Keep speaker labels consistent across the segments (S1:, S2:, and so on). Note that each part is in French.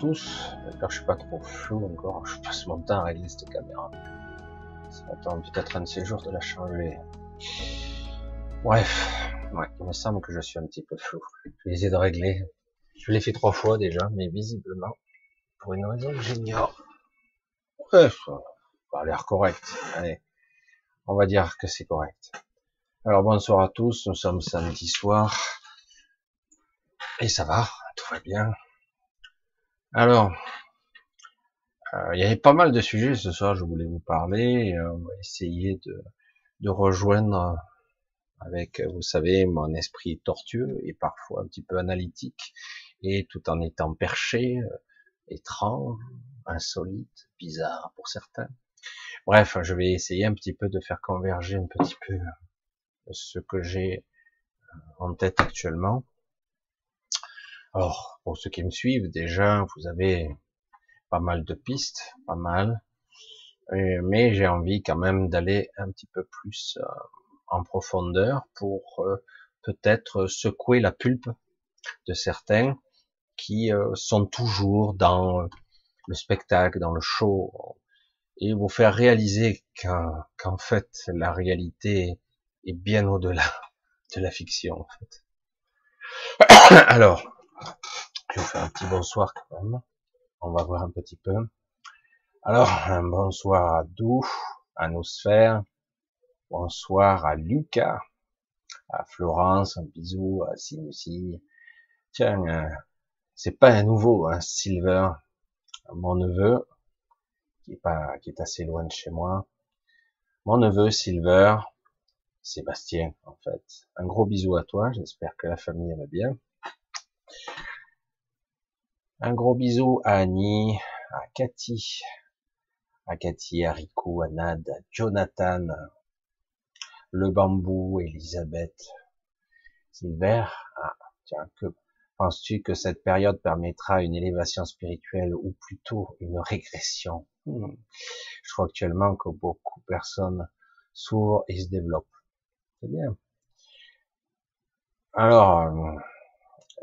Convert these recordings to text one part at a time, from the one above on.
S1: Tous. Que je suis pas trop flou encore. Je passe mon temps à régler cette caméra. Ça attend peut-être un jours de la changer. Bref, ouais, il me semble que je suis un petit peu flou. Je vais essayer de régler. Je l'ai fait trois fois déjà, mais visiblement, pour une raison que j'ignore. Ouais, ça a l'air correct. Allez, on va dire que c'est correct. Alors bonsoir à tous, nous sommes samedi soir. Et ça va, tout va bien. Alors, euh, il y avait pas mal de sujets ce soir, je voulais vous parler. Euh, on va essayer de, de rejoindre avec, vous savez, mon esprit tortueux et parfois un petit peu analytique, et tout en étant perché, euh, étrange, insolite, bizarre pour certains. Bref, je vais essayer un petit peu de faire converger un petit peu ce que j'ai en tête actuellement. Alors, pour ceux qui me suivent, déjà, vous avez pas mal de pistes, pas mal, mais j'ai envie quand même d'aller un petit peu plus euh, en profondeur pour euh, peut-être secouer la pulpe de certains qui euh, sont toujours dans le spectacle, dans le show, et vous faire réaliser qu'en fait la réalité est bien au-delà de la fiction. En fait. Alors, je vais faire un petit bonsoir quand même. On va voir un petit peu. Alors, un bonsoir à Dou, à Nosphère. Bonsoir à Lucas, à Florence, un bisou à Sinusi. Tiens, euh, c'est pas un nouveau, hein, Silver, mon neveu, qui est pas, qui est assez loin de chez moi. Mon neveu Silver, Sébastien, en fait. Un gros bisou à toi, j'espère que la famille va bien. Un gros bisou à Annie, à Cathy, à Cathy, à Rico, à Nad, à Jonathan, le bambou, Elisabeth, Silver. Ah, tiens, que penses-tu que cette période permettra une élévation spirituelle ou plutôt une régression? Hmm. Je crois actuellement que beaucoup de personnes s'ouvrent et se développent. C'est bien. Alors, euh,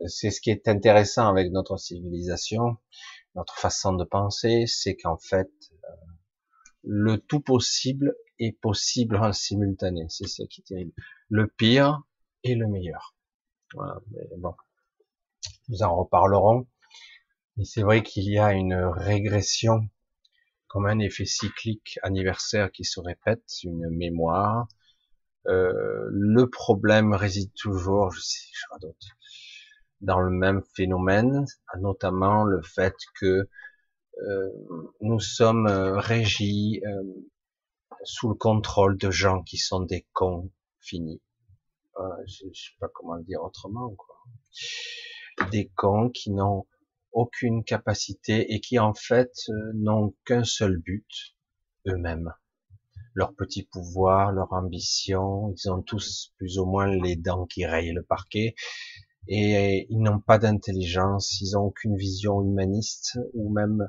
S1: c'est ce qui est intéressant avec notre civilisation, notre façon de penser, c'est qu'en fait, euh, le tout possible est possible en simultané. C'est ça qui est terrible. Le pire et le meilleur. Voilà, mais bon, nous en reparlerons. Et c'est vrai qu'il y a une régression, comme un effet cyclique anniversaire qui se répète, une mémoire. Euh, le problème réside toujours, je sais, je d'autres dans le même phénomène, notamment le fait que euh, nous sommes euh, régis euh, sous le contrôle de gens qui sont des cons finis. je, ne sais pas comment le dire autrement. Quoi. Des cons qui n'ont aucune capacité et qui en fait n'ont qu'un seul but, eux-mêmes. Leur petit pouvoir, leur ambition, ils ont tous plus ou moins les dents qui rayent le parquet et ils n'ont pas d'intelligence, ils n'ont aucune vision humaniste ou même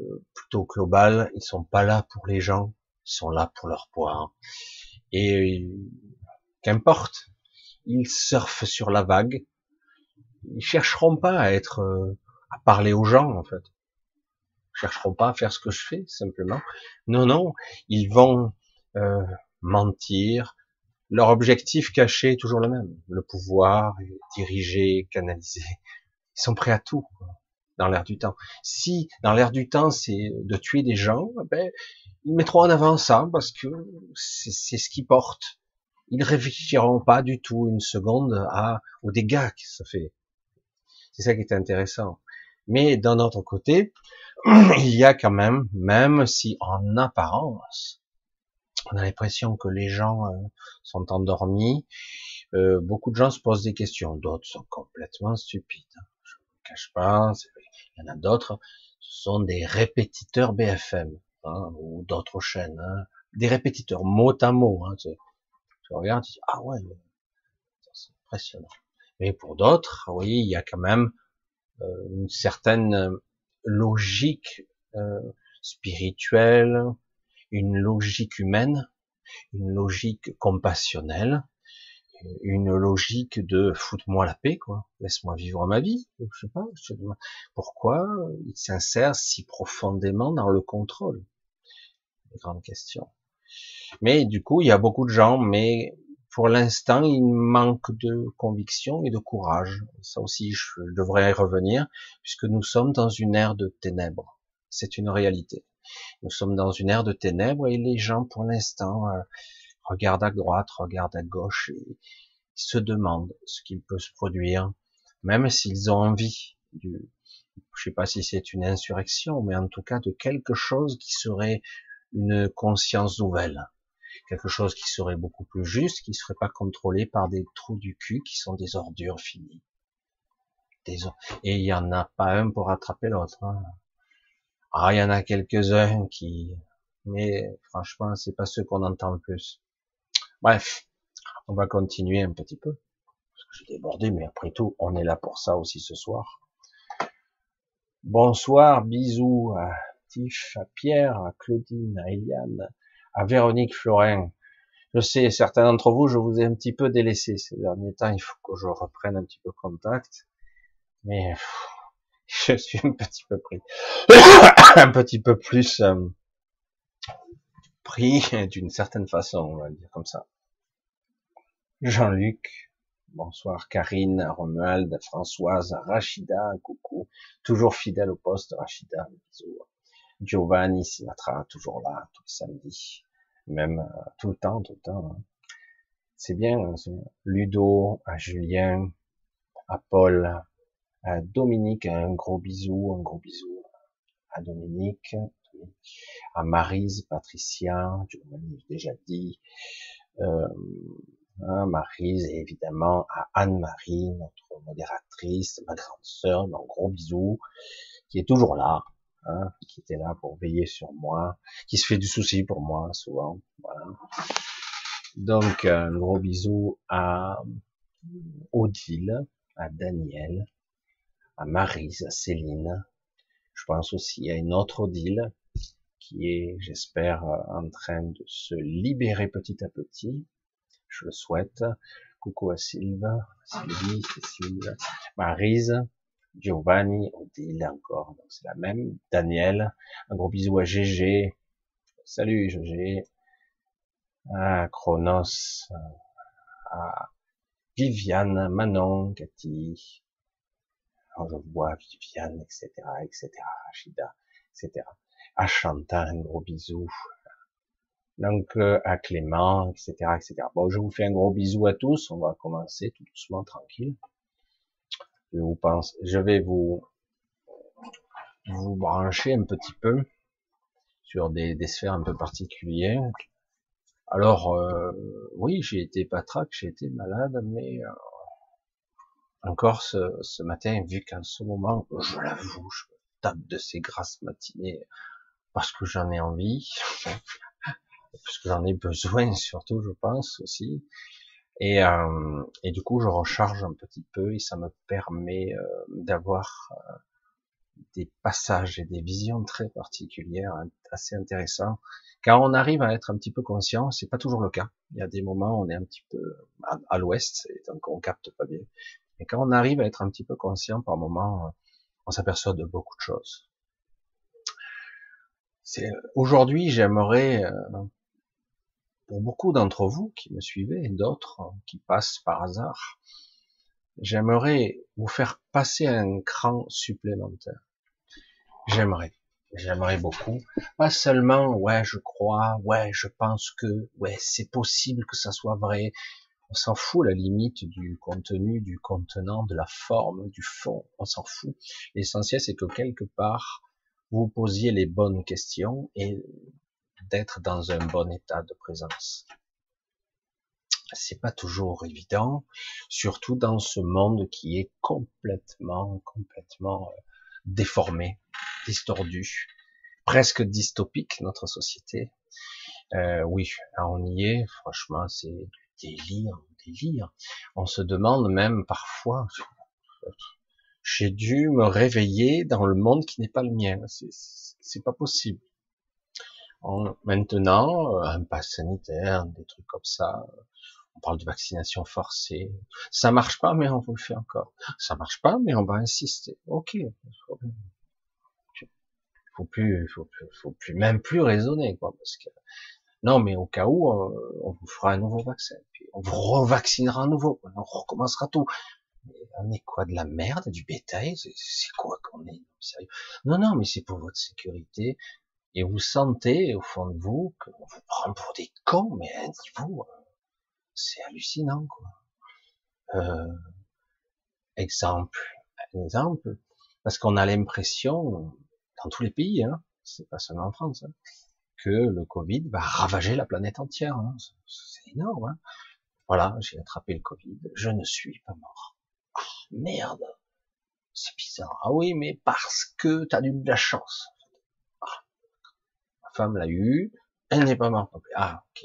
S1: euh, plutôt globale. Ils sont pas là pour les gens, ils sont là pour leur poids. Et qu'importe, ils surfent sur la vague. Ils chercheront pas à être, euh, à parler aux gens en fait. Ils chercheront pas à faire ce que je fais simplement. Non, non, ils vont euh, mentir, leur objectif caché est toujours le même, le pouvoir, diriger, canaliser. Ils sont prêts à tout dans l'air du temps. Si dans l'air du temps c'est de tuer des gens, ben, ils mettront en avant ça parce que c'est ce qui porte. Ils réfléchiront pas du tout une seconde à aux dégâts que ça fait. C'est ça qui est intéressant. Mais d'un autre côté, il y a quand même, même si en apparence, on a l'impression que les gens euh, sont endormis. Euh, beaucoup de gens se posent des questions, d'autres sont complètement stupides. Je ne vous cache pas, il y en a d'autres, ce sont des répétiteurs BFM hein, ou d'autres chaînes, hein. des répétiteurs mot à mot. Hein, tu, regardes, tu dis ah ouais, c'est impressionnant. Mais pour d'autres, oui, il y a quand même euh, une certaine logique spirituelle, une logique humaine, une logique compassionnelle, une logique de foute-moi la paix, quoi. Laisse-moi vivre ma vie. Je sais pas. pourquoi il s'insère si profondément dans le contrôle. Grande question. Mais du coup, il y a beaucoup de gens, mais pour l'instant, il manque de conviction et de courage. Ça aussi, je devrais y revenir, puisque nous sommes dans une ère de ténèbres. C'est une réalité. Nous sommes dans une ère de ténèbres et les gens, pour l'instant, euh, regardent à droite, regardent à gauche et se demandent ce qu'il peut se produire, même s'ils ont envie du, je sais pas si c'est une insurrection, mais en tout cas de quelque chose qui serait une conscience nouvelle quelque chose qui serait beaucoup plus juste, qui serait pas contrôlé par des trous du cul qui sont des ordures finies. Et il y en a pas un pour attraper l'autre. Hein. Ah, il y en a quelques-uns qui, mais franchement, c'est pas ceux qu'on entend le plus. Bref, on va continuer un petit peu. Parce que j'ai débordé, mais après tout, on est là pour ça aussi ce soir. Bonsoir, bisous à Tiff, à Pierre, à Claudine, à Eliane, à Véronique Florin. Je sais, certains d'entre vous, je vous ai un petit peu délaissé ces derniers temps. Il faut que je reprenne un petit peu contact. Mais je suis un petit peu pris, un petit peu plus euh, pris d'une certaine façon, on va dire comme ça. Jean-Luc, bonsoir Karine, Romuald, Françoise, Rachida, coucou, toujours fidèle au poste, Rachida, bisous. Giovanni Sinatra, toujours là, tout le samedi, même euh, tout le temps, tout le temps. Hein. C'est bien, hein, Ludo, à Julien, à Paul, à Dominique, un gros bisou, un gros bisou à Dominique, à Marise, Patricia, Giovanni, déjà dit, euh, hein, Marise, et évidemment à Anne-Marie, notre modératrice, ma grande sœur, un gros bisou, qui est toujours là, hein, qui était là pour veiller sur moi, qui se fait du souci pour moi souvent. Donc un gros bisou à Odile, à Daniel, à Marise, à Céline. Je pense aussi à une autre Odile qui est, j'espère, en train de se libérer petit à petit. Je le souhaite. Coucou à Sylve, Sylvie, Cécile, Marise, Giovanni, Odile encore, c'est la même. Daniel, un gros bisou à GG. Salut GG. À Chronos, à Viviane, Manon, Cathy. Je vois Viviane, etc., etc., Rachida, etc. À Chantal, un gros bisou. Donc euh, à Clément, etc., etc. Bon, je vous fais un gros bisou à tous. On va commencer tout doucement, tranquille je vous pense, je vais vous vous brancher un petit peu sur des, des sphères un peu particulières. Alors euh, oui, j'ai été patraque, j'ai été malade, mais euh, encore ce, ce, matin, vu qu'en ce moment, je l'avoue, je tape de ces grasses matinées parce que j'en ai envie, parce que j'en ai besoin surtout, je pense aussi. Et, euh, et du coup, je recharge un petit peu et ça me permet euh, d'avoir euh, des passages et des visions très particulières, hein, assez intéressants. Quand on arrive à être un petit peu conscient, c'est pas toujours le cas. Il y a des moments où on est un petit peu à, l'ouest et donc on capte pas bien. Et quand on arrive à être un petit peu conscient, par moment, on s'aperçoit de beaucoup de choses. Aujourd'hui, j'aimerais pour beaucoup d'entre vous qui me suivez et d'autres qui passent par hasard, j'aimerais vous faire passer un cran supplémentaire. J'aimerais, j'aimerais beaucoup. Pas seulement, ouais, je crois, ouais, je pense que, ouais, c'est possible que ça soit vrai. On s'en fout la limite du contenu, du contenant, de la forme, du fond. On s'en fout. L'essentiel, c'est que quelque part, vous posiez les bonnes questions et d'être dans un bon état de présence. C'est pas toujours évident, surtout dans ce monde qui est complètement, complètement euh, déformé, distordu, presque dystopique, notre société. Euh, oui, on y est, franchement, c'est délire, délire. On se demande même parfois, j'ai dû me réveiller dans le monde qui n'est pas le mien. C'est pas possible maintenant, euh, un pass sanitaire, des trucs comme ça, On parle de vaccination forcée. Ça marche pas, mais on vous le fait encore. Ça marche pas, mais on va insister. Ok. Faut plus, faut plus, faut plus, même plus raisonner, quoi, parce que non, mais au cas où, euh, on vous fera un nouveau vaccin, puis on vous revaccinera à nouveau, on recommencera tout. Mais on est quoi de la merde, du bétail? C'est quoi qu'on est? Non, non, mais c'est pour votre sécurité. Et vous sentez au fond de vous qu'on vous prend pour des cons, mais à un niveau, c'est hallucinant, quoi. Euh, exemple, exemple, parce qu'on a l'impression, dans tous les pays, hein, c'est pas seulement en France, hein, que le Covid va ravager la planète entière. Hein. C'est énorme. Hein. Voilà, j'ai attrapé le Covid, je ne suis pas mort. Ah, merde, c'est bizarre. Ah oui, mais parce que t'as eu de la chance. Ah, ma femme l'a eu, elle n'est pas morte. Ah, ok.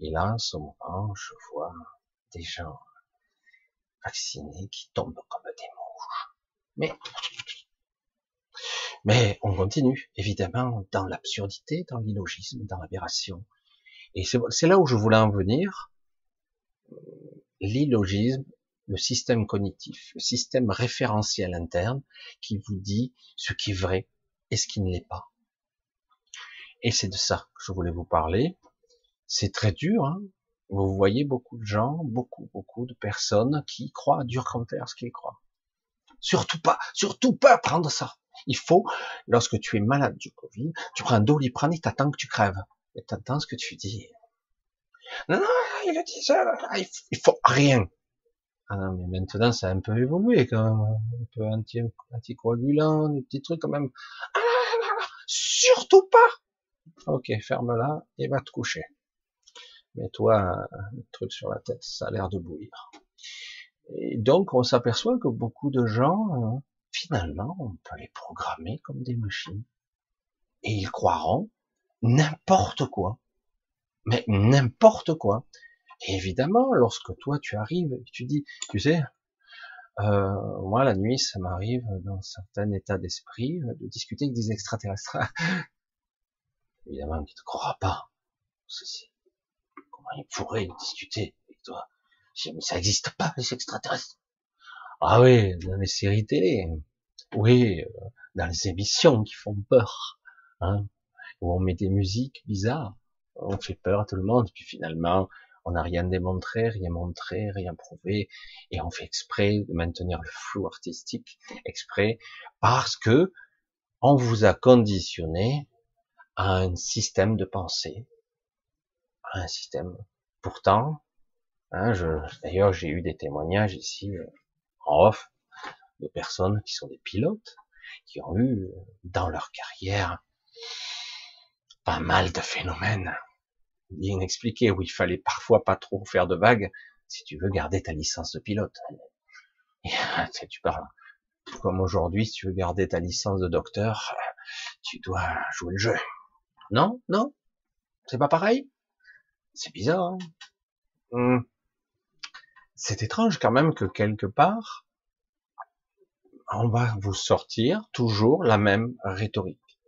S1: Et là, en ce moment, je vois des gens vaccinés qui tombent comme des mouches. Mais mais on continue, évidemment, dans l'absurdité, dans l'illogisme, dans l'aberration. Et c'est là où je voulais en venir. L'illogisme, le système cognitif, le système référentiel interne qui vous dit ce qui est vrai et ce qui ne l'est pas. Et c'est de ça que je voulais vous parler. C'est très dur. Hein vous voyez beaucoup de gens, beaucoup, beaucoup de personnes qui croient dur comme fer ce qu'ils croient. Surtout pas, surtout pas prendre ça. Il faut, lorsque tu es malade du Covid, tu prends un doliprane et t'attends que tu crèves. Et t'entends ce que tu dis. Non, non, il a dit il faut rien. Ah non, mais maintenant, ça a un peu évolué, quand même. Un peu anti anticoagulant, des petits trucs quand même. Ah non, non, non, surtout pas! Ok, ferme-la et va te coucher. Mets-toi un, truc sur la tête, ça a l'air de bouillir. Et donc, on s'aperçoit que beaucoup de gens, hein, finalement, on peut les programmer comme des machines. Et ils croiront n'importe quoi. Mais n'importe quoi. Et évidemment, lorsque toi tu arrives et tu dis, tu sais, euh, moi la nuit, ça m'arrive dans certains états d'esprit de discuter avec des extraterrestres. évidemment, tu ne croira pas. Ceci. Comment ils pourraient discuter avec toi? Ça n'existe pas, les extraterrestres. Ah oui, dans les séries télé. Oui, euh, dans les émissions qui font peur. Hein, où on met des musiques bizarres. On fait peur à tout le monde. Puis finalement, on n'a rien démontré, rien montré, rien prouvé. Et on fait exprès de maintenir le flou artistique. Exprès. Parce que on vous a conditionné à un système de pensée. À un système. Pourtant, hein, d'ailleurs, j'ai eu des témoignages ici euh, off de personnes qui sont des pilotes, qui ont eu dans leur carrière pas mal de phénomènes inexpliqués où il fallait parfois pas trop faire de vagues si tu veux garder ta licence de pilote. Et, tu parles comme aujourd'hui, si tu veux garder ta licence de docteur, tu dois jouer le jeu. Non, non, c'est pas pareil? C'est bizarre. Hein? Hmm c'est étrange quand même que quelque part, on va vous sortir toujours la même rhétorique,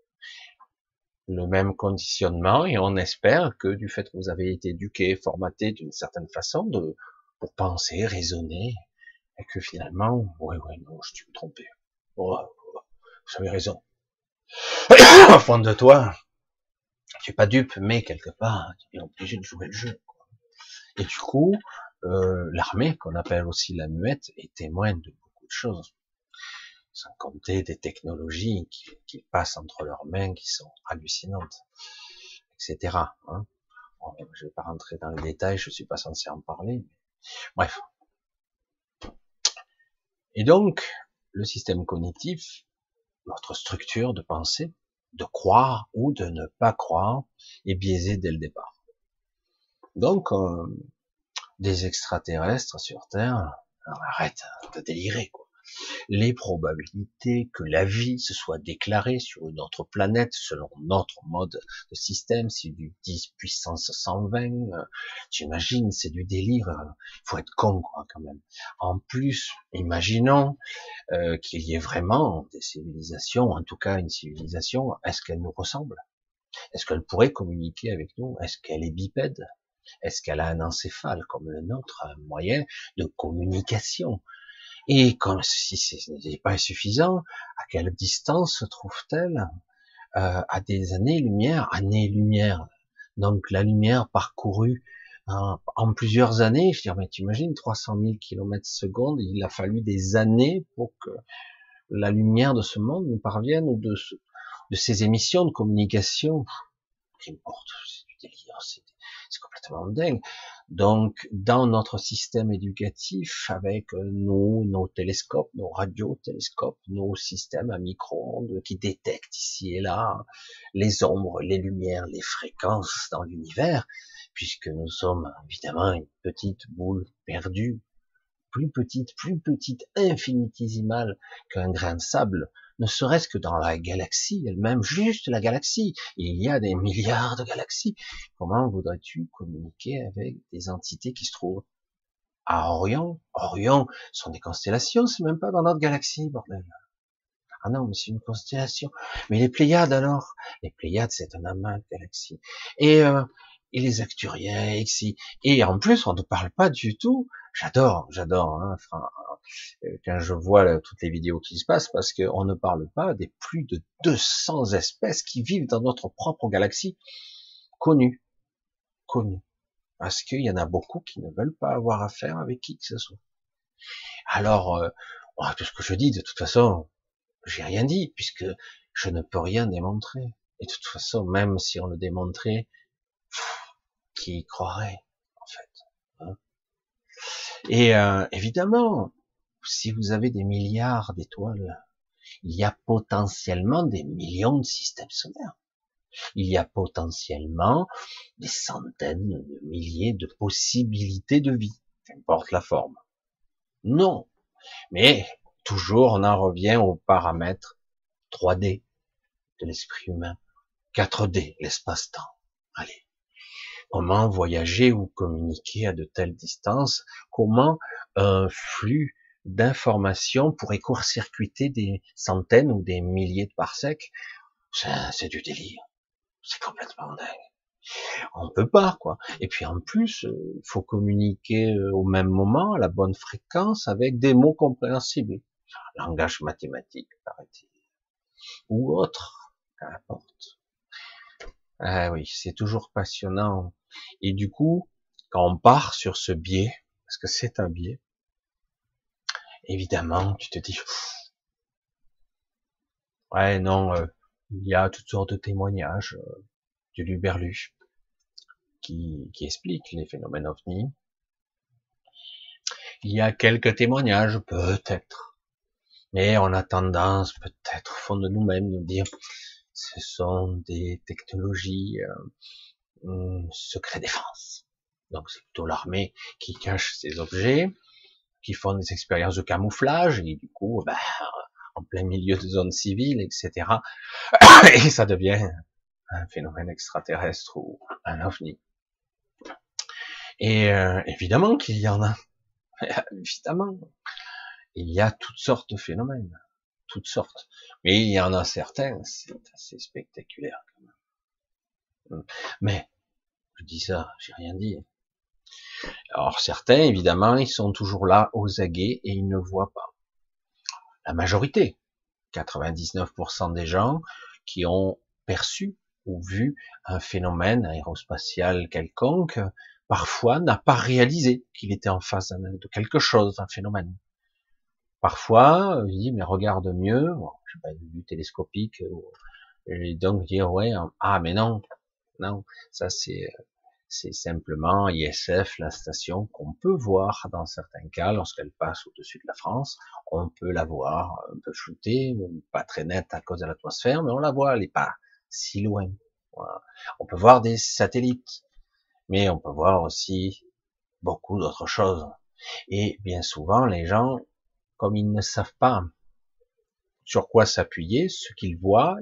S1: le même conditionnement, et on espère que du fait que vous avez été éduqué, formaté d'une certaine façon, de, pour penser, raisonner, et que finalement, ouais, ouais, non, je suis trompé. Oh, oh, j'avais raison. Au fond de toi, tu es pas dupe, mais quelque part, tu es obligé de jouer le jeu. Et du coup, euh, l'armée, qu'on appelle aussi la muette, est témoin de beaucoup de choses. Sans compter des technologies qui, qui passent entre leurs mains qui sont hallucinantes, etc. Hein. je vais pas rentrer dans les détails, je suis pas censé en parler. Bref. Et donc, le système cognitif, notre structure de pensée, de croire ou de ne pas croire, est biaisé dès le départ. Donc, euh, des extraterrestres sur Terre, arrête de délirer, quoi. Les probabilités que la vie se soit déclarée sur une autre planète selon notre mode de système, c'est du 10 puissance 120, euh, j'imagine, c'est du délire, il euh, faut être con, quoi, quand même. En plus, imaginons euh, qu'il y ait vraiment des civilisations, en tout cas une civilisation, est-ce qu'elle nous ressemble? Est-ce qu'elle pourrait communiquer avec nous? Est-ce qu'elle est bipède? Est-ce qu'elle a un encéphale comme le nôtre, un moyen de communication? Et comme si ce n'est pas suffisant, à quelle distance se trouve-t-elle? Euh, à des années-lumière, années-lumière. Donc la lumière parcourue en, plusieurs années, je veux dire, mais t'imagines 300 000 km secondes, il a fallu des années pour que la lumière de ce monde nous parvienne ou de, de ces émissions de communication. Qu'importe, c'est du délire, c'est c'est complètement dingue. Donc, dans notre système éducatif, avec euh, nos, nos télescopes, nos radiotélescopes, nos systèmes à micro-ondes qui détectent ici et là les ombres, les lumières, les fréquences dans l'univers, puisque nous sommes évidemment une petite boule perdue, plus petite, plus petite, infinitésimale qu'un grain de sable, ne serait-ce que dans la galaxie elle-même, juste la galaxie. Il y a des milliards de galaxies. Comment voudrais-tu communiquer avec des entités qui se trouvent à Orion? Orion sont des constellations, c'est même pas dans notre galaxie, bordel. Ah non, mais c'est une constellation. Mais les Pléiades alors? Les Pléiades, c'est un amas de galaxies. Et, euh, et les Acturiens. Et en plus, on ne parle pas du tout. J'adore, j'adore. Hein, quand je vois toutes les vidéos qui se passent, parce qu'on ne parle pas des plus de 200 espèces qui vivent dans notre propre galaxie, connues, connues, parce qu'il y en a beaucoup qui ne veulent pas avoir affaire avec qui que ce soit. Alors, euh, tout ce que je dis, de toute façon, j'ai rien dit, puisque je ne peux rien démontrer. Et de toute façon, même si on le démontrait, qui y croirait, en fait hein? Et euh, évidemment, si vous avez des milliards d'étoiles, il y a potentiellement des millions de systèmes solaires. Il y a potentiellement des centaines de milliers de possibilités de vie, qu'importe la forme. Non. Mais toujours on en revient aux paramètres 3D de l'esprit humain, 4D, l'espace-temps. Allez. Comment voyager ou communiquer à de telles distances? Comment un flux d'informations pourrait court-circuiter des centaines ou des milliers de parsecs C'est du délire. C'est complètement dingue. On peut pas, quoi. Et puis en plus, il euh, faut communiquer euh, au même moment, à la bonne fréquence, avec des mots compréhensibles. Langage mathématique, paraît-il. Ou autre, qu'importe. Ah oui, c'est toujours passionnant. Et du coup, quand on part sur ce biais, parce que c'est un biais, évidemment, tu te dis, ouais, non, euh, il y a toutes sortes de témoignages euh, du Luberlu qui, expliquent les phénomènes ovni. Il y a quelques témoignages, peut-être, mais on a tendance, peut-être, au fond de nous-mêmes, de dire, ce sont des technologies euh, secret défense. Donc c'est plutôt l'armée qui cache ces objets, qui font des expériences de camouflage, et du coup, ben, en plein milieu de zones civiles, etc. Et ça devient un phénomène extraterrestre ou un ovni. Et euh, évidemment qu'il y en a. évidemment. Il y a toutes sortes de phénomènes toutes sortes. Mais il y en a certains, c'est assez spectaculaire quand même. Mais, je dis ça, j'ai rien dit. Alors certains, évidemment, ils sont toujours là aux aguets et ils ne voient pas. La majorité, 99% des gens qui ont perçu ou vu un phénomène aérospatial quelconque, parfois n'a pas réalisé qu'il était en face de quelque chose, d'un phénomène. Parfois, je dis, mais regarde mieux, je sais pas, du télescopique, et donc dire, ouais, ah, mais non, non, ça c'est, c'est simplement ISF, la station qu'on peut voir dans certains cas lorsqu'elle passe au-dessus de la France. On peut la voir un peu floutée, pas très nette à cause de l'atmosphère, mais on la voit, elle n'est pas si loin. On peut voir des satellites, mais on peut voir aussi beaucoup d'autres choses. Et bien souvent, les gens comme ils ne savent pas sur quoi s'appuyer, ce qu'ils voient,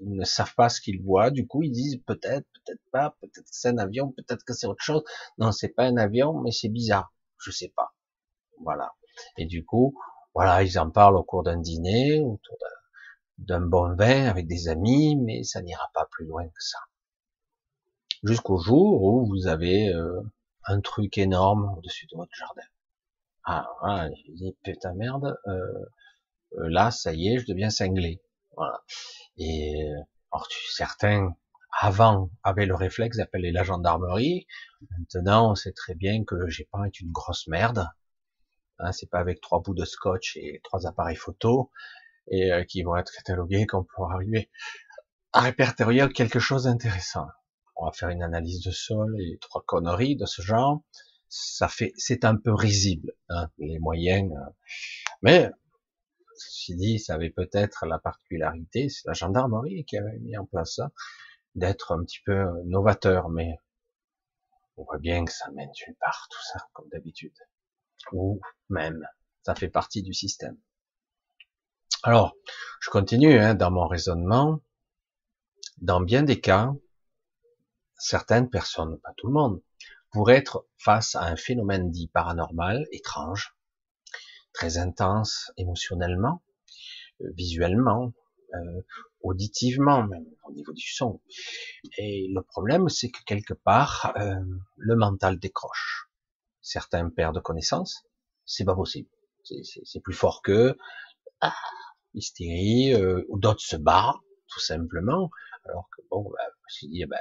S1: ils ne savent pas ce qu'ils voient, du coup ils disent peut-être, peut-être pas, peut-être c'est un avion, peut-être que c'est autre chose. Non, c'est pas un avion, mais c'est bizarre, je sais pas. Voilà. Et du coup, voilà, ils en parlent au cours d'un dîner, autour d'un bon vin avec des amis, mais ça n'ira pas plus loin que ça. Jusqu'au jour où vous avez euh, un truc énorme au-dessus de votre jardin. Ah, ah je dis, putain merde, euh, euh, là, ça y est, je deviens cinglé. Voilà. Et alors, tu, certains, avant, avaient le réflexe d'appeler la gendarmerie. Maintenant, on sait très bien que le GEPAN est une grosse merde. Hein, c'est pas avec trois bouts de scotch et trois appareils photo et qui vont être catalogués qu'on pourra arriver à répertorier quelque chose d'intéressant. On va faire une analyse de sol et trois conneries de ce genre. Ça fait, c'est un peu risible, hein, les moyens. Euh. Mais, ceci dit, ça avait peut-être la particularité, c'est la gendarmerie qui avait mis en place ça, d'être un petit peu novateur, mais on voit bien que ça mène nulle part, tout ça, comme d'habitude. Ou même, ça fait partie du système. Alors, je continue hein, dans mon raisonnement. Dans bien des cas, certaines personnes, pas tout le monde, pourraient être face à un phénomène dit paranormal, étrange, très intense émotionnellement, euh, visuellement, euh, auditivement, même au niveau du son. Et le problème, c'est que quelque part, euh, le mental décroche. Certains perdent connaissance, c'est pas possible. C'est plus fort que ah, hystérie, ou d'autres se barrent, tout simplement. Alors que bon, bah, je me dit, bah,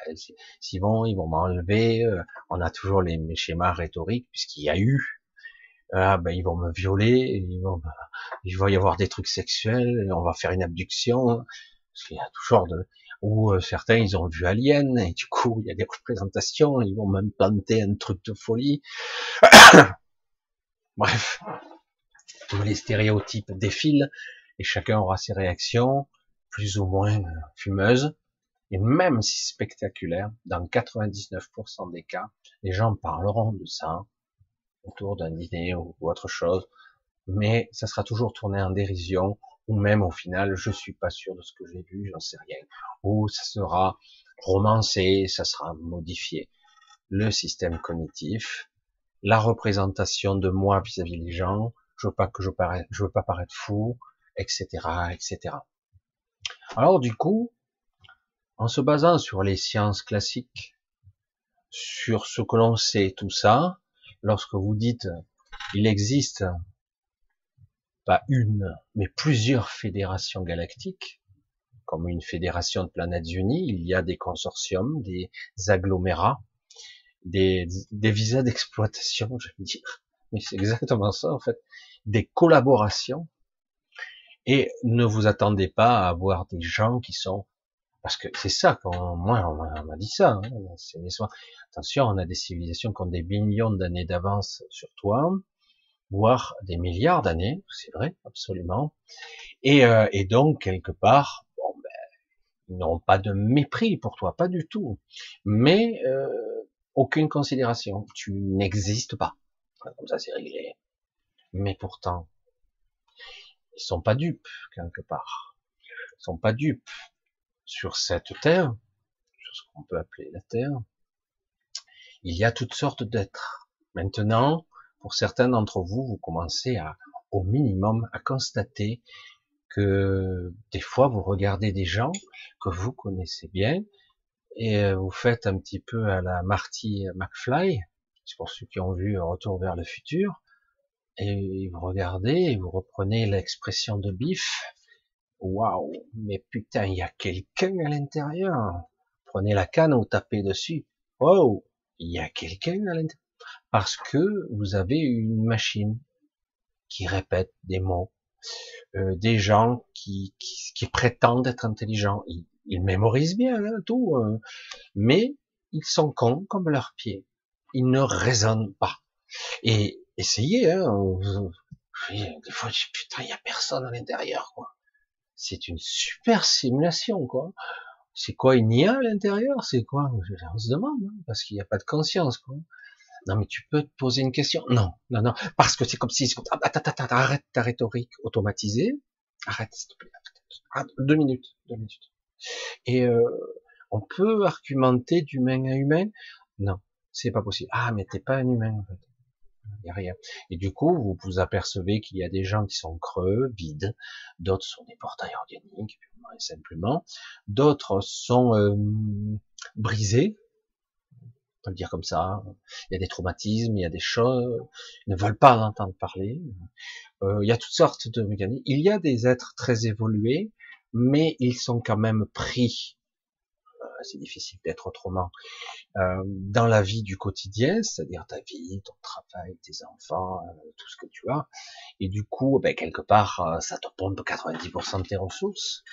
S1: s'ils vont, ils vont m'enlever. Euh, on a toujours les, schémas rhétoriques puisqu'il y a eu. Ah, ben ils vont me violer, ils vont, il va y avoir des trucs sexuels, on va faire une abduction. Parce qu'il y a toujours de, ou euh, certains ils ont vu Alien et du coup il y a des représentations, ils vont même planter un truc de folie. Bref, tous les stéréotypes défilent et chacun aura ses réactions plus ou moins euh, fumeuses. Et même si spectaculaire, dans 99% des cas, les gens parleront de ça autour d'un dîner ou autre chose, mais ça sera toujours tourné en dérision, ou même au final, je suis pas sûr de ce que j'ai vu, j'en sais rien, ou ça sera romancé, ça sera modifié. Le système cognitif, la représentation de moi vis-à-vis des gens, je veux pas que je paraisse, je veux pas paraître fou, etc., etc. Alors du coup, en se basant sur les sciences classiques, sur ce que l'on sait, tout ça, lorsque vous dites il existe pas une, mais plusieurs fédérations galactiques, comme une fédération de planètes unies, il y a des consortiums, des agglomérats, des, visas d'exploitation, je veux dire. Mais c'est exactement ça, en fait. Des collaborations. Et ne vous attendez pas à avoir des gens qui sont parce que c'est ça, quand moi on m'a dit ça, hein, attention, on a des civilisations qui ont des millions d'années d'avance sur toi, voire des milliards d'années, c'est vrai, absolument. Et, euh, donc, quelque part, ben, ils n'ont pas de mépris pour toi, pas du tout, mais euh, aucune considération. Tu n'existes pas. Comme ça, c'est réglé. Mais pourtant, ils sont pas dupes, quelque part. Ils sont pas dupes sur cette terre, sur ce qu'on peut appeler la terre, il y a toutes sortes d'êtres. Maintenant, pour certains d'entre vous, vous commencez à, au minimum, à constater que des fois vous regardez des gens que vous connaissez bien et euh, vous faites un petit peu à la Marty McFly, c'est pour ceux qui ont vu Retour vers le futur, et vous regardez et vous reprenez l'expression de Biff, Waouh, mais putain, il y a quelqu'un à l'intérieur. Prenez la canne ou tapez dessus. Oh, il y a quelqu'un à l'intérieur. Parce que vous avez une machine qui répète des mots, euh, des gens qui, qui, prétendent être intelligents. Ils, mémorisent bien hein, tout, euh, mais ils sont cons comme leurs pieds. Ils ne raisonnent pas. Et essayez, hein, des fois, je putain, il y a personne à l'intérieur, quoi c'est une super simulation, quoi. C'est quoi une IA à l'intérieur? C'est quoi? On se demande, hein, parce qu'il n'y a pas de conscience, quoi. Non, mais tu peux te poser une question. Non, non, non, parce que c'est comme si, arrête ta rhétorique automatisée. Arrête, s'il te plaît. Ah, deux minutes, deux minutes. Et euh, on peut argumenter d'humain à humain? Non, c'est pas possible. Ah, mais t'es pas un humain, en fait Et du coup, vous vous apercevez qu'il y a des gens qui sont creux, vides, d'autres sont des portails organiques, purement et simplement, d'autres sont euh, brisés, peut le dire comme ça. Il y a des traumatismes, il y a des choses, ils ne veulent pas en entendre parler. Euh, il y a toutes sortes de mécanismes. Il y a des êtres très évolués, mais ils sont quand même pris. C'est difficile d'être autrement euh, dans la vie du quotidien, c'est-à-dire ta vie, ton travail, tes enfants, euh, tout ce que tu as. Et du coup, ben, quelque part, euh, ça te pompe 90% de tes ressources.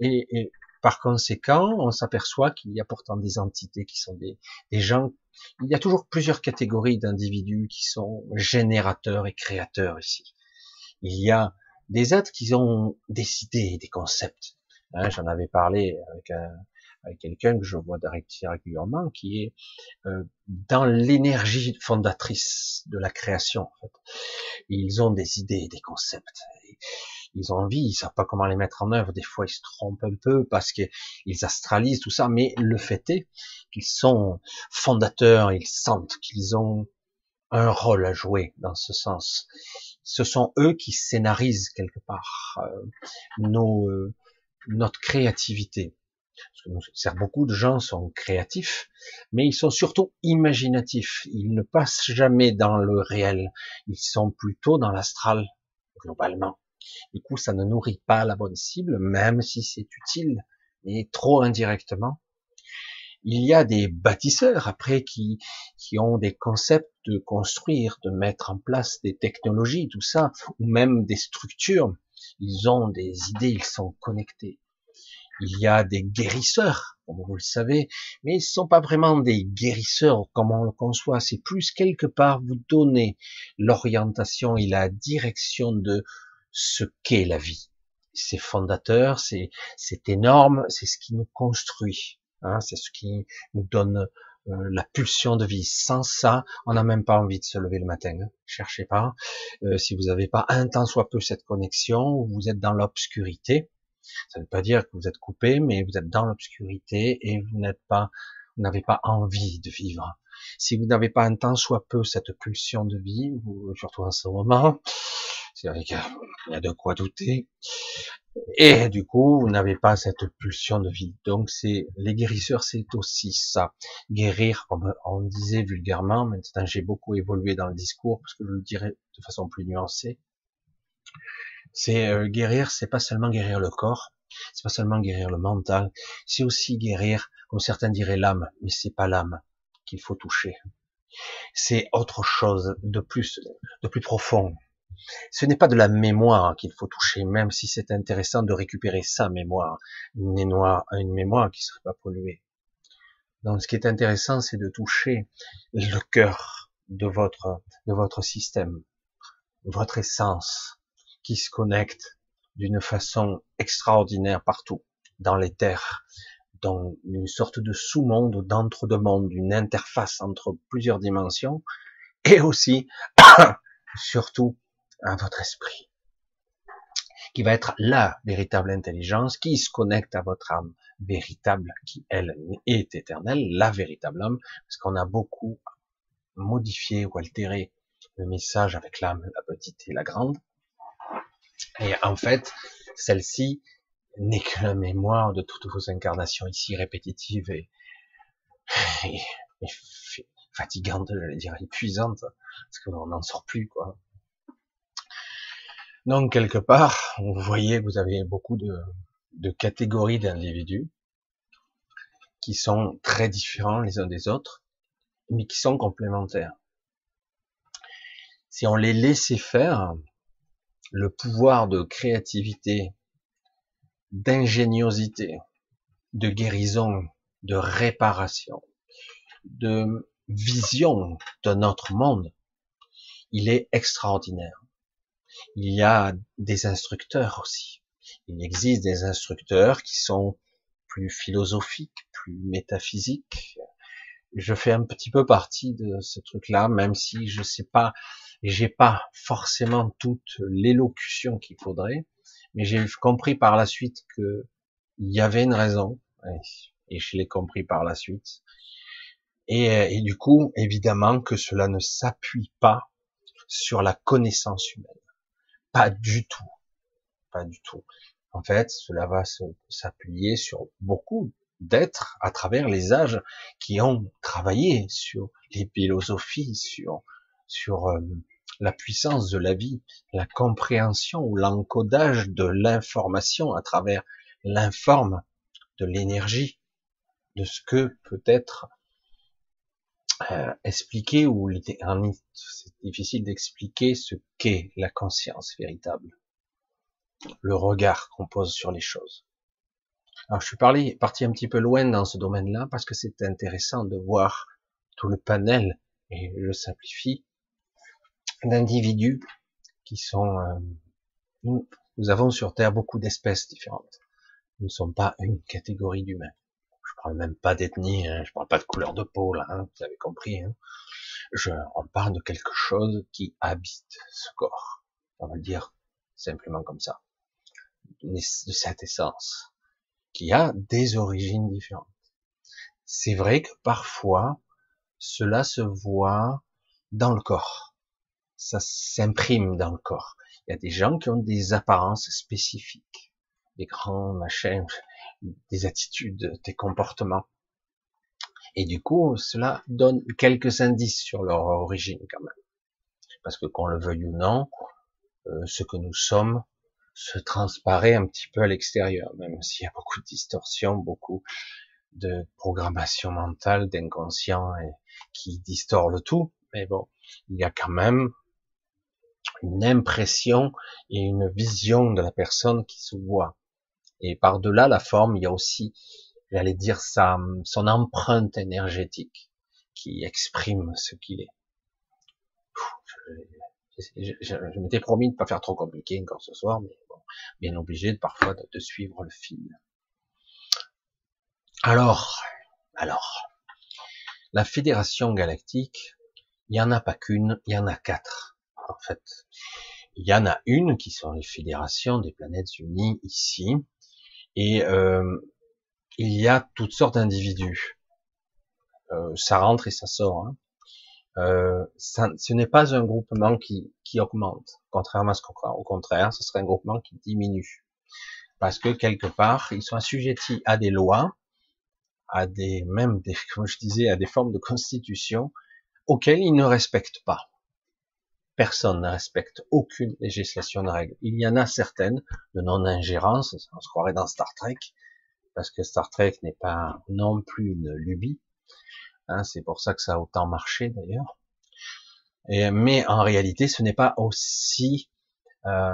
S1: Et, et par conséquent, on s'aperçoit qu'il y a pourtant des entités qui sont des, des gens. Il y a toujours plusieurs catégories d'individus qui sont générateurs et créateurs ici. Il y a des êtres qui ont des idées, des concepts. Hein, J'en avais parlé avec, avec quelqu'un que je vois régulièrement, qui est euh, dans l'énergie fondatrice de la création. En fait. Ils ont des idées, des concepts ils ont envie, ils savent pas comment les mettre en œuvre. Des fois, ils se trompent un peu parce qu'ils astralisent tout ça. Mais le fait est qu'ils sont fondateurs, ils sentent qu'ils ont un rôle à jouer dans ce sens. Ce sont eux qui scénarisent quelque part euh, nos, euh, notre créativité. Parce que beaucoup de gens sont créatifs, mais ils sont surtout imaginatifs. Ils ne passent jamais dans le réel. Ils sont plutôt dans l'astral, globalement. Du coup, ça ne nourrit pas la bonne cible, même si c'est utile, mais trop indirectement. Il y a des bâtisseurs après qui, qui ont des concepts de construire, de mettre en place des technologies, tout ça, ou même des structures. Ils ont des idées, ils sont connectés. Il y a des guérisseurs, comme vous le savez, mais ils ne sont pas vraiment des guérisseurs comme on le conçoit. C'est plus quelque part vous donner l'orientation et la direction de ce qu'est la vie. C'est fondateur, c'est énorme, c'est ce qui nous construit, hein, c'est ce qui nous donne euh, la pulsion de vie. Sans ça, on n'a même pas envie de se lever le matin. Hein. Cherchez pas. Euh, si vous n'avez pas un temps soit peu cette connexion, vous êtes dans l'obscurité. Ça ne veut pas dire que vous êtes coupé, mais vous êtes dans l'obscurité et vous n'êtes pas, vous n'avez pas envie de vivre. Si vous n'avez pas un temps soit peu cette pulsion de vie, surtout en ce moment, c'est vrai y a de quoi douter. Et du coup, vous n'avez pas cette pulsion de vie. Donc, c'est les guérisseurs, c'est aussi ça. Guérir, comme on disait vulgairement. Maintenant, j'ai beaucoup évolué dans le discours parce que je le dirais de façon plus nuancée. C'est euh, guérir, c'est pas seulement guérir le corps, c'est pas seulement guérir le mental, c'est aussi guérir, comme certains diraient l'âme, mais c'est pas l'âme qu'il faut toucher. C'est autre chose de plus, de plus profond. Ce n'est pas de la mémoire qu'il faut toucher, même si c'est intéressant de récupérer sa mémoire, une mémoire, une mémoire qui serait pas polluée. Donc, ce qui est intéressant, c'est de toucher le cœur de votre, de votre système, votre essence, qui se connecte d'une façon extraordinaire partout, dans les terres, dans une sorte de sous-monde, d'entre-deux-mondes, une interface entre plusieurs dimensions, et aussi, surtout, à votre esprit, qui va être la véritable intelligence, qui se connecte à votre âme véritable, qui elle est éternelle, la véritable âme, parce qu'on a beaucoup modifié ou altéré le message avec l'âme, la petite et la grande. Et en fait, celle-ci n'est que la mémoire de toutes vos incarnations ici répétitives et, et, et fatigantes, j'allais dire épuisantes, parce qu'on n'en sort plus, quoi. Donc quelque part, vous voyez que vous avez beaucoup de catégories d'individus qui sont très différents les uns des autres, mais qui sont complémentaires. Si on les laissait faire, le pouvoir de créativité, d'ingéniosité, de guérison, de réparation, de vision de notre monde, il est extraordinaire. Il y a des instructeurs aussi. Il existe des instructeurs qui sont plus philosophiques, plus métaphysiques. Je fais un petit peu partie de ce truc-là, même si je sais pas, j'ai pas forcément toute l'élocution qu'il faudrait, mais j'ai compris par la suite que il y avait une raison, et je l'ai compris par la suite. Et, et, du coup, évidemment que cela ne s'appuie pas sur la connaissance humaine. Pas du tout. Pas du tout. En fait, cela va s'appuyer sur beaucoup d'être à travers les âges qui ont travaillé sur les philosophies, sur, sur euh, la puissance de la vie, la compréhension ou l'encodage de l'information à travers l'informe de l'énergie, de ce que peut être euh, expliquer ou c'est difficile d'expliquer ce qu'est la conscience véritable, le regard qu'on pose sur les choses. Alors je suis parti un petit peu loin dans ce domaine-là parce que c'est intéressant de voir tout le panel, et je simplifie, d'individus qui sont... Euh, nous, avons sur Terre beaucoup d'espèces différentes. Nous ne sommes pas une catégorie d'humains. Je parle même pas d'ethnie, hein, je parle pas de couleur de peau, là, hein, vous avez compris. Hein. Je, on parle de quelque chose qui habite ce corps. On va le dire simplement comme ça. De cette essence qui a des origines différentes. C'est vrai que parfois, cela se voit dans le corps. Ça s'imprime dans le corps. Il y a des gens qui ont des apparences spécifiques, des grands machins, des attitudes, des comportements. Et du coup, cela donne quelques indices sur leur origine quand même. Parce que qu'on le veuille ou non, euh, ce que nous sommes se transparaît un petit peu à l'extérieur, même s'il y a beaucoup de distorsions, beaucoup de programmation mentale, d'inconscient qui distord le tout. Mais bon, il y a quand même une impression et une vision de la personne qui se voit. Et par-delà la forme, il y a aussi, j'allais dire, sa, son empreinte énergétique qui exprime ce qu'il est. Je, m'étais promis de ne pas faire trop compliqué encore ce soir, mais bien obligé de, parfois de, suivre le fil. Alors, alors, la Fédération Galactique, il y en a pas qu'une, il y en a quatre, en fait. Il y en a une qui sont les fédérations des planètes unies ici, et euh, il y a toutes sortes d'individus. Euh, ça rentre et ça sort. Hein. Euh, ce n'est pas un groupement qui, qui augmente, contrairement à ce qu'on croit. Au contraire, ce serait un groupement qui diminue. Parce que quelque part, ils sont assujettis à des lois, à des, même des, comme je disais, à des formes de constitution auxquelles ils ne respectent pas. Personne ne respecte aucune législation de règle. Il y en a certaines de non-ingérence, on se croirait dans Star Trek, parce que Star Trek n'est pas non plus une lubie, Hein, c'est pour ça que ça a autant marché d'ailleurs. mais en réalité, ce n'est pas aussi euh,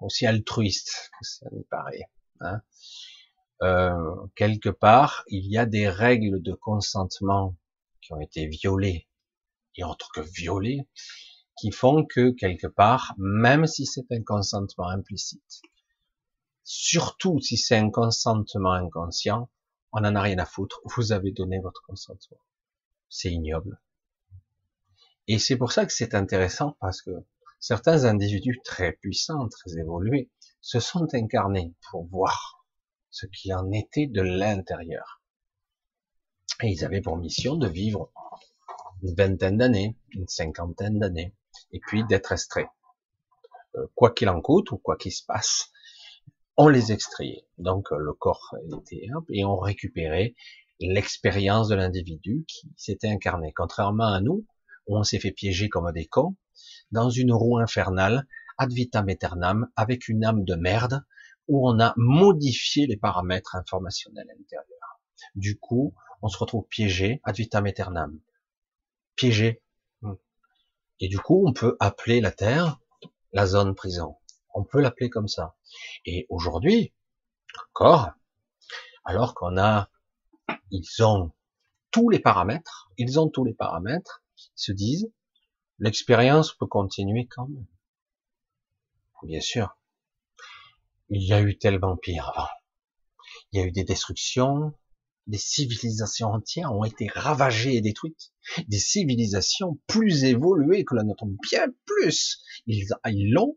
S1: aussi altruiste que ça me paraît. Hein. Euh, quelque part, il y a des règles de consentement qui ont été violées et autres que violées, qui font que quelque part, même si c'est un consentement implicite, surtout si c'est un consentement inconscient, on n'en a rien à foutre, vous avez donné votre consentement. C'est ignoble. Et c'est pour ça que c'est intéressant parce que certains individus très puissants, très évolués, se sont incarnés pour voir ce qui en était de l'intérieur. Et ils avaient pour mission de vivre une vingtaine d'années, une cinquantaine d'années, et puis d'être extraits. Euh, quoi qu'il en coûte ou quoi qu'il se passe, on les extrayait. Donc euh, le corps était et on récupérait l'expérience de l'individu qui s'était incarné. Contrairement à nous, où on s'est fait piéger comme des cons, dans une roue infernale, ad vitam aeternam, avec une âme de merde, où on a modifié les paramètres informationnels intérieurs. Du coup, on se retrouve piégé ad vitam aeternam. Piégé. Et du coup, on peut appeler la Terre la zone prison. On peut l'appeler comme ça. Et aujourd'hui, encore, alors qu'on a, ils ont tous les paramètres, ils ont tous les paramètres, ils se disent, l'expérience peut continuer quand même. Bien sûr. Il y a eu tellement pire avant. Il y a eu des destructions, des civilisations entières ont été ravagées et détruites. Des civilisations plus évoluées que la nôtre, bien plus. Ils l'ont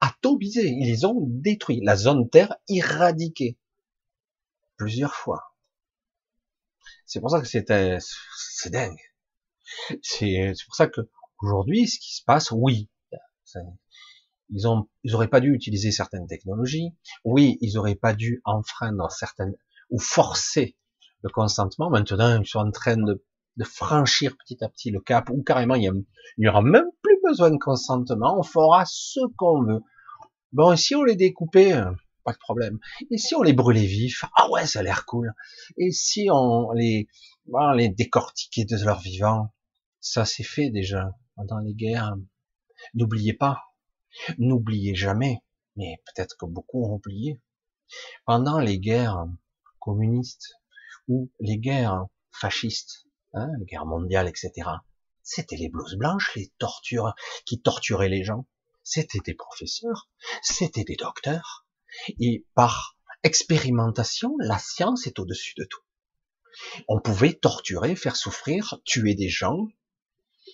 S1: atomisé, ils ont détruits, la zone Terre irradiquée plusieurs fois. C'est pour ça que c'est dingue. C'est pour ça que aujourd'hui, ce qui se passe, oui, ils ont, ils auraient pas dû utiliser certaines technologies. Oui, ils auraient pas dû enfreindre certaines ou forcer le consentement. Maintenant, ils sont en train de, franchir petit à petit le cap, ou carrément, il n'y aura même plus besoin de consentement, on fera ce qu'on veut. Bon, si on les découpait, pas de problème. Et si on les brûlait vifs, ah ouais, ça a l'air cool. Et si on les, on les décortiquait de leur vivant, ça s'est fait déjà pendant les guerres. N'oubliez pas, n'oubliez jamais, mais peut-être que beaucoup ont oublié, pendant les guerres communistes ou les guerres fascistes, hein, les guerres mondiales, etc., c'était les blouses blanches, les tortures qui torturaient les gens. C'était des professeurs, c'était des docteurs. Et par expérimentation, la science est au-dessus de tout. On pouvait torturer, faire souffrir, tuer des gens,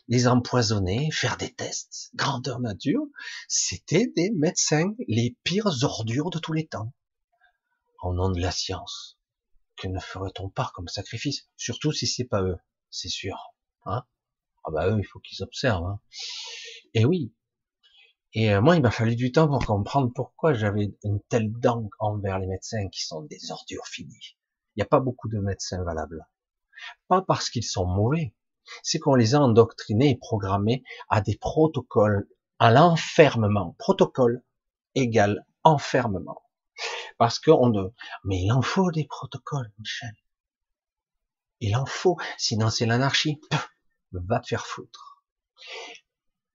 S1: les empoisonner, faire des tests, grandeur nature. C'était des médecins, les pires ordures de tous les temps. Au nom de la science, que ne ferait-on pas comme sacrifice? Surtout si c'est pas eux, c'est sûr. Hein? Ah bah eux, il faut qu'ils observent. Hein. Et oui. Et euh, moi, il m'a fallu du temps pour comprendre pourquoi j'avais une telle dent envers les médecins qui sont des ordures finies. Il n'y a pas beaucoup de médecins valables. Pas parce qu'ils sont mauvais, c'est qu'on les a endoctrinés et programmés à des protocoles, à l'enfermement. Protocole égale enfermement. Parce qu'on ne, mais il en faut des protocoles, Michel. Il en faut, sinon c'est l'anarchie va te faire foutre.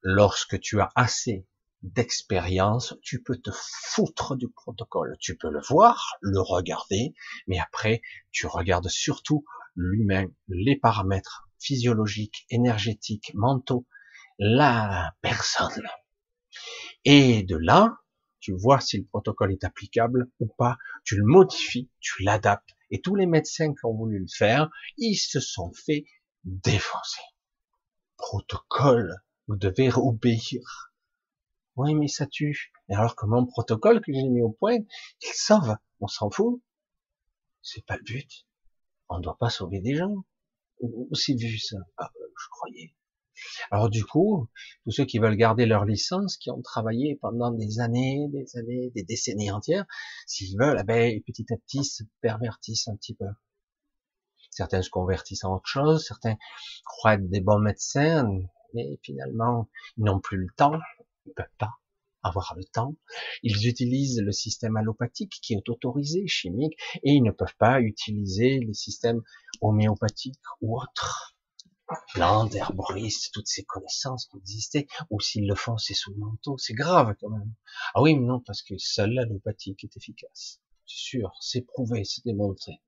S1: Lorsque tu as assez d'expérience, tu peux te foutre du protocole. Tu peux le voir, le regarder, mais après, tu regardes surtout l'humain, les paramètres physiologiques, énergétiques, mentaux, la personne. Et de là, tu vois si le protocole est applicable ou pas, tu le modifies, tu l'adaptes. Et tous les médecins qui ont voulu le faire, ils se sont fait défoncer protocole, vous devez obéir. Oui, mais ça tue. Et alors que mon protocole que j'ai mis au point, il sauve. On s'en fout. C'est pas le but. On ne doit pas sauver des gens. C'est vu ça? Ah, euh, Je croyais. Alors du coup, tous ceux qui veulent garder leur licence, qui ont travaillé pendant des années, des années, des décennies entières, s'ils veulent, eh ben, petit à petit se pervertissent un petit peu. Certains se convertissent en autre chose, certains croient être des bons médecins, mais finalement, ils n'ont plus le temps, ils peuvent pas avoir le temps. Ils utilisent le système allopathique qui est autorisé, chimique, et ils ne peuvent pas utiliser les systèmes homéopathiques ou autres. Plantes, herboristes, toutes ces connaissances qui existaient, ou s'ils le font, c'est sous le manteau, c'est grave quand même. Ah oui, mais non, parce que seul l'allopathique est efficace. C'est sûr, c'est prouvé, c'est démontré.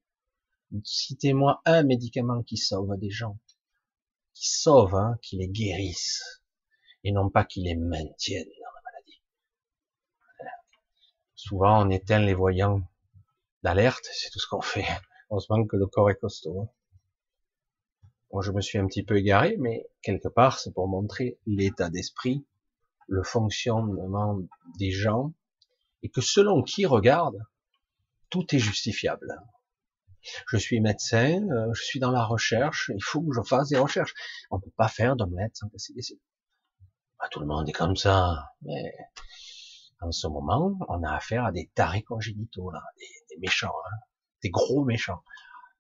S1: Citez-moi un médicament qui sauve des gens, qui sauve, hein, qui les guérisse, et non pas qui les maintienne dans la maladie. Souvent, on éteint les voyants d'alerte, c'est tout ce qu'on fait. On se manque que le corps est costaud. Hein. Moi, je me suis un petit peu égaré, mais quelque part, c'est pour montrer l'état d'esprit, le fonctionnement des gens, et que selon qui regarde, tout est justifiable je suis médecin, euh, je suis dans la recherche, il faut que je fasse des recherches. On peut pas faire d'omelette sans casser des bah, tout le monde est comme ça, mais en ce moment, on a affaire à des tarés congénitaux, là, des, méchants, hein, des gros méchants.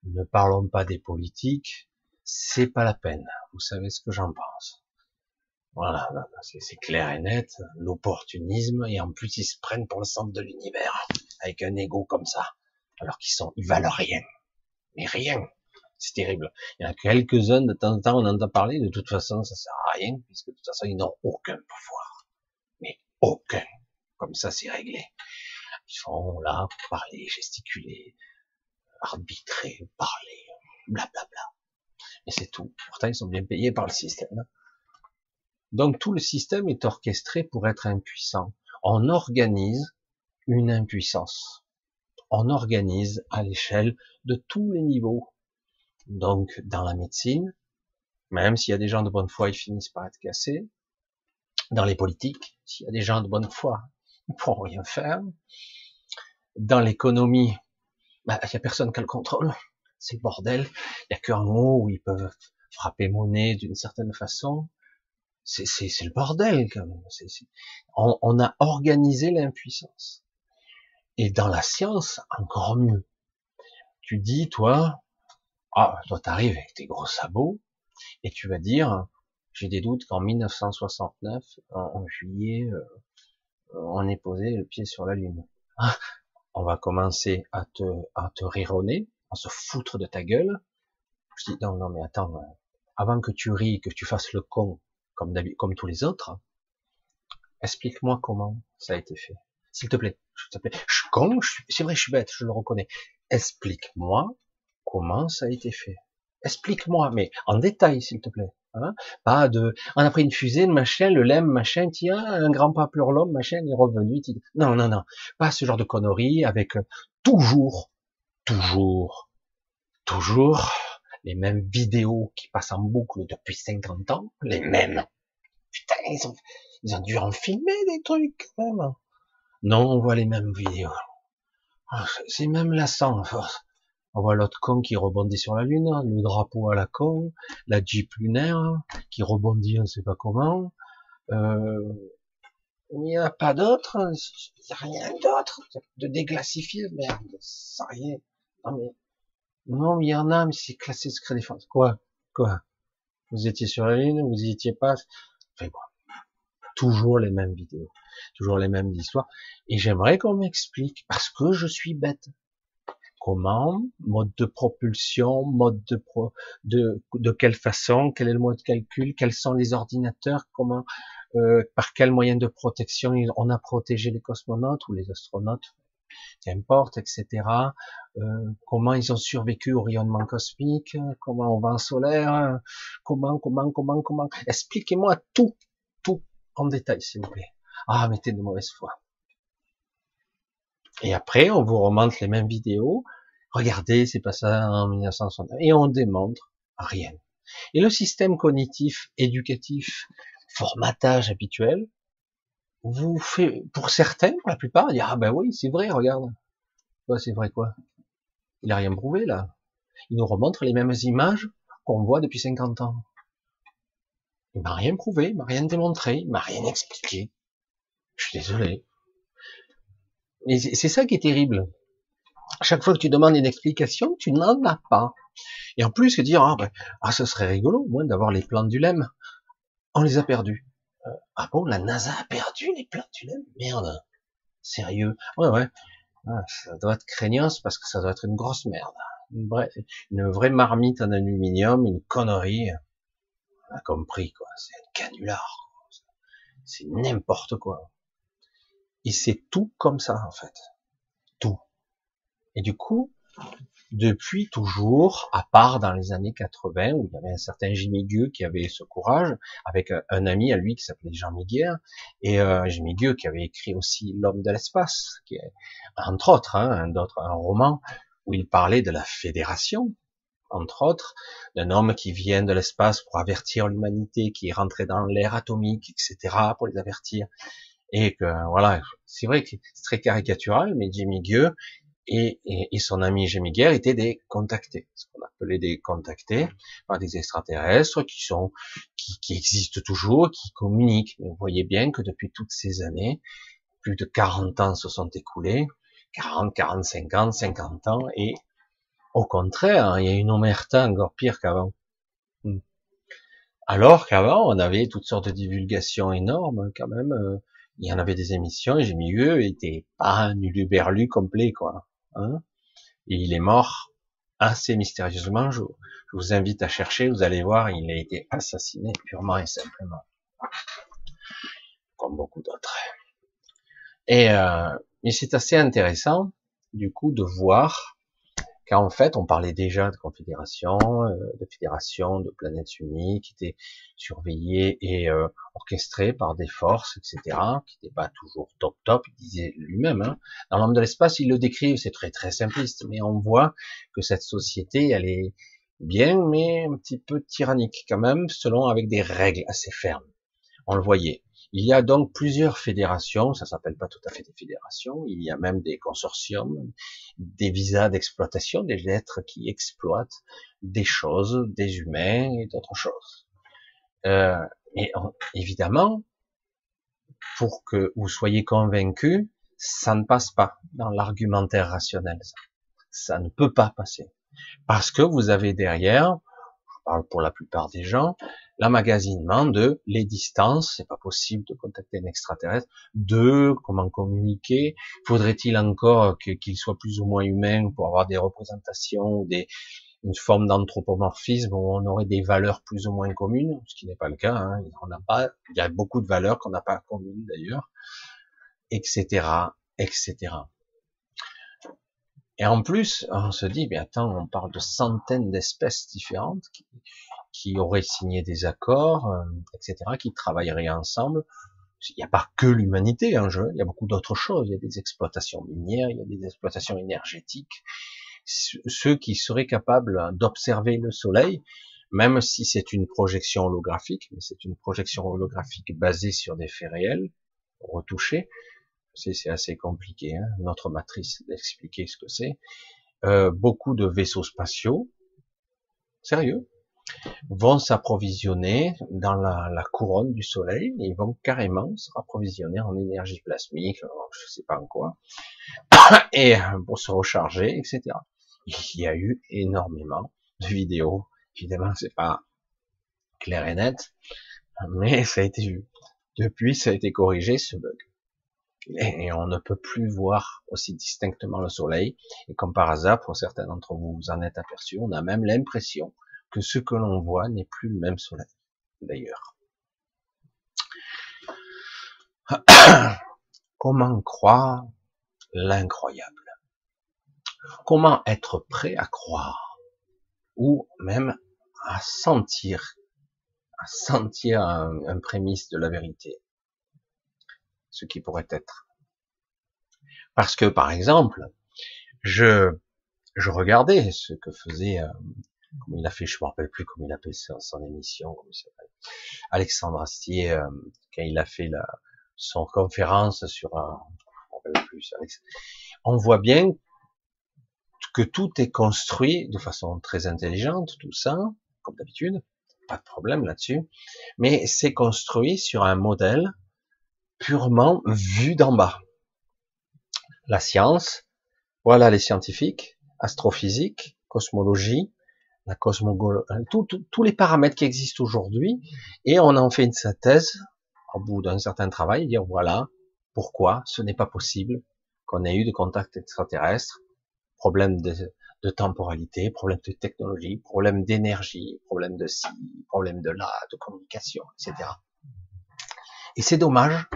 S1: Ne parlons pas des politiques, c'est pas la peine. Vous savez ce que j'en pense. Voilà, c'est clair et net, l'opportunisme, et en plus ils se prennent pour le centre de l'univers, avec un ego comme ça, alors qu'ils sont, ils valent rien mais rien. C'est terrible. Il y en a quelques-uns, de temps en temps, on entend parler, de toute façon, ça sert à rien, puisque de toute façon, ils n'ont aucun pouvoir. Mais aucun. Comme ça, c'est réglé. Ils sont là parler, gesticuler, arbitrer, parler, blablabla. Bla, Et c'est tout. Pourtant, ils sont bien payés par le système. Donc, tout le système est orchestré pour être impuissant. On organise une impuissance on organise à l'échelle de tous les niveaux. Donc, dans la médecine, même s'il y a des gens de bonne foi, ils finissent par être cassés. Dans les politiques, s'il y a des gens de bonne foi, ils ne pourront rien faire. Dans l'économie, bah, il n'y a personne qui le contrôle. C'est le bordel. Il n'y a qu'un mot où ils peuvent frapper monnaie d'une certaine façon. C'est le bordel quand même. On, on a organisé l'impuissance. Et dans la science, encore mieux. tu dis, toi, ah, toi t'arrives avec tes gros sabots, et tu vas dire, j'ai des doutes qu'en 1969, en, juillet, euh, on est posé le pied sur la Lune. Ah, on va commencer à te, à te rironner, à se foutre de ta gueule. Je dis, non, non, mais attends, euh, avant que tu ris, que tu fasses le con, comme, comme tous les autres, explique-moi comment ça a été fait. S'il te plaît, je te plaît. Je suis con, c'est vrai, je suis bête, je le reconnais. Explique-moi comment ça a été fait. Explique-moi, mais en détail, s'il te plaît. Hein pas de, on a pris une fusée, machin, le lemme, machin, tiens, un grand pas pour l'homme, machin, il est revenu. Non, non, non, pas ce genre de conneries avec euh, toujours, toujours, toujours les mêmes vidéos qui passent en boucle depuis 50 ans, les mêmes. Putain, ils ont, ils ont dû en filmer des trucs quand même. Non, on voit les mêmes vidéos. Ah, c'est même lassant, force. On voit l'autre con qui rebondit sur la lune, le drapeau à la con, la jeep lunaire qui rebondit on ne sait pas comment. Euh, il n'y a pas d'autre, il n'y a rien d'autre de déglacifié, merde, ça rien. Non mais, non, il y en a, mais c'est classé secret défense. Quoi? Quoi? Vous étiez sur la lune, vous y étiez pas? Enfin bon. Toujours les mêmes vidéos. Toujours les mêmes histoires. Et j'aimerais qu'on m'explique, parce que je suis bête. Comment, mode de propulsion, mode de pro, de, de quelle façon, quel est le mode de calcul, quels sont les ordinateurs, comment, euh, par quel moyen de protection on a protégé les cosmonautes ou les astronautes, qu'importe, etc. Euh, comment ils ont survécu au rayonnement cosmique, comment au vent solaire, comment, comment, comment, comment. Expliquez-moi tout, tout en détail, s'il vous plaît. Ah, mettez de mauvaise foi. Et après, on vous remonte les mêmes vidéos. Regardez, c'est pas ça en 1960. Et on démontre rien. Et le système cognitif, éducatif, formatage habituel, vous fait, pour certains, pour la plupart, dire, ah ben oui, c'est vrai, regarde. Ouais, c'est vrai quoi? Il a rien prouvé, là. Il nous remontre les mêmes images qu'on voit depuis 50 ans. Il m'a rien prouvé, il m'a rien démontré, il m'a rien expliqué. Je suis désolé. Mais c'est ça qui est terrible. Chaque fois que tu demandes une explication, tu n'en as pas. Et en plus, dire, ah, ben, ah, ce serait rigolo, moi, d'avoir les plans du LEM. On les a perdus. Ah bon, la NASA a perdu les LEM? Merde. Sérieux? Ouais, ouais. Ah, ça doit être craignos parce que ça doit être une grosse merde. Une vraie, une vraie marmite en aluminium, une connerie. On a compris, quoi. C'est un canular. C'est n'importe quoi. Et c'est tout comme ça, en fait. Tout. Et du coup, depuis toujours, à part dans les années 80, où il y avait un certain Jimmy Gueux qui avait ce courage, avec un, ami à lui qui s'appelait Jean Miguel, et euh, Jimmy Gueux qui avait écrit aussi L'homme de l'espace, qui est, entre autres, hein, un, un roman où il parlait de la fédération, entre autres, d'un homme qui vient de l'espace pour avertir l'humanité, qui est rentré dans l'air atomique, etc., pour les avertir. Et que, voilà, c'est vrai que c'est très caricatural, mais Jimmy Gueux et, et, son ami Jimmy Guerre étaient des contactés, ce qu'on appelait des contactés des extraterrestres qui sont, qui, qui existent toujours, qui communiquent. Mais vous voyez bien que depuis toutes ces années, plus de 40 ans se sont écoulés, 40, 45 ans, 50 ans, et au contraire, il y a une omerta encore pire qu'avant. Hmm. Alors qu'avant, on avait toutes sortes de divulgations énormes, quand même. Euh, il y en avait des émissions, et j'ai mis eux, était pas un uluberlu complet, quoi. Et il est mort assez mystérieusement. Je, vous invite à chercher, vous allez voir, il a été assassiné purement et simplement. Comme beaucoup d'autres. Et, euh, c'est assez intéressant, du coup, de voir car en fait, on parlait déjà de confédération, euh, de fédération, de planètes unies qui étaient surveillées et euh, orchestrées par des forces, etc., qui n'étaient pas toujours top top, il disait lui-même. Hein. Dans l'homme de l'espace, il le décrit, c'est très très simpliste, mais on voit que cette société, elle est bien, mais un petit peu tyrannique quand même, selon avec des règles assez fermes. On le voyait. Il y a donc plusieurs fédérations, ça s'appelle pas tout à fait des fédérations, il y a même des consortiums, des visas d'exploitation, des êtres qui exploitent des choses, des humains et d'autres choses. Euh, et évidemment, pour que vous soyez convaincus, ça ne passe pas dans l'argumentaire rationnel. Ça. Ça ne peut pas passer. Parce que vous avez derrière, je parle pour la plupart des gens, l'amagasinement de les distances, c'est pas possible de contacter un extraterrestre, de comment communiquer, faudrait-il encore qu'il soit plus ou moins humain pour avoir des représentations, des, une forme d'anthropomorphisme où on aurait des valeurs plus ou moins communes, ce qui n'est pas le cas, hein. on n'a pas, il y a beaucoup de valeurs qu'on n'a pas communes d'ailleurs, etc., etc. Et en plus, on se dit, mais attends, on parle de centaines d'espèces différentes qui, auraient signé des accords, euh, etc., qui travailleraient ensemble. Il n'y a pas que l'humanité en jeu, il y a beaucoup d'autres choses. Il y a des exploitations minières, il y a des exploitations énergétiques. Ceux qui seraient capables d'observer le Soleil, même si c'est une projection holographique, mais c'est une projection holographique basée sur des faits réels, retouchés. C'est assez compliqué, hein, notre matrice d'expliquer ce que c'est. Euh, beaucoup de vaisseaux spatiaux, sérieux, vont s'approvisionner dans la, couronne du Soleil, ils vont carrément se approvisionner en énergie plasmique, je sais pas en quoi, et pour se recharger, etc. Il y a eu énormément de vidéos. Évidemment, c'est pas clair et net, mais ça a été vu. Depuis, ça a été corrigé, ce bug. Et on ne peut plus voir aussi distinctement le soleil. Et comme par hasard, pour certains d'entre vous, vous en êtes aperçus, on a même l'impression que ce que l'on voit n'est plus le même soleil, d'ailleurs. Comment croire l'incroyable? Comment être prêt à croire ou même à sentir, à sentir un, prémisse de la vérité, ce qui pourrait être. Parce que par exemple, je je regardais ce que faisait euh, comme il a fait, je me rappelle plus comment il appelle ça, son émission, Alexandre Astier, euh, quand il a fait la, son conférence sur un, plus, on voit bien que tout est construit de façon très intelligente, tout ça, comme d'habitude, pas de problème là-dessus, mais c'est construit sur un modèle purement vu d'en bas. La science, voilà les scientifiques, astrophysique, cosmologie, la cosmologie, hein, tous les paramètres qui existent aujourd'hui, et on en fait une synthèse au bout d'un certain travail, dire voilà pourquoi ce n'est pas possible qu'on ait eu de contact extraterrestre, problème de, de temporalité, problème de technologie, problème d'énergie, problème de ci, problème de là, de communication, etc. Et c'est dommage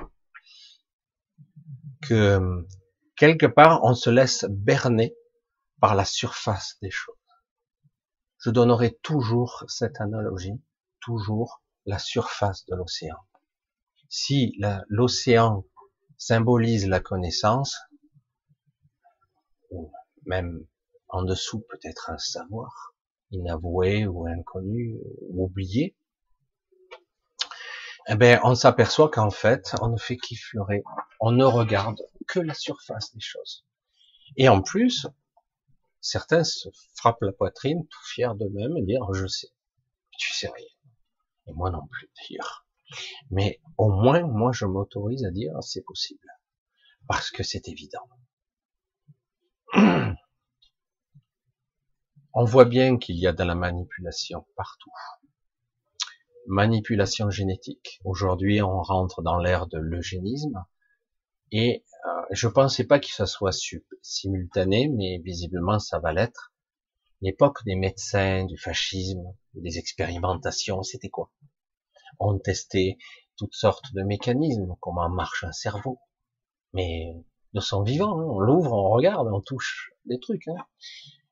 S1: que quelque part on se laisse berner par la surface des choses je donnerai toujours cette analogie, toujours la surface de l'océan. Si l'océan symbolise la connaissance, ou même en dessous peut-être un savoir, inavoué ou inconnu ou oublié, eh ben, on s'aperçoit qu'en fait, on ne fait qu'effleurer, on ne regarde que la surface des choses. Et en plus, Certains se frappent la poitrine, tout fiers d'eux-mêmes, et dire je sais. Tu sais rien. Et moi non plus d'ailleurs. Mais au moins, moi, je m'autorise à dire c'est possible. Parce que c'est évident. On voit bien qu'il y a de la manipulation partout. Manipulation génétique. Aujourd'hui, on rentre dans l'ère de l'eugénisme. Et euh, je pensais pas que ça soit simultané, mais visiblement ça va l'être. L'époque des médecins, du fascisme, des expérimentations, c'était quoi? On testait toutes sortes de mécanismes, comment marche un cerveau, mais de son vivant, hein. on l'ouvre, on regarde, on touche des trucs. Hein.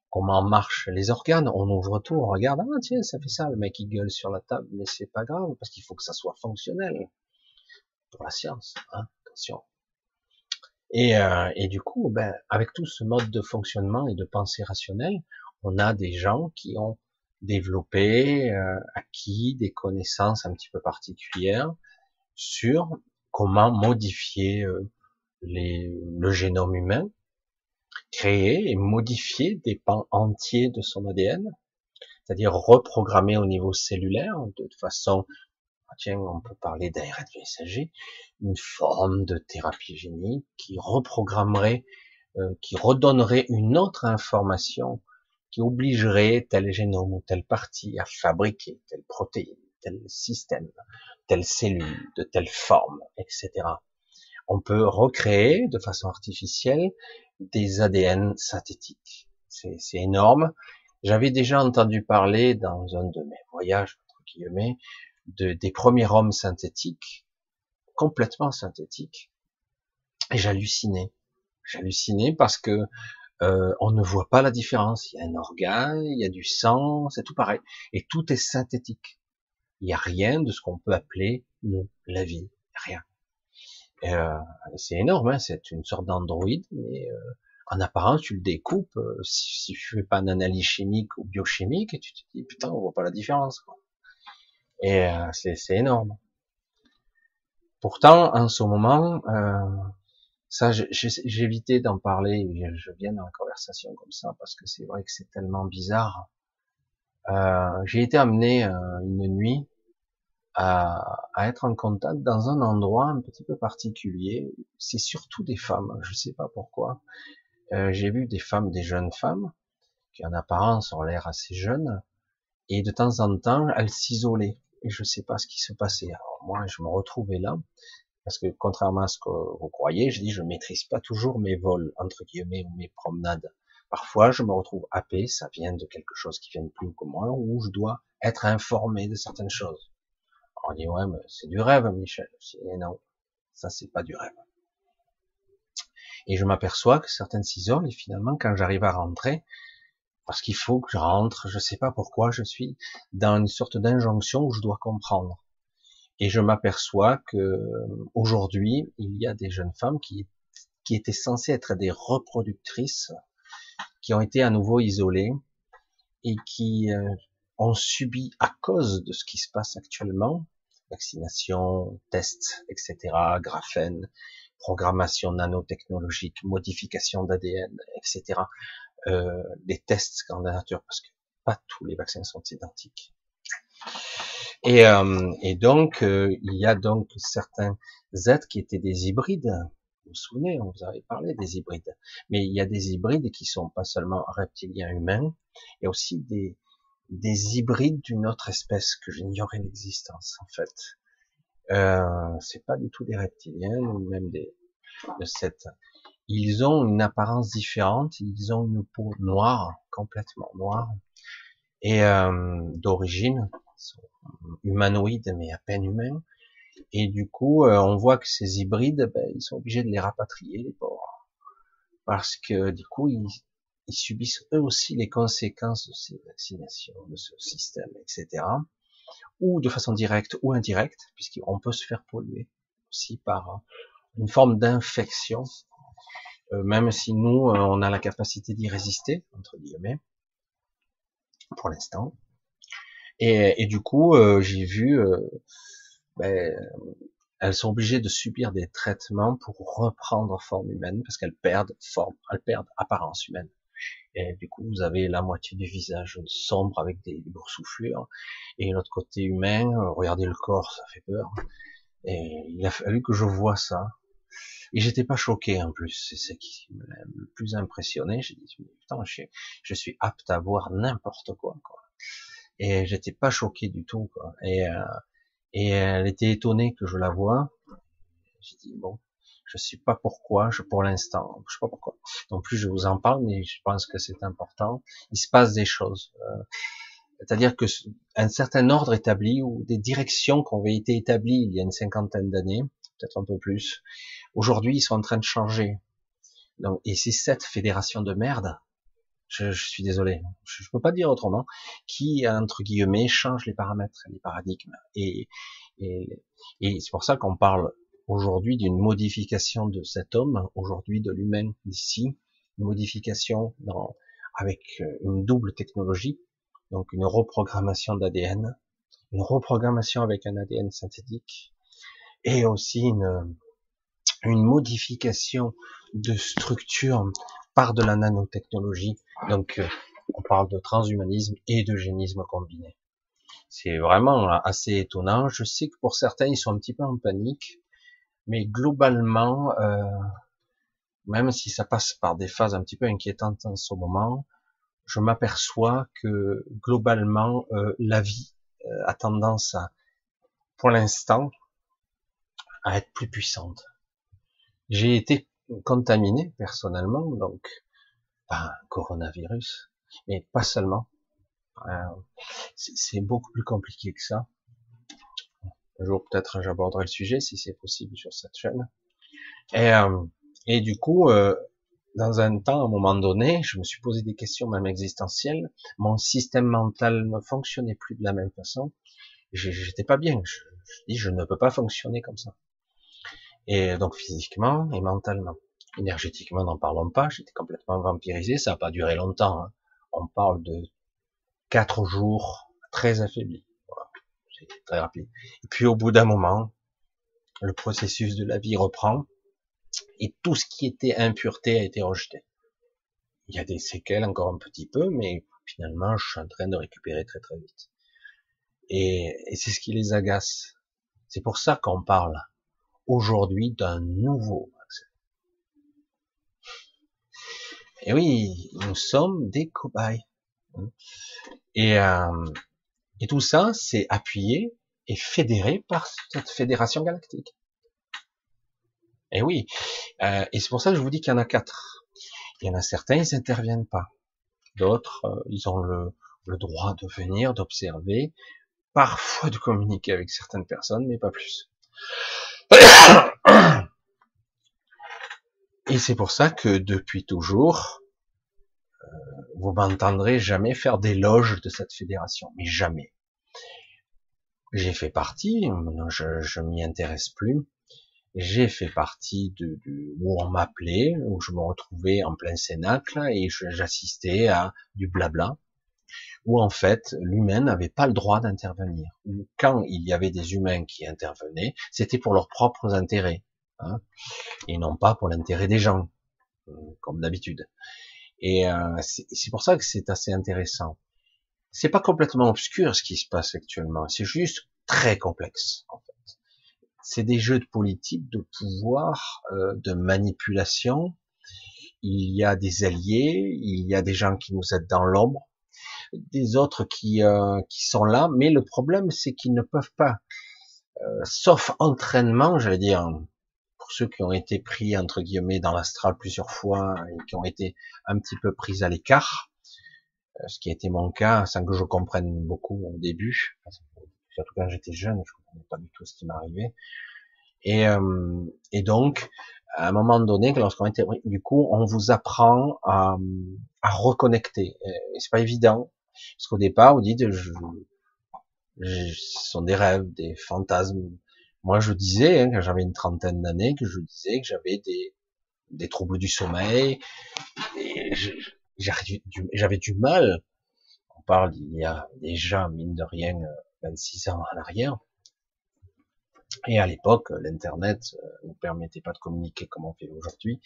S1: Comment marchent les organes? On ouvre tout, on regarde, ah tiens, ça fait ça, le mec il gueule sur la table, mais c'est pas grave, parce qu'il faut que ça soit fonctionnel pour la science. Hein. Attention, et, euh, et du coup, ben, avec tout ce mode de fonctionnement et de pensée rationnelle, on a des gens qui ont développé, euh, acquis des connaissances un petit peu particulières sur comment modifier euh, les, le génome humain, créer et modifier des pans entiers de son ADN, c'est-à-dire reprogrammer au niveau cellulaire de façon tiens, on peut parler d'ARN messager, une forme de thérapie génique qui reprogrammerait euh, qui redonnerait une autre information qui obligerait tel génome ou telle partie à fabriquer telle protéine, tel système, telle cellule, de telle forme, etc. On peut recréer de façon artificielle des ADN synthétiques. C'est énorme. J'avais déjà entendu parler dans un de mes voyages, entre guillemets, de, des premiers hommes synthétiques, complètement synthétiques, et j'hallucinais. J'hallucinais parce que euh, on ne voit pas la différence. Il y a un organe, il y a du sang, c'est tout pareil, et tout est synthétique. Il n'y a rien de ce qu'on peut appeler nous, la vie, rien. Euh, c'est énorme, hein, c'est une sorte d'androïde, mais euh, en apparence, tu le découpes, euh, si, si tu fais pas d'analyse chimique ou biochimique, et tu te dis, putain, on voit pas la différence. Et euh, c'est énorme. Pourtant, en ce moment, euh, ça, évité d'en parler, je viens dans la conversation comme ça, parce que c'est vrai que c'est tellement bizarre. Euh, j'ai été amené euh, une nuit à, à, être en contact dans un endroit un petit peu particulier. C'est surtout des femmes, je sais pas pourquoi. Euh, j'ai vu des femmes, des jeunes femmes, qui en apparence ont l'air assez jeunes, et de temps en temps, elles s'isolaient. Et je sais pas ce qui se passait. Alors moi, je me retrouvais là, parce que contrairement à ce que vous croyez, je dis, je maîtrise pas toujours mes vols, entre guillemets, ou mes promenades. Parfois, je me retrouve happé, ça vient de quelque chose qui vient de plus que moi, où je dois être informé de certaines choses. On dit, ouais, mais c'est du rêve, Michel. Dis, non, ça c'est pas du rêve. Et je m'aperçois que certaines s'isolent, et finalement, quand j'arrive à rentrer, parce qu'il faut que je rentre, je sais pas pourquoi, je suis dans une sorte d'injonction où je dois comprendre. Et je m'aperçois que aujourd'hui, il y a des jeunes femmes qui, qui étaient censées être des reproductrices, qui ont été à nouveau isolées et qui euh, ont subi à cause de ce qui se passe actuellement, vaccination, tests, etc., graphène, programmation nanotechnologique, modification d'ADN, etc., euh, des tests en nature, parce que pas tous les vaccins sont identiques. Et, euh, et donc, euh, il y a donc certains êtres qui étaient des hybrides. Vous vous souvenez, on vous avait parlé des hybrides. Mais il y a des hybrides qui sont pas seulement reptiliens humains, il y a aussi des, des hybrides d'une autre espèce que j'ignorais l'existence, en fait. Euh, c'est pas du tout des reptiliens, ou même des, de cette, ils ont une apparence différente, ils ont une peau noire, complètement noire, et euh, d'origine, humanoïdes mais à peine humains. Et du coup, euh, on voit que ces hybrides, ben, ils sont obligés de les rapatrier, les parce que du coup, ils, ils subissent eux aussi les conséquences de ces vaccinations, de ce système, etc. Ou de façon directe ou indirecte, puisqu'on peut se faire polluer aussi par une forme d'infection, euh, même si nous, euh, on a la capacité d'y résister, entre guillemets, pour l'instant. Et, et, du coup, euh, j'ai vu, euh, ben, elles sont obligées de subir des traitements pour reprendre forme humaine parce qu'elles perdent forme, elles perdent apparence humaine. Et du coup, vous avez la moitié du visage sombre avec des boursouflures et l'autre côté humain. Regardez le corps, ça fait peur. Et il a fallu que je vois ça. Et j'étais pas choqué en plus, c'est ce qui m'a le plus impressionné. J'ai dit putain, je, je suis apte à voir n'importe quoi, quoi et j'étais pas choqué du tout quoi. Et euh, et elle était étonnée que je la vois. J'ai dit bon, je sais pas pourquoi, je pour l'instant, je sais pas pourquoi. Non plus je vous en parle, mais je pense que c'est important. Il se passe des choses. Euh, c'est-à-dire que un certain ordre établi ou des directions qui ont été établies il y a une cinquantaine d'années, peut-être un peu plus, aujourd'hui ils sont en train de changer. Donc, et c'est cette fédération de merde je, je suis désolé, je, je peux pas dire autrement, qui entre guillemets change les paramètres, les paradigmes. Et, et, et c'est pour ça qu'on parle aujourd'hui d'une modification de cet homme, aujourd'hui de l'humain d'ici, une modification dans, avec euh, une double technologie, donc une reprogrammation d'ADN, une reprogrammation avec un ADN synthétique, et aussi une, une modification de structure par de la nanotechnologie. Donc, euh, on parle de transhumanisme et de génisme combiné. C'est vraiment assez étonnant. Je sais que pour certains, ils sont un petit peu en panique, mais globalement, euh, même si ça passe par des phases un petit peu inquiétantes en ce moment, je m'aperçois que globalement euh, la vie euh, a tendance à, pour l'instant, à être plus puissante. J'ai été contaminé personnellement, donc par un coronavirus, mais pas seulement. Euh, c'est beaucoup plus compliqué que ça. Un jour peut-être j'aborderai le sujet si c'est possible sur cette chaîne. Et, euh, et du coup, euh, dans un temps, à un moment donné, je me suis posé des questions même existentielles. Mon système mental ne fonctionnait plus de la même façon. J'étais pas bien. Je, je dis, je ne peux pas fonctionner comme ça. Et donc physiquement et mentalement. Énergétiquement, n'en parlons pas. J'étais complètement vampirisé. Ça n'a pas duré longtemps. Hein. On parle de quatre jours très affaiblis. Voilà. C'est très rapide. Et puis au bout d'un moment, le processus de la vie reprend et tout ce qui était impureté a été rejeté. Il y a des séquelles encore un petit peu, mais finalement, je suis en train de récupérer très très vite. Et c'est ce qui les agace. C'est pour ça qu'on parle aujourd'hui d'un nouveau. Et oui, nous sommes des cobayes. Et, euh, et tout ça, c'est appuyé et fédéré par cette fédération galactique. Et oui, euh, et c'est pour ça que je vous dis qu'il y en a quatre. Il y en a certains, ils n'interviennent pas. D'autres, euh, ils ont le, le droit de venir, d'observer, parfois de communiquer avec certaines personnes, mais pas plus. Et c'est pour ça que depuis toujours, euh, vous m'entendrez jamais faire d'éloge de cette fédération, mais jamais. J'ai fait partie, je, je m'y intéresse plus, j'ai fait partie de, où on m'appelait, où je me retrouvais en plein cénacle et j'assistais à du blabla, où en fait l'humain n'avait pas le droit d'intervenir. Ou quand il y avait des humains qui intervenaient, c'était pour leurs propres intérêts, hein, et non pas pour l'intérêt des gens, comme d'habitude. Et euh, c'est pour ça que c'est assez intéressant. C'est pas complètement obscur ce qui se passe actuellement, c'est juste très complexe en fait c'est des jeux de politique, de pouvoir, euh, de manipulation. Il y a des alliés, il y a des gens qui nous aident dans l'ombre, des autres qui, euh, qui sont là, mais le problème c'est qu'ils ne peuvent pas, euh, sauf entraînement, j'allais dire, pour ceux qui ont été pris entre guillemets dans l'astral plusieurs fois et qui ont été un petit peu pris à l'écart, ce qui a été mon cas, sans que je comprenne beaucoup au début, surtout quand j'étais jeune, je comprenais pas du tout ce qui m'arrivait. Et, euh, et donc, à un moment donné, lorsqu'on était, du coup, on vous apprend à, à reconnecter. Et c'est pas évident, parce qu'au départ, vous dites, je, je, ce sont des rêves, des fantasmes. Moi, je disais, hein, quand j'avais une trentaine d'années, que je disais que j'avais des, des troubles du sommeil. J'avais du mal. On parle il y a déjà, mine de rien, 26 ans en arrière. Et à l'époque, l'internet euh, ne permettait pas de communiquer comme on fait aujourd'hui.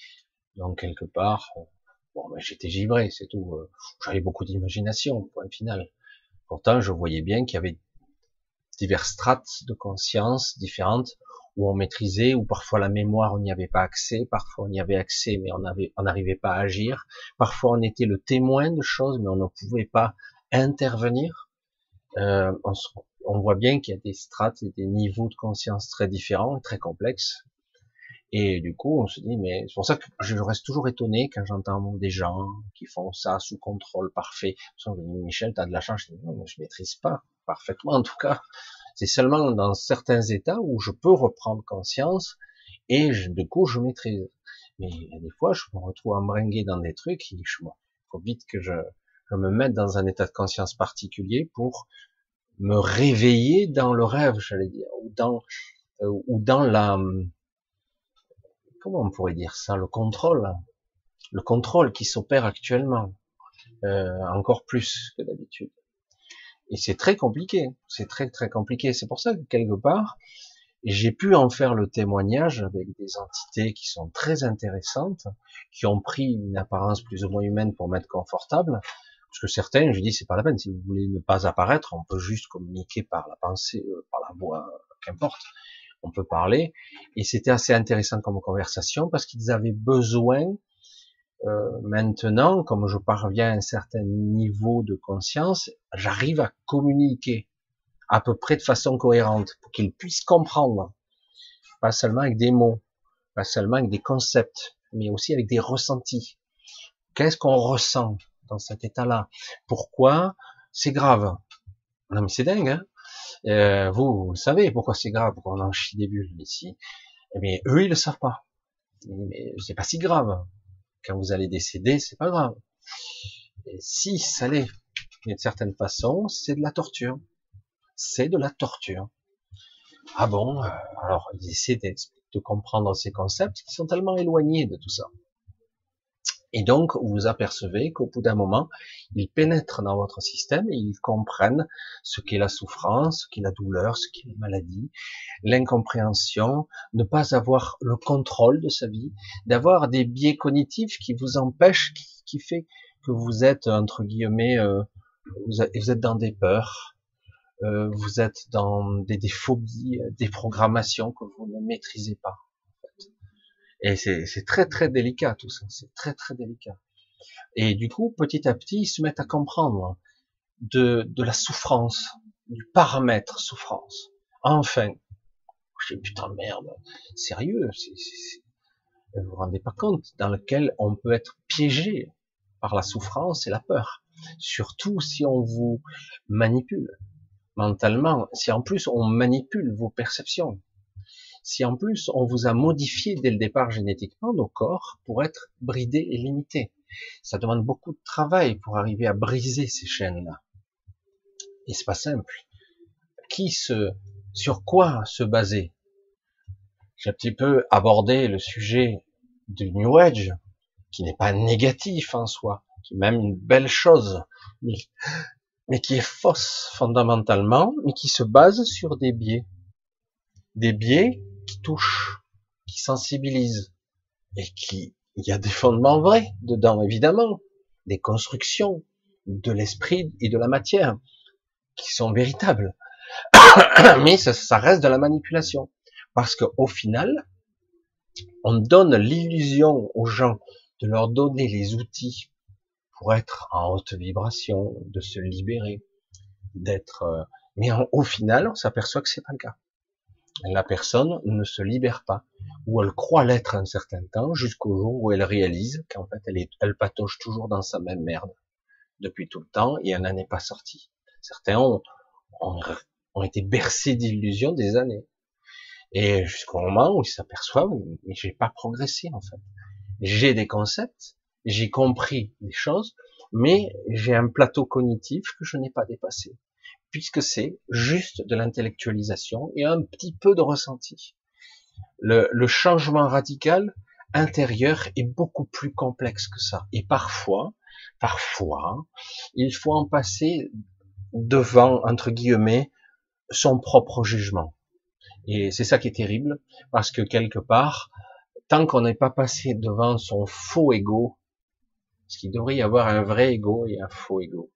S1: Donc quelque part, euh, bon, ben, j'étais givré, c'est tout. Euh, j'avais beaucoup d'imagination, point final. Pourtant, je voyais bien qu'il y avait diverses strates de conscience différentes où on maîtrisait, où parfois la mémoire on n'y avait pas accès, parfois on y avait accès mais on n'arrivait pas à agir, parfois on était le témoin de choses mais on ne pouvait pas intervenir. Euh, on, on, voit bien qu'il y a des strates et des niveaux de conscience très différents, très complexes. Et du coup, on se dit, mais c'est pour ça que je reste toujours étonné quand j'entends des gens qui font ça sous contrôle parfait. Michel, t'as de la chance. Je dis, non, je maîtrise pas parfaitement, en tout cas. C'est seulement dans certains états où je peux reprendre conscience et du coup, je maîtrise. Mais des fois, je me retrouve embringué dans des trucs et je, faut vite que je, je me mette dans un état de conscience particulier pour me réveiller dans le rêve, j'allais dire, ou dans euh, ou dans la comment on pourrait dire ça, le contrôle, le contrôle qui s'opère actuellement, euh, encore plus que d'habitude. Et c'est très compliqué, c'est très très compliqué. C'est pour ça que quelque part, j'ai pu en faire le témoignage avec des entités qui sont très intéressantes, qui ont pris une apparence plus ou moins humaine pour m'être confortable, parce que certains, je dis, c'est pas la peine. Si vous voulez ne pas apparaître, on peut juste communiquer par la pensée, euh, par la voix, qu'importe. On peut parler. Et c'était assez intéressant comme conversation parce qu'ils avaient besoin euh, maintenant, comme je parviens à un certain niveau de conscience, j'arrive à communiquer à peu près de façon cohérente pour qu'ils puissent comprendre, pas seulement avec des mots, pas seulement avec des concepts, mais aussi avec des ressentis. Qu'est-ce qu'on ressent dans cet état-là? Pourquoi? C'est grave. Non mais c'est dingue, hein? Euh, vous, vous savez pourquoi c'est grave, pourquoi on en chie des bulles ici. Mais eh eux, ils le savent pas. Mais c'est pas si grave. Quand vous allez décéder, c'est pas grave. Si ça l'est, d'une certaine façon, c'est de la torture. C'est de la torture. Ah bon euh, Alors, ils essaient de comprendre ces concepts qui sont tellement éloignés de tout ça. Et donc, vous apercevez qu'au bout d'un moment, ils pénètrent dans votre système et ils comprennent ce qu'est la souffrance, ce qu'est la douleur, ce qu'est la maladie, l'incompréhension, ne pas avoir le contrôle de sa vie, d'avoir des biais cognitifs qui vous empêchent, qui, fait que vous êtes, entre guillemets, euh, vous, êtes dans des peurs, euh, vous êtes dans des, des phobies, des programmations que vous ne maîtrisez pas. Et c'est très très délicat tout ça, c'est très très délicat. Et du coup, petit à petit, ils se mettent à comprendre de, de la souffrance, du paramètre souffrance. Enfin, dis putain de merde, sérieux, vous vous rendez pas compte dans lequel on peut être piégé par la souffrance et la peur. Surtout si on vous manipule mentalement, si en plus on manipule vos perceptions, si en plus on vous a modifié dès le départ génétiquement nos corps pour être bridés et limités. Ça demande beaucoup de travail pour arriver à briser ces chaînes-là. Et c'est pas simple. Qui se, sur quoi se baser? J'ai un petit peu abordé le sujet du New Age, qui n'est pas négatif en soi, qui est même une belle chose, mais, mais qui est fausse fondamentalement, mais qui se base sur des biais. Des biais qui touche, qui sensibilise, et qui, il y a des fondements vrais dedans, évidemment, des constructions de l'esprit et de la matière qui sont véritables. Mais ça, reste de la manipulation. Parce qu'au final, on donne l'illusion aux gens de leur donner les outils pour être en haute vibration, de se libérer, d'être, euh, mais au final, on s'aperçoit que c'est pas le cas la personne ne se libère pas, ou elle croit l'être un certain temps, jusqu'au jour où elle réalise qu'en fait elle, est, patauge toujours dans sa même merde depuis tout le temps et elle n'en est pas sortie. Certains ont, ont, été bercés d'illusions des années. Et jusqu'au moment où ils s'aperçoivent, mais j'ai pas progressé en fait. J'ai des concepts, j'ai compris des choses, mais j'ai un plateau cognitif que je n'ai pas dépassé puisque c'est juste de l'intellectualisation et un petit peu de ressenti. Le, changement radical intérieur est beaucoup plus complexe que ça. Et parfois, parfois, il faut en passer devant, entre guillemets, son propre jugement. Et c'est ça qui est terrible, parce que quelque part, tant qu'on n'est pas passé devant son faux ego, parce qu'il devrait y avoir un vrai ego et un faux ego,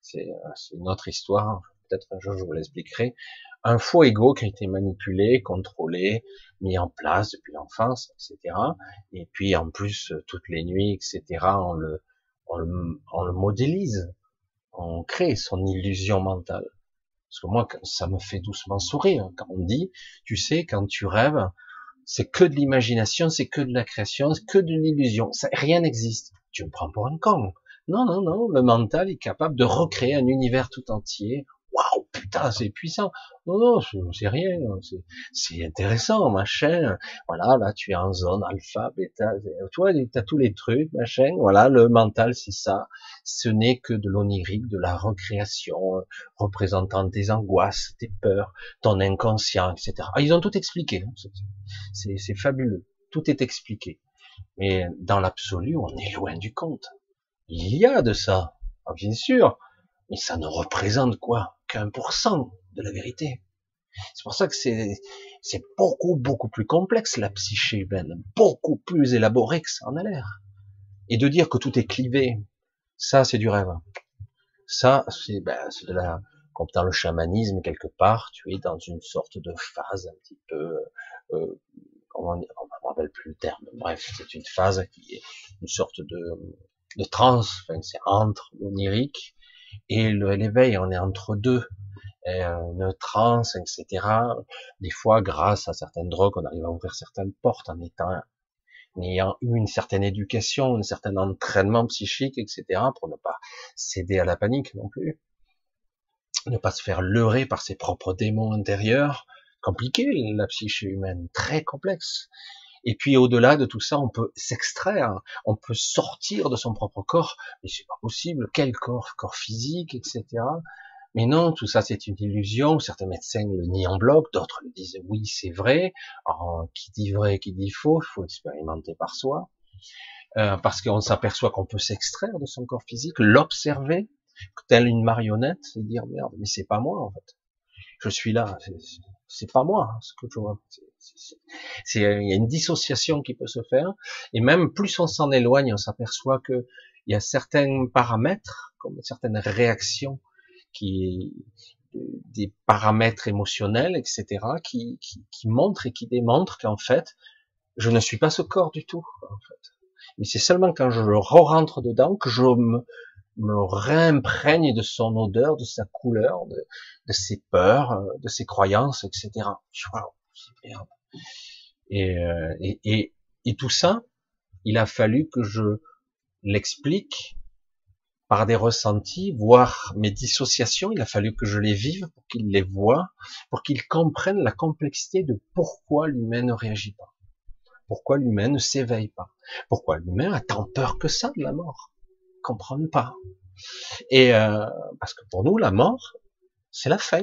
S1: c'est une autre histoire, peut-être un jour je vous l'expliquerai, un faux ego qui a été manipulé, contrôlé, mis en place depuis l'enfance, etc. Et puis en plus toutes les nuits, etc. On le, modélise, on crée son illusion mentale. Parce que moi, ça me fait doucement sourire quand on dit, tu sais, quand tu rêves, c'est que de l'imagination, c'est que de la création, c'est que de l'illusion. rien n'existe. Tu me prends pour un con. Non, non, non. Le mental est capable de recréer un univers tout entier waouh, putain, c'est puissant. Non, non, c'est rien, c'est intéressant, machin. Voilà, là, tu es en zone alpha, bêta, tu vois, tu as tous les trucs, machin. Voilà, le mental, c'est ça. Ce n'est que de l'onirique, de la recréation, représentant tes angoisses, tes peurs, ton inconscient, etc. Ah, ils ont tout expliqué. Hein, c'est fabuleux. Tout est expliqué. Mais dans l'absolu, on est loin du compte. Il y a de ça. Ah, bien sûr. Mais ça ne représente quoi? Qu'un pour cent de la vérité. C'est pour ça que c'est, c'est beaucoup, beaucoup plus complexe, la psyché humaine, beaucoup plus élaboré que ça en a l'air. Et de dire que tout est clivé, ça, c'est du rêve. Ça, c'est, ben, c'est de la comme dans le chamanisme quelque part, tu es dans une sorte de phase un petit peu, euh, on ne me rappelle plus le terme. Bref, c'est une phase qui est une sorte de, de transe, enfin, c'est entre onirique et l'éveil, on est entre deux. une transe, etc. Des fois, grâce à certaines drogues, on arrive à ouvrir certaines portes en étant en ayant eu une certaine éducation, un certain entraînement psychique, etc., pour ne pas céder à la panique non plus, ne pas se faire leurrer par ses propres démons intérieurs, compliqué la psyché humaine, très complexe. Et puis au-delà de tout ça, on peut s'extraire, on peut sortir de son propre corps, mais c'est pas possible. Quel corps? Corps physique, etc. Mais non, tout ça c'est une illusion. Certains médecins le nient en bloc, d'autres le disent oui, c'est vrai. Alors, qui dit vrai, qui dit faux, il faut expérimenter par soi. Euh, parce qu'on s'aperçoit qu'on peut s'extraire de son corps physique, l'observer, tel une marionnette, et dire merde, mais c'est pas moi en fait. Je suis là, c'est pas moi ce que je vois. C'est, il y a une dissociation qui peut se faire, et même plus on s'en éloigne, on s'aperçoit que il y a certains paramètres, comme certaines réactions qui des paramètres émotionnels, etc., qui, qui, qui montrent et qui démontrent qu'en fait, je ne suis pas ce corps du tout. En fait. Mais c'est seulement quand je re-rentre dedans que je me, me réimprègne de son odeur, de sa couleur, de, de ses peurs, de ses croyances, etc. Wow, et, euh, et, tout ça, il a fallu que je l'explique par des ressentis, voire mes dissociations, il a fallu que je les vive pour qu'ils les voient, pour qu'ils comprennent la complexité de pourquoi l'humain ne réagit pas, pourquoi l'humain ne s'éveille pas, pourquoi l'humain a tant peur que ça de la mort, ils comprennent pas. Et euh, parce que pour nous, la mort, c'est la fin.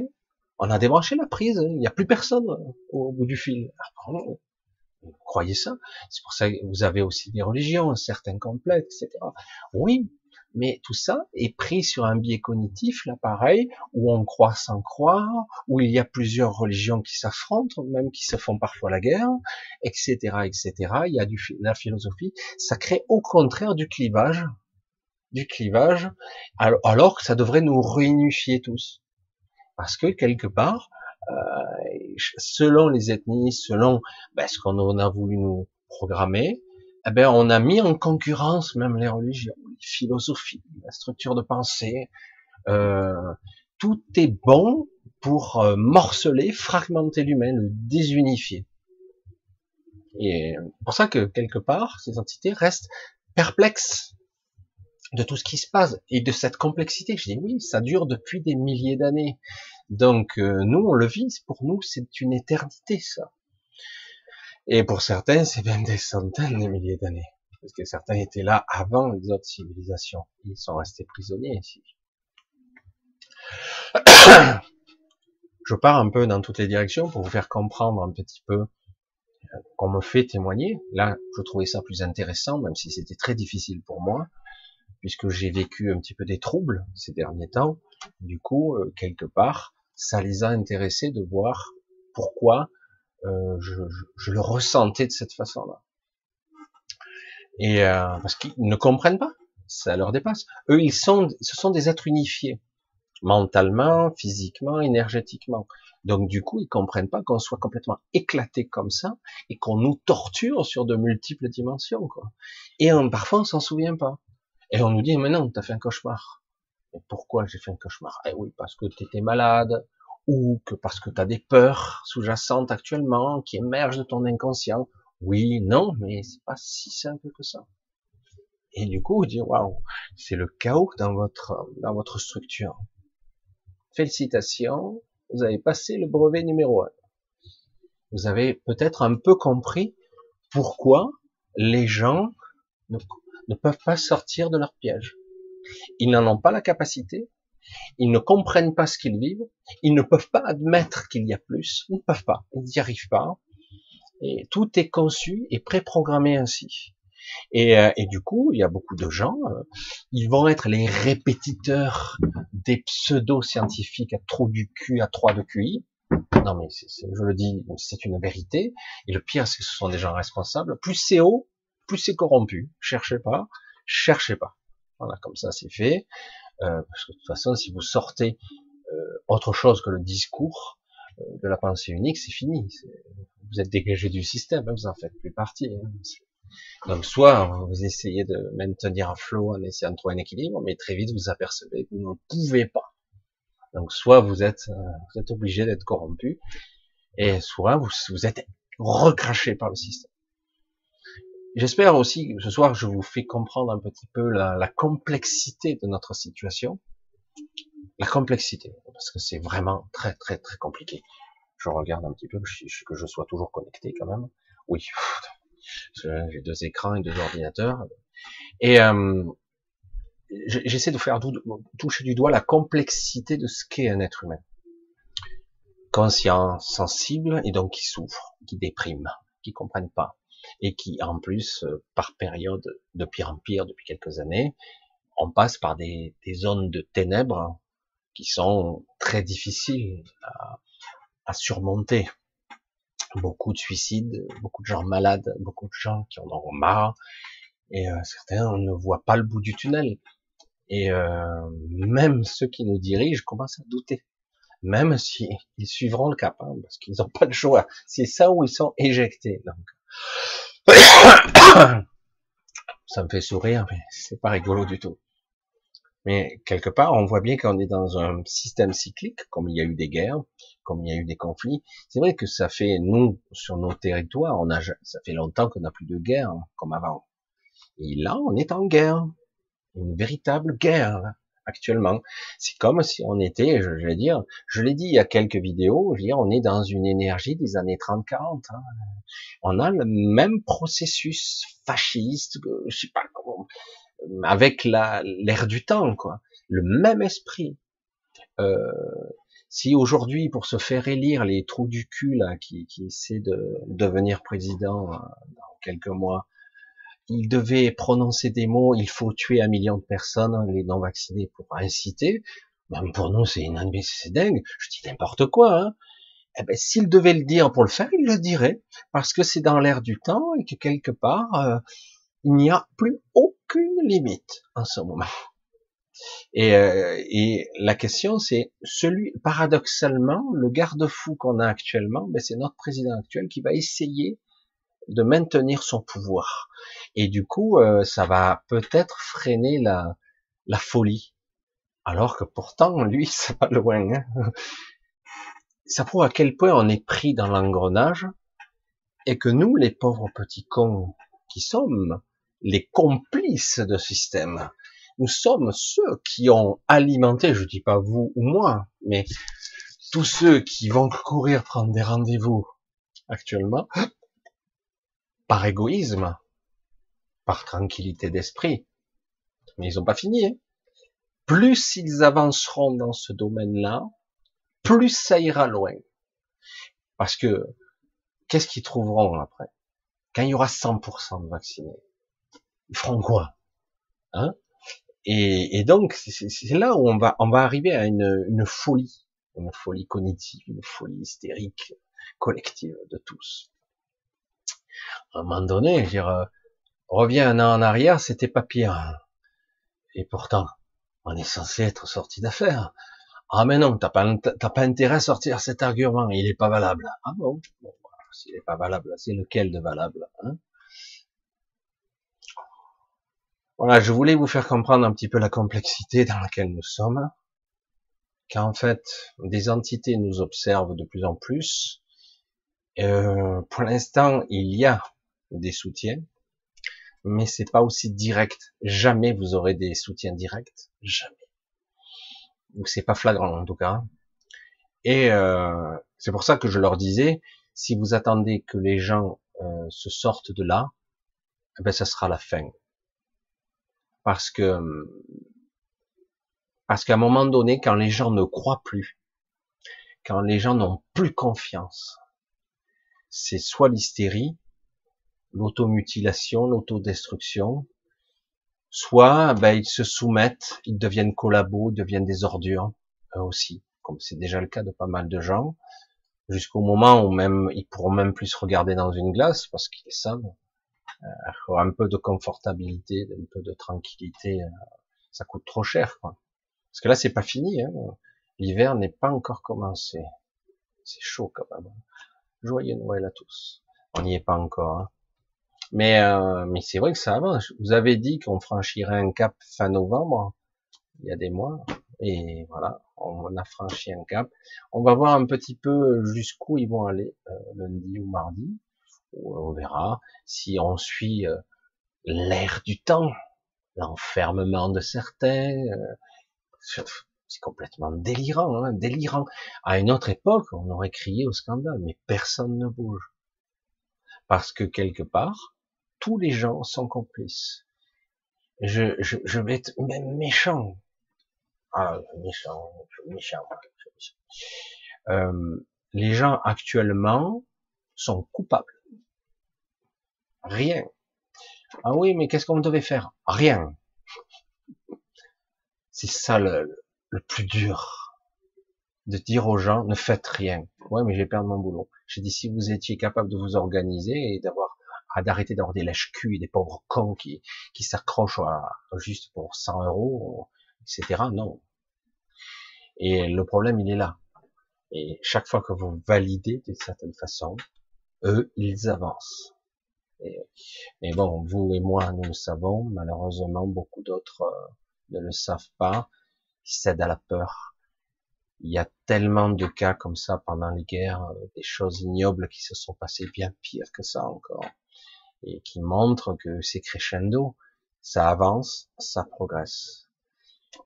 S1: On a débranché la prise, il n'y a plus personne au bout du fil. Ah, vous croyez ça? C'est pour ça que vous avez aussi des religions, certains complexes, etc. Oui, mais tout ça est pris sur un biais cognitif, là pareil, où on croit sans croire, où il y a plusieurs religions qui s'affrontent, même qui se font parfois la guerre, etc., etc. Il y a du, la philosophie, ça crée au contraire du clivage, du clivage, alors que ça devrait nous réunifier tous, parce que quelque part, euh, selon les ethnies, selon ben, ce qu'on a voulu nous programmer, eh ben, on a mis en concurrence même les religions, les philosophies, la structure de pensée. Euh, tout est bon pour euh, morceler, fragmenter l'humain, le désunifier. Et c'est pour ça que quelque part, ces entités restent perplexes de tout ce qui se passe et de cette complexité. Je dis oui, ça dure depuis des milliers d'années. Donc euh, nous, on le vit, pour nous, c'est une éternité ça. Et pour certains, c'est même des centaines de milliers d'années. Parce que certains étaient là avant les autres civilisations. Ils sont restés prisonniers ici. Je pars un peu dans toutes les directions pour vous faire comprendre un petit peu euh, qu'on me fait témoigner. Là, je trouvais ça plus intéressant, même si c'était très difficile pour moi, puisque j'ai vécu un petit peu des troubles ces derniers temps. Du coup, euh, quelque part, ça les a intéressés de voir pourquoi euh, je, le ressentais de cette façon-là. Et euh, parce qu'ils ne comprennent pas, ça leur dépasse. Eux, ils sont, ce sont des êtres unifiés, mentalement, physiquement, énergétiquement. Donc du coup, ils comprennent pas qu'on soit complètement éclaté comme ça et qu'on nous torture sur de multiples dimensions. Et on, parfois, on s'en souvient pas. Et on nous dit, mais non, t'as fait un cauchemar. Et pourquoi j'ai fait un cauchemar? Eh oui, parce que tu étais malade, ou que parce que tu as des peurs sous-jacentes actuellement qui émergent de ton inconscient. Oui, non, mais c'est pas si simple que ça. Et du coup, dire waouh, c'est le chaos dans votre dans votre structure. Félicitations, vous avez passé le brevet numéro un. Vous avez peut-être un peu compris pourquoi les gens ne peuvent pas sortir de leur piège. Ils n'en ont pas la capacité, ils ne comprennent pas ce qu'ils vivent, ils ne peuvent pas admettre qu'il y a plus, ils ne peuvent pas, ils n'y arrivent pas. Et tout est conçu et préprogrammé ainsi. Et, euh, et, du coup, il y a beaucoup de gens, euh, ils vont être les répétiteurs des pseudo-scientifiques à trop du cul, à trois de QI. Non mais je le dis, c'est une vérité. Et le pire, c'est que ce sont des gens responsables. Plus c'est haut, plus c'est corrompu. Cherchez pas, cherchez pas. Voilà, comme ça c'est fait. Euh, parce que de toute façon, si vous sortez euh, autre chose que le discours euh, de la pensée unique, c'est fini. Vous êtes dégagé du système, hein, vous en faites plus partie. Hein. Donc soit vous essayez de maintenir un flot en essayant de trouver un équilibre, mais très vite vous apercevez que vous ne pouvez pas. Donc soit vous êtes, euh, vous êtes obligé d'être corrompu, et soit vous, vous êtes recraché par le système. J'espère aussi ce soir je vous fais comprendre un petit peu la, la complexité de notre situation, la complexité, parce que c'est vraiment très très très compliqué. Je regarde un petit peu que je sois toujours connecté quand même. Oui, j'ai deux écrans et deux ordinateurs. Et euh, j'essaie de faire toucher du doigt la complexité de ce qu'est un être humain. Conscient, sensible, et donc qui souffre, qui déprime, qui comprennent pas, et qui en plus, euh, par période, de pire en pire depuis quelques années, on passe par des, zones de ténèbres qui sont très difficiles à, à surmonter beaucoup de suicides, beaucoup de gens malades, beaucoup de gens qui en ont marre, et euh, certains ne voient pas le bout du tunnel. Et euh, même ceux qui nous dirigent commencent à douter, même si ils suivront le cap, hein, parce qu'ils n'ont pas de choix. C'est ça où ils sont éjectés. Donc, ça me fait sourire, mais c'est pas rigolo du tout. Mais quelque part, on voit bien qu'on est dans un système cyclique, comme il y a eu des guerres, comme il y a eu des conflits. C'est vrai que ça fait, nous, sur nos territoires, on a, ça fait longtemps qu'on n'a plus de guerre comme avant. Et là, on est en guerre. Une véritable guerre, actuellement. C'est comme si on était, je, vais dire, je l'ai dit il y a quelques vidéos, je veux dire, on est dans une énergie des années 30-40. Hein. On a le même processus fasciste, je sais pas comment, avec l'air du temps, quoi. Le même esprit. Euh, si aujourd'hui, pour se faire élire les trous du cul là, qui, essaient de devenir président euh, dans quelques mois, il devait prononcer des mots, il faut tuer un million de personnes, les non vaccinés, pour inciter, même pour nous c'est inadmissible, c'est dingue, je dis n'importe quoi, hein. Eh ben, s'il devait le dire pour le faire, il le dirait, parce que c'est dans l'air du temps et que quelque part, euh, il n'y a plus aucune limite en ce moment. Et, euh, et la question, c'est celui, paradoxalement, le garde-fou qu'on a actuellement, ben c'est notre président actuel qui va essayer de maintenir son pouvoir. Et du coup, euh, ça va peut-être freiner la, la folie. Alors que pourtant, lui, c'est pas loin. Hein. Ça prouve à quel point on est pris dans l'engrenage et que nous, les pauvres petits cons qui sommes, les complices de système, nous sommes ceux qui ont alimenté, je dis pas vous ou moi, mais tous ceux qui vont courir prendre des rendez-vous actuellement, par égoïsme, par tranquillité d'esprit. Mais ils n'ont pas fini. Hein. Plus ils avanceront dans ce domaine-là, plus ça ira loin. Parce que, qu'est-ce qu'ils trouveront après? Quand il y aura 100% de vaccinés, ils feront quoi? Hein? Et, donc, c'est là où on va, arriver à une folie, une folie cognitive, une folie hystérique, collective de tous. À un moment donné, je dire, euh, reviens un an en arrière, c'était pas pire. Et pourtant, on est censé être sorti d'affaires. Ah mais non, t'as pas, pas intérêt à sortir cet argument, il est pas valable. Ah bon, bon s'il est pas valable, c'est lequel de valable hein Voilà, je voulais vous faire comprendre un petit peu la complexité dans laquelle nous sommes, qu'en fait, des entités nous observent de plus en plus. Euh, pour l'instant, il y a des soutiens, mais c'est pas aussi direct. Jamais vous aurez des soutiens directs, jamais. Ou c'est pas flagrant en tout cas. Et euh, c'est pour ça que je leur disais, si vous attendez que les gens euh, se sortent de là, eh ben ça sera la fin parce que parce qu'à un moment donné, quand les gens ne croient plus, quand les gens n'ont plus confiance, c'est soit l'hystérie, l'automutilation, l'autodestruction, soit ben, ils se soumettent, ils deviennent collabos, ils deviennent des ordures, eux aussi, comme c'est déjà le cas de pas mal de gens, jusqu'au moment où même ils pourront même plus regarder dans une glace parce qu'ils savent euh, un peu de confortabilité, un peu de tranquillité, euh, ça coûte trop cher, quoi. Parce que là, c'est pas fini. Hein. L'hiver n'est pas encore commencé. C'est chaud quand même. Joyeux Noël à tous. On n'y est pas encore. Hein. Mais, euh, mais c'est vrai que ça avance. Vous avez dit qu'on franchirait un cap fin novembre, il y a des mois, et voilà, on a franchi un cap. On va voir un petit peu jusqu'où ils vont aller euh, lundi ou mardi. On verra si on suit euh, l'air du temps, l'enfermement de certains. C'est complètement délirant, hein, délirant. À une autre époque, on aurait crié au scandale, mais personne ne bouge. Parce que quelque part, tous les gens sont complices. Je, je, vais être même méchant. Ah, méchant, méchant. méchant. Euh, les gens actuellement sont coupables. Rien. Ah oui, mais qu'est-ce qu'on devait faire? Rien. C'est ça le, le plus dur. De dire aux gens, ne faites rien. Ouais, mais j'ai perdu mon boulot. J'ai dit, si vous étiez capable de vous organiser et d'avoir d'arrêter d'avoir des lèches-culs et des pauvres cons qui, qui s'accrochent à, juste pour 100 euros, etc. Non. Et le problème, il est là. Et chaque fois que vous validez d'une certaine façon, eux, ils avancent. Mais bon, vous et moi, nous le savons. Malheureusement, beaucoup d'autres euh, ne le savent pas. Ils cèdent à la peur. Il y a tellement de cas comme ça pendant les guerres, euh, des choses ignobles qui se sont passées bien pire que ça encore et qui montre que c'est crescendo, ça avance, ça progresse.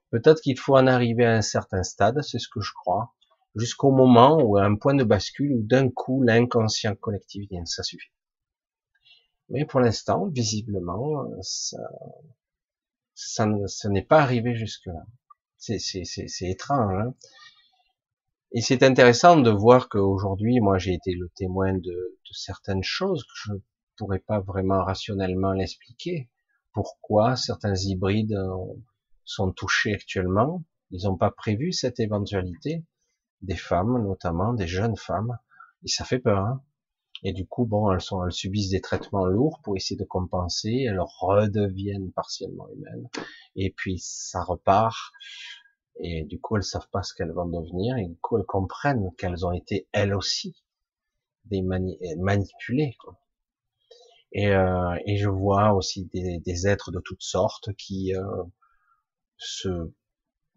S1: Peut-être qu'il faut en arriver à un certain stade, c'est ce que je crois, jusqu'au moment où un point de bascule où d'un coup l'inconscient collectif vient, ça suffit. Mais pour l'instant, visiblement, ça, ça, ça n'est pas arrivé jusque-là. C'est, étrange. Hein et c'est intéressant de voir qu'aujourd'hui, moi j'ai été le témoin de, de certaines choses que je pourrais pas vraiment rationnellement l'expliquer. Pourquoi certains hybrides sont touchés actuellement? Ils n'ont pas prévu cette éventualité? Des femmes, notamment des jeunes femmes, et ça fait peur. Hein et du coup, bon, elles sont, elles subissent des traitements lourds pour essayer de compenser. Elles redeviennent partiellement humaines, et puis ça repart. Et du coup, elles savent pas ce qu'elles vont devenir, et du coup, elles comprennent qu'elles ont été elles aussi des manipulées. Quoi. Et, euh, et je vois aussi des, des, êtres de toutes sortes qui euh, se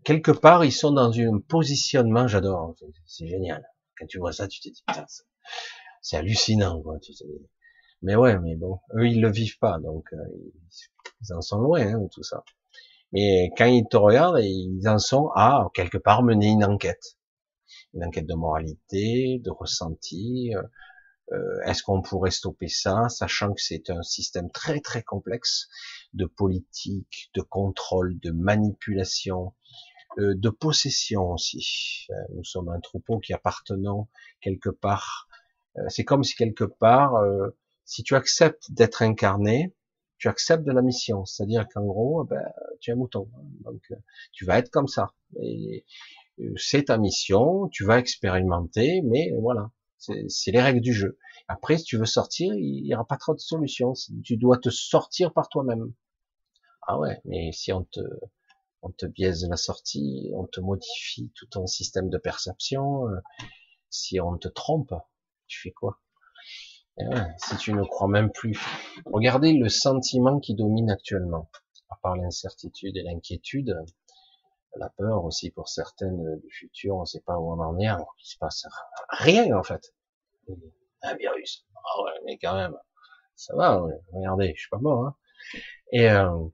S1: quelque part ils sont dans un positionnement. J'adore, c'est génial. Quand tu vois ça, tu te dis putain, c'est hallucinant, quoi. Mais ouais, mais bon, eux ils le vivent pas, donc euh, ils en sont loin hein, tout ça. Mais quand ils te regardent, ils en sont à quelque part mener une enquête, une enquête de moralité, de ressenti. Euh, euh, est-ce qu'on pourrait stopper ça, sachant que c'est un système très très complexe de politique, de contrôle, de manipulation, euh, de possession aussi. Euh, nous sommes un troupeau qui appartenons quelque part. C'est comme si quelque part, si tu acceptes d'être incarné, tu acceptes de la mission. C'est-à-dire qu'en gros, ben, tu es un mouton. Donc, tu vas être comme ça. c'est ta mission, tu vas expérimenter, mais voilà. C'est les règles du jeu. Après, si tu veux sortir, il n'y aura pas trop de solutions. Tu dois te sortir par toi-même. Ah ouais, mais si on te, on te biaise la sortie, on te modifie tout ton système de perception, euh, si on te trompe, tu fais quoi? Eh Si tu ne crois même plus. Regardez le sentiment qui domine actuellement. À part l'incertitude et l'inquiétude, la peur aussi pour certaines du futur, on ne sait pas où on en est, alors qu'il se passe rien en fait un virus. Ah mais quand même, ça va, regardez, je suis pas mort. Hein. Et euh,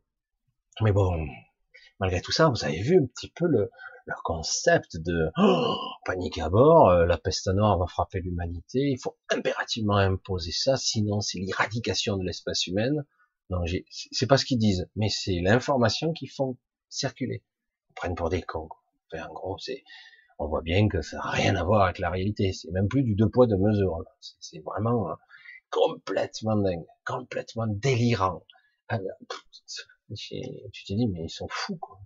S1: mais bon, malgré tout ça, vous avez vu un petit peu le, le concept de oh, panique à bord, euh, la peste noire va frapper l'humanité, il faut impérativement imposer ça, sinon c'est l'éradication de l'espèce humaine. Non, c'est pas ce qu'ils disent, mais c'est l'information qu'ils font circuler. Ils prennent pour des cons. Enfin, en gros, c'est on voit bien que ça n'a rien à voir avec la réalité. C'est même plus du deux poids deux mesures. C'est vraiment euh, complètement dingue, complètement délirant. Ah, tu te dis mais ils sont fous quoi,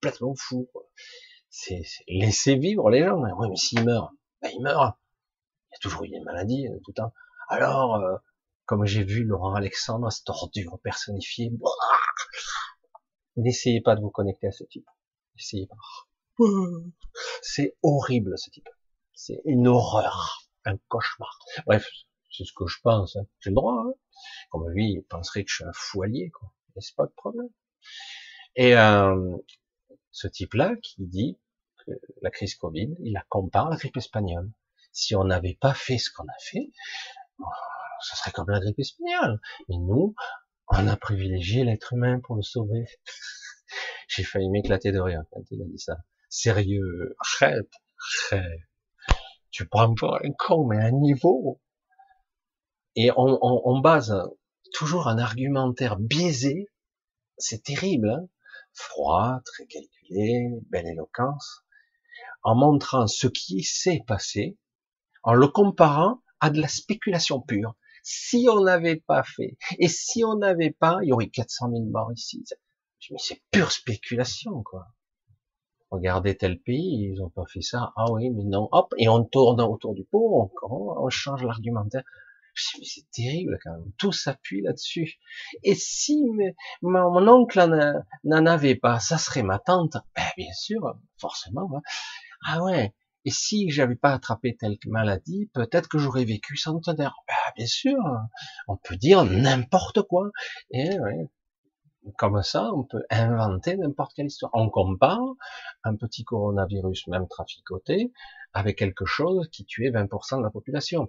S1: complètement. Quoi. C'est laisser vivre les gens. Ouais, mais s'ils meurent, ben ils meurent. Il y a toujours eu des maladies euh, tout le temps. Alors, euh, comme j'ai vu Laurent Alexandre, cette ordure personnifiée, n'essayez pas de vous connecter à ce type. Essayez pas C'est horrible ce type. C'est une horreur, un cauchemar. Bref, c'est ce que je pense. Hein. J'ai le droit. Hein. Comme lui, il penserait que je suis un fou allié, quoi. N'est-ce pas de problème? Et euh, ce type-là qui dit que la crise Covid, il la compare à la grippe espagnole. Si on n'avait pas fait ce qu'on a fait, ce serait comme la grippe espagnole. Mais nous, on a privilégié l'être humain pour le sauver. J'ai failli m'éclater de rire quand il a dit ça. Sérieux, arrête, arrête. Tu prends pas un con, mais un niveau. Et on, on, base toujours un argumentaire biaisé. C'est terrible, hein froid, très belle éloquence, en montrant ce qui s'est passé, en le comparant à de la spéculation pure. Si on n'avait pas fait, et si on n'avait pas, il y aurait 400 000 morts ici. C'est pure spéculation, quoi. Regardez tel pays, ils ont pas fait ça. Ah oui, mais non. Hop, et on tourne autour du pot, on change l'argumentaire. C'est terrible quand même. Tout s'appuie là-dessus. Et si mon oncle n'en avait pas, ça serait ma tante. Ben, bien sûr, forcément. Hein. Ah ouais. Et si j'avais pas attrapé telle maladie, peut-être que j'aurais vécu centenaire. Ben, bien sûr. On peut dire n'importe quoi. Et ouais, comme ça, on peut inventer n'importe quelle histoire. On compare un petit coronavirus, même traficoté, avec quelque chose qui tuait 20% de la population.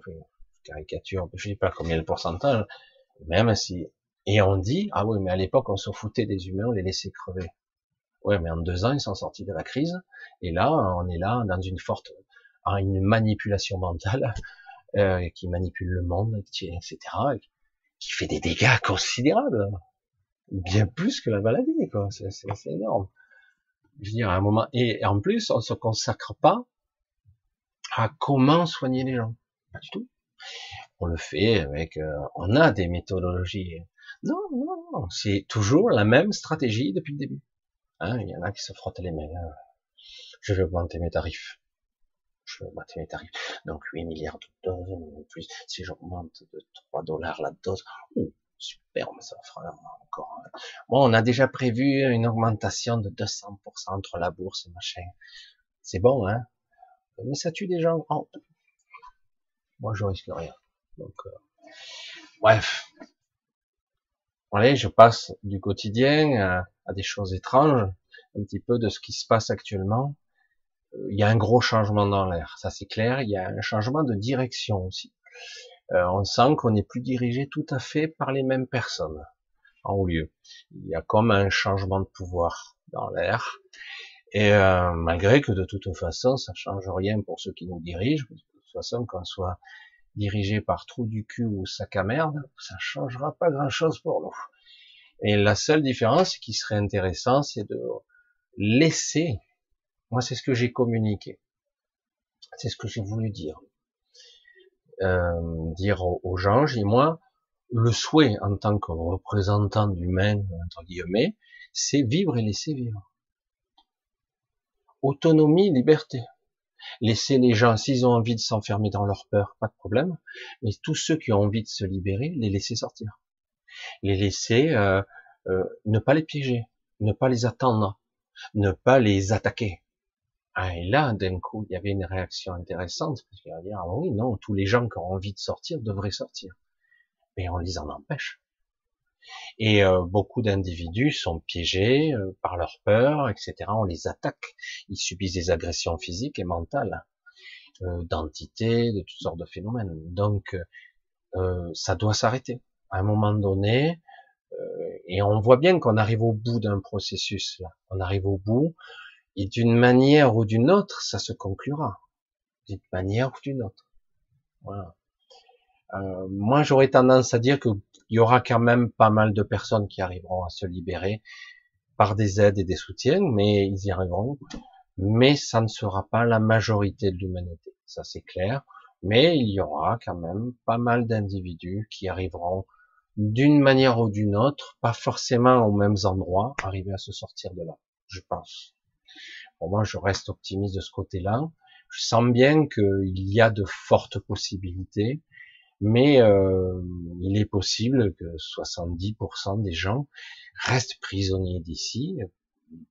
S1: Caricature, je dis pas combien le pourcentage, même si, et on dit, ah oui, mais à l'époque, on se foutait des humains, on les laissait crever. Ouais, mais en deux ans, ils sont sortis de la crise, et là, on est là dans une forte, une manipulation mentale, euh, qui manipule le monde, etc., qui fait des dégâts considérables bien plus que la maladie, quoi. C'est énorme. Je veux dire, à un moment, et en plus, on se consacre pas à comment soigner les gens. Pas du tout. On le fait avec, euh, on a des méthodologies. Non, non, non, c'est toujours la même stratégie depuis le début. Hein, il y en a qui se frottent les mains. Je vais augmenter mes tarifs. Je vais augmenter mes tarifs. Donc 8 milliards de doses, plus si j'augmente de 3 dollars la dose, Super, ça fera encore. Bon, on a déjà prévu une augmentation de 200% entre la bourse et machin. C'est bon, hein? Mais ça tue des gens. Oh. Moi, je risque rien. Donc, euh... bref. Allez, je passe du quotidien à, à, des choses étranges, un petit peu de ce qui se passe actuellement. Euh, il y a un gros changement dans l'air, ça c'est clair. Il y a un changement de direction aussi. Euh, on sent qu'on n'est plus dirigé tout à fait par les mêmes personnes en haut lieu. Il y a comme un changement de pouvoir dans l'air. Et euh, malgré que de toute façon, ça change rien pour ceux qui nous dirigent, toute façon, qu'on soit dirigé par trou du cul ou sac à merde, ça changera pas grand chose pour nous. Et la seule différence qui serait intéressant, c'est de laisser, moi c'est ce que j'ai communiqué, c'est ce que j'ai voulu dire, euh, dire aux, gens, j'ai moi, le souhait en tant que représentant d'humain, entre guillemets, c'est vivre et laisser vivre. Autonomie, liberté. Laisser les gens, s'ils ont envie de s'enfermer dans leur peur, pas de problème, mais tous ceux qui ont envie de se libérer, les laisser sortir. Les laisser, euh, euh, ne pas les piéger, ne pas les attendre, ne pas les attaquer. Ah, et là, d'un coup, il y avait une réaction intéressante, parce qu'il va dire, ah oui, non, tous les gens qui ont envie de sortir devraient sortir. Mais on les en empêche. Et euh, beaucoup d'individus sont piégés euh, par leur peur, etc. On les attaque. Ils subissent des agressions physiques et mentales, euh, d'entités, de toutes sortes de phénomènes. Donc, euh, ça doit s'arrêter. À un moment donné, et on voit bien qu'on arrive au bout d'un processus. Là. On arrive au bout et d'une manière ou d'une autre, ça se conclura. D'une manière ou d'une autre. Voilà. Euh, moi, j'aurais tendance à dire qu'il y aura quand même pas mal de personnes qui arriveront à se libérer par des aides et des soutiens, mais ils y arriveront. Mais ça ne sera pas la majorité de l'humanité, ça c'est clair. Mais il y aura quand même pas mal d'individus qui arriveront d'une manière ou d'une autre, pas forcément aux mêmes endroits, arriver à se sortir de là, je pense. Pour moi, je reste optimiste de ce côté-là. Je sens bien qu'il y a de fortes possibilités, mais euh, il est possible que 70% des gens restent prisonniers d'ici,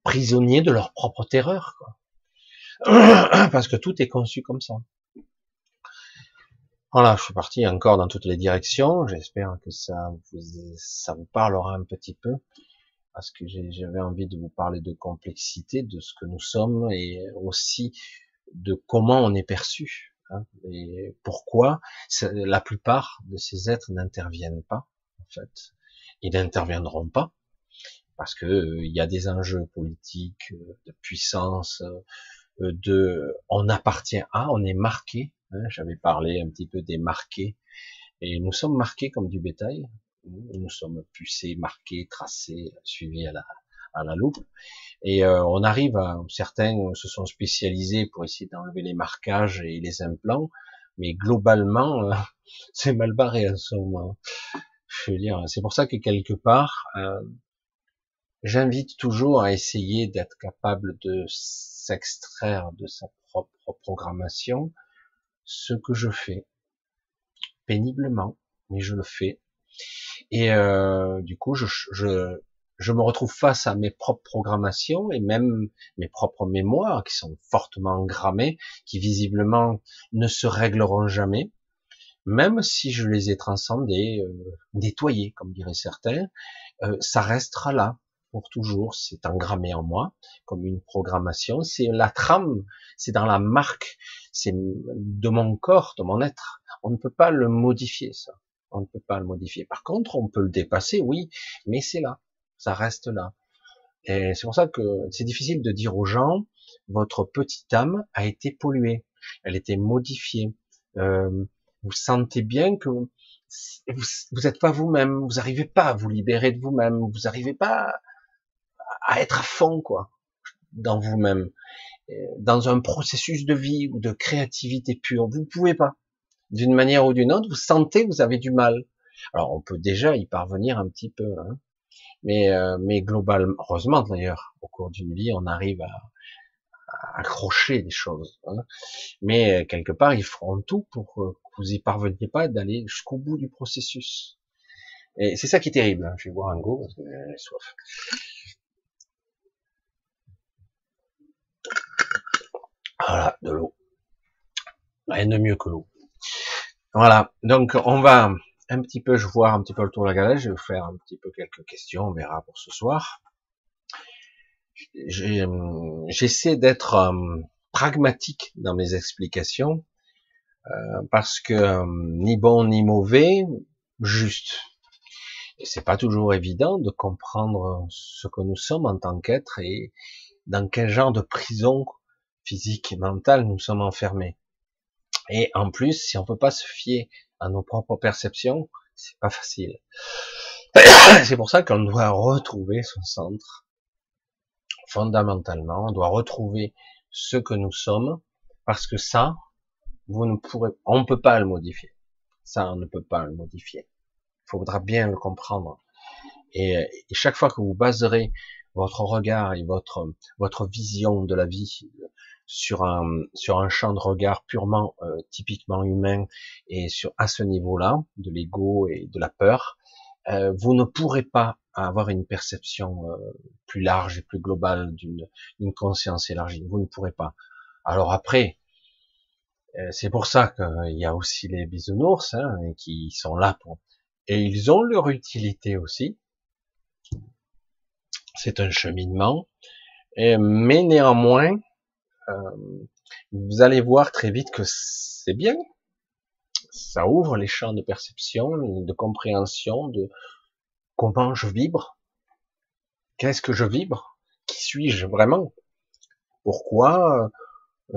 S1: prisonniers de leur propre terreur. Quoi. Parce que tout est conçu comme ça. Voilà, je suis parti encore dans toutes les directions. J'espère que ça vous, ça vous parlera un petit peu. Parce que j'avais envie de vous parler de complexité, de ce que nous sommes et aussi de comment on est perçu. Hein, et pourquoi la plupart de ces êtres n'interviennent pas, en fait? Ils n'interviendront pas parce que euh, il y a des enjeux politiques, euh, de puissance, euh, de on appartient à, on est marqué. Hein, J'avais parlé un petit peu des marqués, et nous sommes marqués comme du bétail. Nous sommes pucés, marqués, tracés, suivis à la, la loupe. Et on arrive à certains se sont spécialisés pour essayer d'enlever les marquages et les implants, mais globalement c'est mal barré en ce moment. Je veux dire, c'est pour ça que quelque part J'invite toujours à essayer d'être capable de s'extraire de sa propre programmation, ce que je fais péniblement, mais je le fais. Et euh, du coup, je, je, je me retrouve face à mes propres programmations et même mes propres mémoires qui sont fortement engrammées, qui visiblement ne se régleront jamais, même si je les ai transcendées, euh, nettoyées, comme diraient certains, euh, ça restera là pour toujours, c'est engrammé en moi comme une programmation, c'est la trame, c'est dans la marque, c'est de mon corps, de mon être. On ne peut pas le modifier, ça. On ne peut pas le modifier. Par contre, on peut le dépasser, oui, mais c'est là, ça reste là. Et c'est pour ça que c'est difficile de dire aux gens, votre petite âme a été polluée, elle était modifiée. Euh, vous sentez bien que vous n'êtes pas vous-même, vous n'arrivez pas à vous libérer de vous-même, vous n'arrivez pas à être à fond, quoi, dans vous-même, dans un processus de vie ou de créativité pure. Vous ne pouvez pas. D'une manière ou d'une autre, vous sentez que vous avez du mal. Alors, on peut déjà y parvenir un petit peu, hein. Mais, euh, mais globalement, heureusement d'ailleurs, au cours d'une vie, on arrive à, accrocher des choses. Hein. Mais euh, quelque part, ils feront tout pour que vous y parveniez pas d'aller jusqu'au bout du processus. Et c'est ça qui est terrible. Hein. Je vais boire un go parce que j'ai soif. Voilà, de l'eau. Rien de mieux que l'eau. Voilà, donc on va un petit peu, je voir un petit peu le tour de la galette, je vais vous faire un petit peu quelques questions, on verra pour ce soir. J'essaie d'être euh, pragmatique dans mes explications, euh, parce que euh, ni bon ni mauvais, juste. Et c'est pas toujours évident de comprendre ce que nous sommes en tant qu'être et dans quel genre de prison physique et mentale, nous sommes enfermés. Et en plus, si on peut pas se fier à nos propres perceptions, c'est pas facile. C'est pour ça qu'on doit retrouver son centre. Fondamentalement, on doit retrouver ce que nous sommes, parce que ça, vous ne pourrez, on ne peut pas le modifier. Ça, on ne peut pas le modifier. Il faudra bien le comprendre. Et, et chaque fois que vous baserez votre regard et votre votre vision de la vie sur un sur un champ de regard purement euh, typiquement humain et sur à ce niveau-là de l'ego et de la peur, euh, vous ne pourrez pas avoir une perception euh, plus large et plus globale d'une une conscience élargie. Vous ne pourrez pas. Alors après, c'est pour ça qu'il y a aussi les bisounours hein, qui sont là pour et ils ont leur utilité aussi. C'est un cheminement, mais néanmoins, euh, vous allez voir très vite que c'est bien. Ça ouvre les champs de perception, de compréhension de comment je vibre. Qu'est-ce que je vibre Qui suis-je vraiment Pourquoi euh,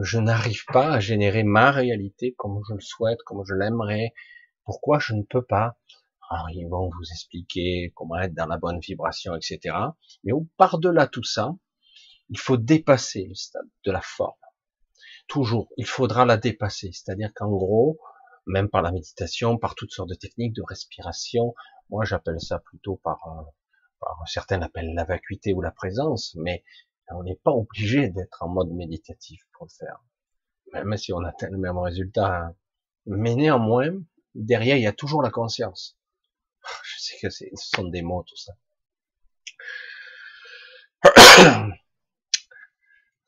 S1: je n'arrive pas à générer ma réalité comme je le souhaite, comme je l'aimerais Pourquoi je ne peux pas alors ils vont vous expliquer comment être dans la bonne vibration, etc. Mais par-delà tout ça, il faut dépasser le stade de la forme. Toujours, il faudra la dépasser. C'est-à-dire qu'en gros, même par la méditation, par toutes sortes de techniques de respiration, moi j'appelle ça plutôt par, euh, certains l'appellent la vacuité ou la présence, mais on n'est pas obligé d'être en mode méditatif pour le faire. Même si on atteint le même résultat. Hein. Mais néanmoins, derrière, il y a toujours la conscience. Je sais que ce sont des mots, tout ça.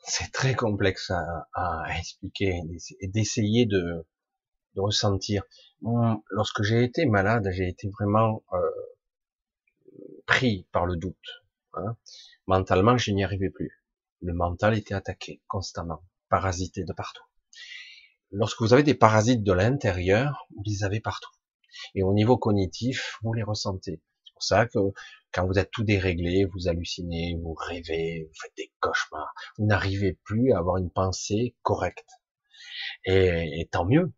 S1: c'est très complexe à, à expliquer et d'essayer de, de ressentir. Lorsque j'ai été malade, j'ai été vraiment euh, pris par le doute. Hein. Mentalement, je n'y arrivais plus. Le mental était attaqué constamment, parasité de partout. Lorsque vous avez des parasites de l'intérieur, vous les avez partout. Et au niveau cognitif, vous les ressentez. C'est pour ça que quand vous êtes tout déréglé, vous hallucinez, vous rêvez, vous faites des cauchemars, vous n'arrivez plus à avoir une pensée correcte. Et, et tant mieux.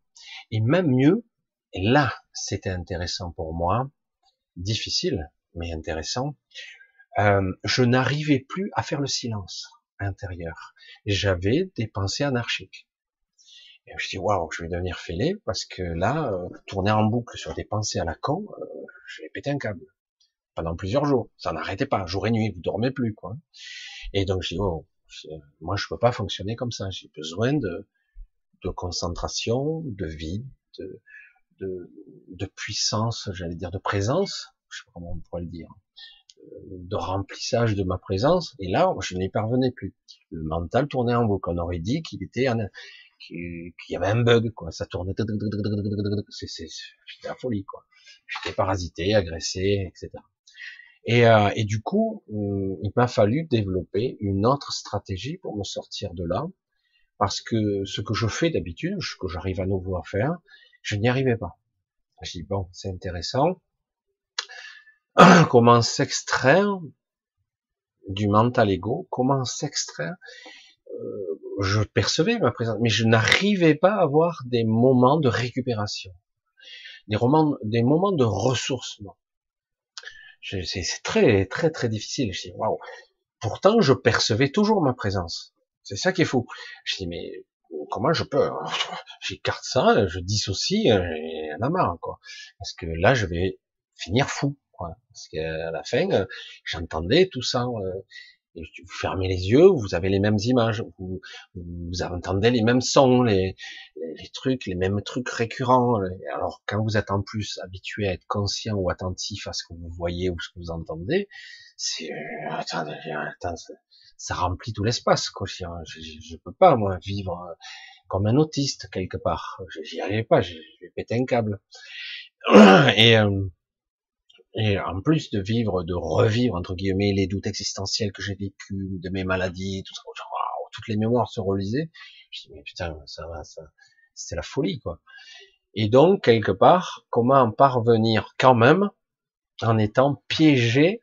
S1: Et même mieux, et là, c'était intéressant pour moi, difficile, mais intéressant, euh, je n'arrivais plus à faire le silence intérieur. J'avais des pensées anarchiques. Et je dis waouh, je vais devenir fêlé parce que là, euh, tourner en boucle sur des pensées à la con, euh, je vais péter un câble pendant plusieurs jours. Ça n'arrêtait pas, jour et nuit, vous dormez plus quoi. Et donc je dis oh, moi je peux pas fonctionner comme ça. J'ai besoin de, de concentration, de vide, de, de, de puissance, j'allais dire de présence, je sais pas comment on pourrait le dire, de remplissage de ma présence. Et là, je n'y parvenais plus. Le mental tournait en boucle. On aurait dit qu'il était qu'il y avait un bug, quoi. Ça tournait. C'est, la folie, quoi. J'étais parasité, agressé, etc. Et, euh, et du coup, il m'a fallu développer une autre stratégie pour me sortir de là, parce que ce que je fais d'habitude, ce que j'arrive à nouveau à faire, je n'y arrivais pas. Je dis bon, c'est intéressant. comment s'extraire du mental ego, comment s'extraire? Euh, je percevais ma présence, mais je n'arrivais pas à avoir des moments de récupération, des des moments de ressourcement. C'est très très très difficile. Je dis waouh. Pourtant, je percevais toujours ma présence. C'est ça qui est fou. Je dis mais comment je peux J'écarte ça, je dissocie, et en a marre quoi. Parce que là, je vais finir fou. Parce qu'à la fin, euh, j'entendais tout ça. Euh, vous fermez les yeux, vous avez les mêmes images, vous, vous entendez les mêmes sons, les, les, trucs, les mêmes trucs récurrents. Alors quand vous êtes en plus habitué à être conscient ou attentif à ce que vous voyez ou ce que vous entendez, c'est euh, attendez, attends, ça remplit tout l'espace. Je, je, je peux pas moi vivre comme un autiste quelque part. J'y arrive pas, je, vais péter un câble. Et et en plus de vivre, de revivre, entre guillemets, les doutes existentiels que j'ai vécu, de mes maladies, tout ça, toutes les mémoires se relisaient. Je dis, mais putain, ça va, ça, c'est la folie, quoi. Et donc, quelque part, comment en parvenir quand même en étant piégé,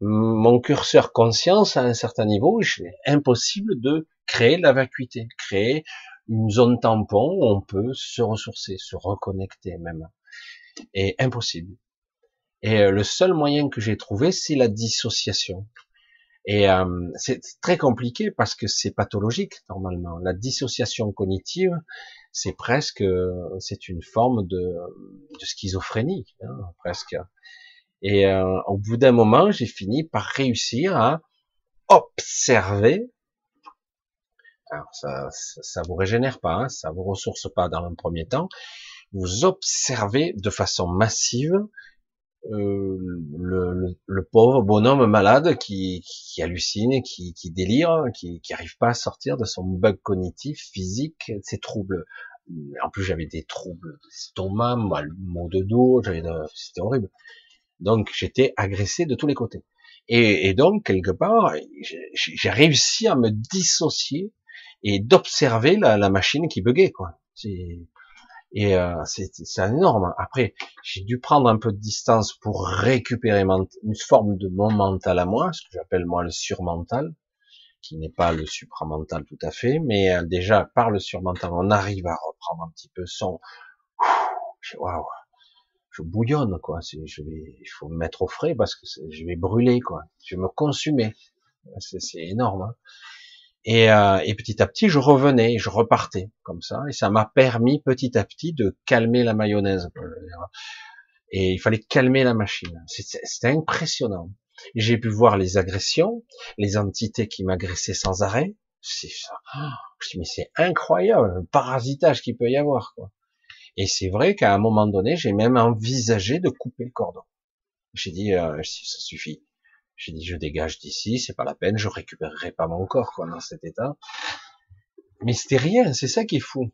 S1: mon curseur conscience à un certain niveau, impossible de créer la vacuité, créer une zone tampon où on peut se ressourcer, se reconnecter même. Et impossible. Et euh, le seul moyen que j'ai trouvé, c'est la dissociation. Et euh, c'est très compliqué parce que c'est pathologique normalement. La dissociation cognitive, c'est presque, c'est une forme de, de schizophrénie, hein, presque. Et euh, au bout d'un moment, j'ai fini par réussir à observer. Alors ça, ça, vous régénère pas, hein, ça vous ressource pas dans un premier temps. Vous observez de façon massive le, le, pauvre bonhomme malade qui, qui hallucine, qui, qui délire, qui, qui arrive pas à sortir de son bug cognitif, physique, ses troubles. En plus, j'avais des troubles d'estomac, mal, maux de dos, j'avais, c'était horrible. Donc, j'étais agressé de tous les côtés. Et, et donc, quelque part, j'ai réussi à me dissocier et d'observer la, la, machine qui buguait, quoi. Et euh, c'est énorme. Après, j'ai dû prendre un peu de distance pour récupérer une forme de mon mental à moi, ce que j'appelle moi le surmental, qui n'est pas le supramental tout à fait, mais euh, déjà par le surmental, on arrive à reprendre un petit peu son. Waouh, je bouillonne quoi. Je vais, il faut me mettre au frais parce que je vais brûler quoi. Je vais me consumer. C'est énorme. Hein. Et, euh, et, petit à petit, je revenais, je repartais comme ça, et ça m'a permis petit à petit de calmer la mayonnaise. Et il fallait calmer la machine. C'était impressionnant. J'ai pu voir les agressions, les entités qui m'agressaient sans arrêt. C'est ça. Je mais c'est incroyable, le parasitage qu'il peut y avoir. Quoi. Et c'est vrai qu'à un moment donné, j'ai même envisagé de couper le cordon. J'ai dit, euh, ça suffit. J'ai dit, je dégage d'ici, c'est pas la peine, je récupérerai pas mon corps, quoi, dans cet état. Mais c'était rien, c'est ça qui est fou.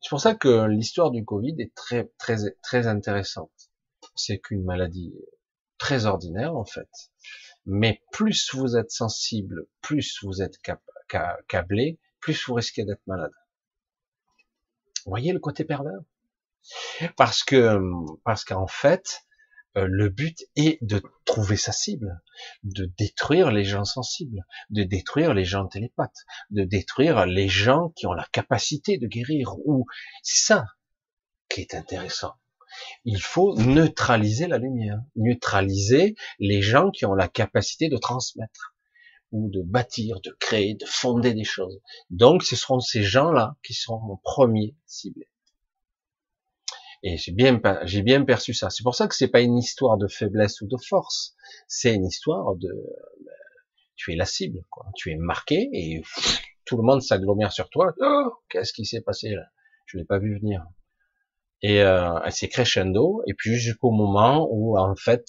S1: C'est pour ça que l'histoire du Covid est très, très, très intéressante. C'est qu'une maladie très ordinaire, en fait. Mais plus vous êtes sensible, plus vous êtes câblé, plus vous risquez d'être malade. Vous voyez le côté pervers? Parce que, parce qu'en fait, le but est de trouver sa cible, de détruire les gens sensibles, de détruire les gens télépathes, de détruire les gens qui ont la capacité de guérir. Ou ça qui est intéressant. Il faut neutraliser la lumière, neutraliser les gens qui ont la capacité de transmettre ou de bâtir, de créer, de fonder des choses. Donc, ce seront ces gens-là qui seront en premier ciblés. Et j'ai bien, j'ai bien perçu ça. C'est pour ça que c'est pas une histoire de faiblesse ou de force. C'est une histoire de, ben, tu es la cible, quoi. Tu es marqué et tout le monde s'agglomère sur toi. Oh, qu'est-ce qui s'est passé là? Je l'ai pas vu venir. Et euh, c'est crescendo. Et puis jusqu'au moment où en fait,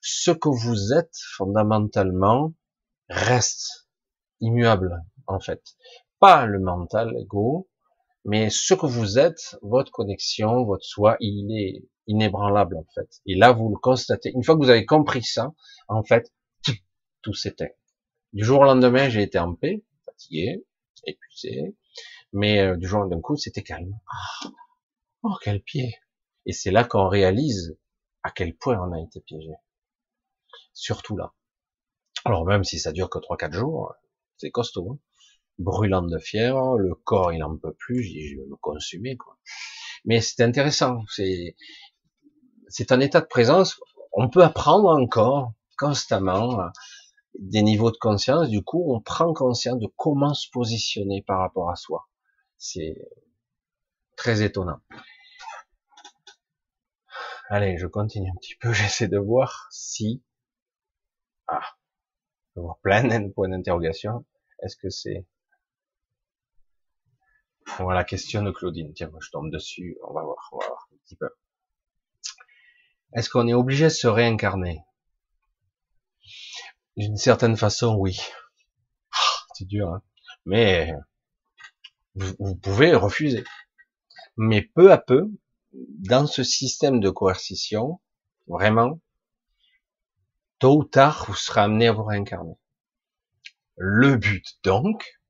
S1: ce que vous êtes fondamentalement reste immuable en fait. Pas le mental, l'ego, mais ce que vous êtes, votre connexion, votre soi, il est inébranlable en fait. Et là, vous le constatez. Une fois que vous avez compris ça, en fait, tout s'éteint. Du jour au lendemain, j'ai été en paix, fatigué, épuisé, mais euh, du jour d'un coup, c'était calme. Ah, oh, quel pied Et c'est là qu'on réalise à quel point on a été piégé. Surtout là. Alors même si ça dure que 3-4 jours, c'est costaud. Hein brûlant de fièvre, le corps il en peut plus, je vais me consumer quoi. Mais c'est intéressant, c'est c'est un état de présence. On peut apprendre encore constamment des niveaux de conscience. Du coup, on prend conscience de comment se positionner par rapport à soi. C'est très étonnant. Allez, je continue un petit peu. J'essaie de voir si ah, je voir plein de points d'interrogation. Est-ce que c'est voilà la question de Claudine. Tiens, moi je tombe dessus. On va voir, on va voir un petit peu. Est-ce qu'on est obligé de se réincarner? D'une certaine façon, oui. Ah, c'est dur, hein mais vous pouvez refuser. Mais peu à peu, dans ce système de coercition, vraiment, tôt ou tard, vous serez amené à vous réincarner. Le but, donc,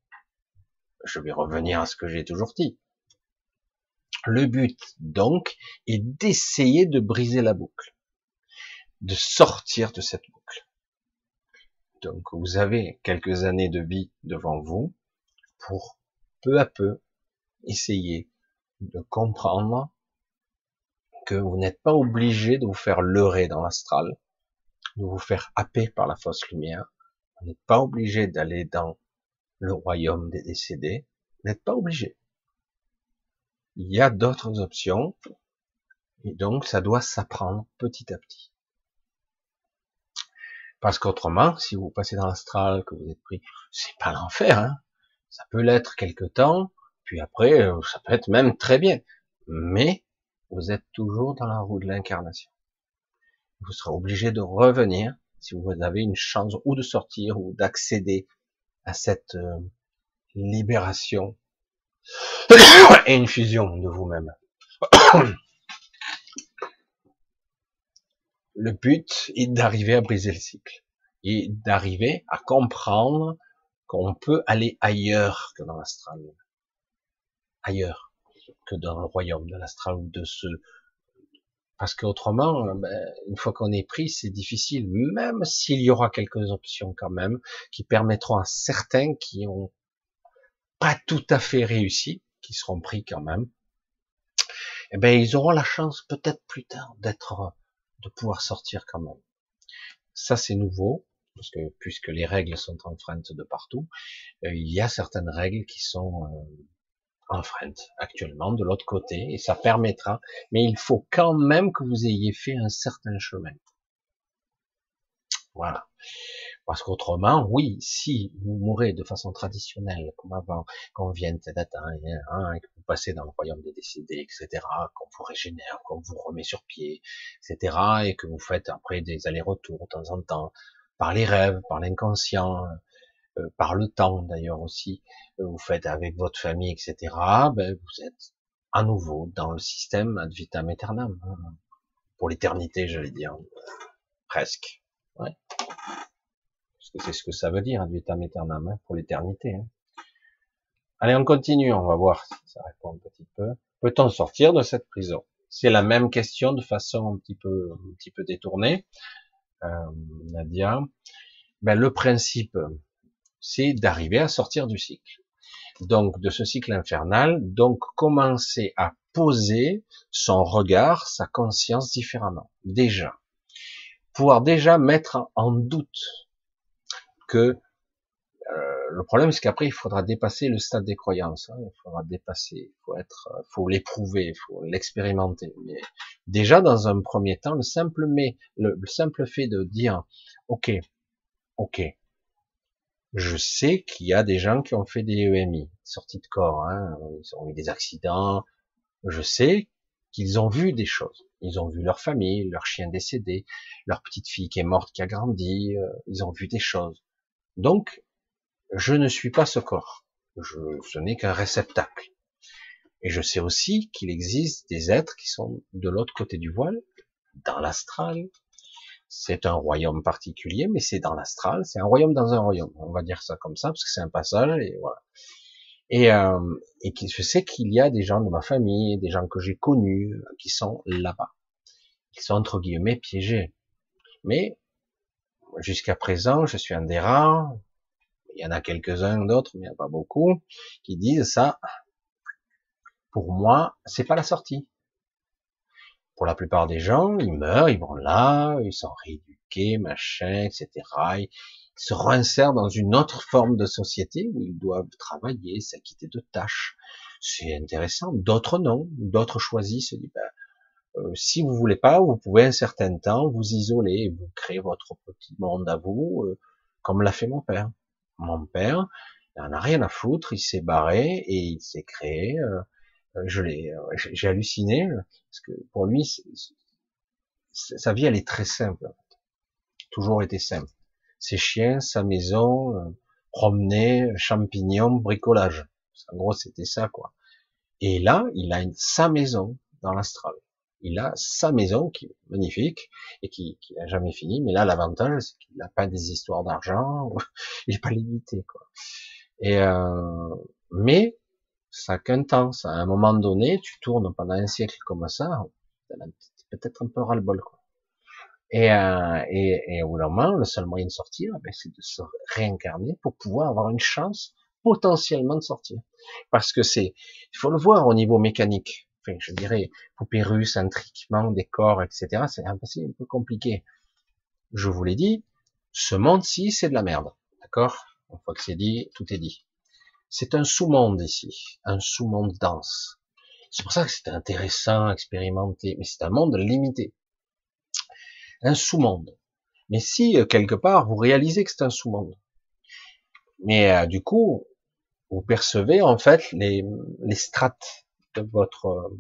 S1: je vais revenir à ce que j'ai toujours dit. Le but, donc, est d'essayer de briser la boucle, de sortir de cette boucle. Donc, vous avez quelques années de vie devant vous pour peu à peu essayer de comprendre que vous n'êtes pas obligé de vous faire leurrer dans l'astral, de vous faire happer par la fausse lumière. Vous n'êtes pas obligé d'aller dans le royaume des décédés, n'êtes pas obligé. Il y a d'autres options, et donc ça doit s'apprendre petit à petit. Parce qu'autrement, si vous passez dans l'astral, que vous êtes pris, c'est pas l'enfer, hein. Ça peut l'être quelque temps, puis après, euh, ça peut être même très bien. Mais vous êtes toujours dans la roue de l'incarnation. Vous serez obligé de revenir si vous avez une chance ou de sortir ou d'accéder à cette euh, libération et une fusion de vous-même. Le but est d'arriver à briser le cycle et d'arriver à comprendre qu'on peut aller ailleurs que dans l'astral, ailleurs que dans le royaume de l'astral ou de ce parce qu'autrement, ben, une fois qu'on est pris, c'est difficile, même s'il y aura quelques options quand même, qui permettront à certains qui ont pas tout à fait réussi, qui seront pris quand même, eh ben, ils auront la chance peut-être plus tard d'être, de pouvoir sortir quand même. Ça, c'est nouveau, parce que puisque les règles sont enfreintes de partout, euh, il y a certaines règles qui sont euh, enfreinte actuellement de l'autre côté et ça permettra, mais il faut quand même que vous ayez fait un certain chemin. Voilà. Parce qu'autrement, oui, si vous mourrez de façon traditionnelle, comme avant, qu'on vienne hein, que vous passez dans le royaume des décédés, etc., qu'on vous régénère, qu'on vous remet sur pied, etc., et que vous faites après des allers-retours de temps en temps, par les rêves, par l'inconscient, euh, par le temps d'ailleurs aussi, euh, vous faites avec votre famille, etc., ben, vous êtes à nouveau dans le système ad vitam aeternam. Hein. Pour l'éternité, j'allais dire. Presque. Ouais. Parce que c'est ce que ça veut dire, ad vitam aeternam, hein, pour l'éternité. Hein. Allez, on continue, on va voir si ça répond un petit peu. Peut-on sortir de cette prison? C'est la même question de façon un petit peu, un petit peu détournée. Euh, Nadia. Ben, le principe, c'est d'arriver à sortir du cycle. Donc, de ce cycle infernal, donc commencer à poser son regard, sa conscience différemment. Déjà. Pouvoir déjà mettre en doute que euh, le problème, c'est qu'après, il faudra dépasser le stade des croyances. Hein. Il faudra dépasser, il faut être, faut l'éprouver, il faut l'expérimenter. Mais déjà, dans un premier temps, le simple mais, le, simple fait de dire, ok, ok, je sais qu'il y a des gens qui ont fait des EMI, sorties de corps, hein, ils ont eu des accidents. Je sais qu'ils ont vu des choses. Ils ont vu leur famille, leur chien décédé, leur petite fille qui est morte, qui a grandi. Euh, ils ont vu des choses. Donc, je ne suis pas ce corps. Je, ce n'est qu'un réceptacle. Et je sais aussi qu'il existe des êtres qui sont de l'autre côté du voile, dans l'astral. C'est un royaume particulier, mais c'est dans l'astral. C'est un royaume dans un royaume. On va dire ça comme ça, parce que c'est un passage, et voilà. Et, euh, et je sais qu'il y a des gens de ma famille, des gens que j'ai connus, qui sont là-bas. Ils sont entre guillemets piégés. Mais jusqu'à présent, je suis un des rares, il y en a quelques-uns d'autres, mais il n'y a pas beaucoup, qui disent ça, pour moi, c'est pas la sortie. Pour la plupart des gens, ils meurent, ils vont là, ils sont rééduqués, machin, etc. Ils se réinsèrent dans une autre forme de société où ils doivent travailler, s'acquitter de tâches. C'est intéressant. D'autres non. D'autres choisissent. Disent, ben, euh, si vous voulez pas, vous pouvez un certain temps vous isoler, vous créer votre petit monde à vous, euh, comme l'a fait mon père mon père, il en a rien à foutre, il s'est barré et il s'est créé. Euh, je l'ai, euh, j'ai halluciné parce que pour lui, sa vie elle est très simple, toujours été simple. Ses chiens, sa maison, promener, champignons, bricolage. En gros, c'était ça quoi. Et là, il a sa maison dans l'astral. Il a sa maison qui est magnifique et qui, qui n'a jamais fini. Mais là, l'avantage, c'est qu'il n'a pas des histoires d'argent. il n'est pas limité, quoi. Et euh, mais ça n'a qu'un temps. Ça, à un moment donné, tu tournes pendant un siècle comme ça, peut-être un peu ras-le-bol, quoi. Et, euh, et, et, au moment, le seul moyen de sortir, ben, c'est de se réincarner pour pouvoir avoir une chance potentiellement de sortir. Parce que c'est, il faut le voir au niveau mécanique enfin, je dirais, poupée russe, intriquement, décor, etc. C'est un peu compliqué. Je vous l'ai dit, ce monde-ci, c'est de la merde. D'accord? Une fois que c'est dit, tout est dit. C'est un sous-monde ici, un sous-monde dense. C'est pour ça que c'est intéressant expérimenter, mais c'est un monde limité. Un sous-monde. Mais si, euh, quelque part, vous réalisez que c'est un sous-monde, mais euh, du coup, vous percevez en fait les, les strates de votre,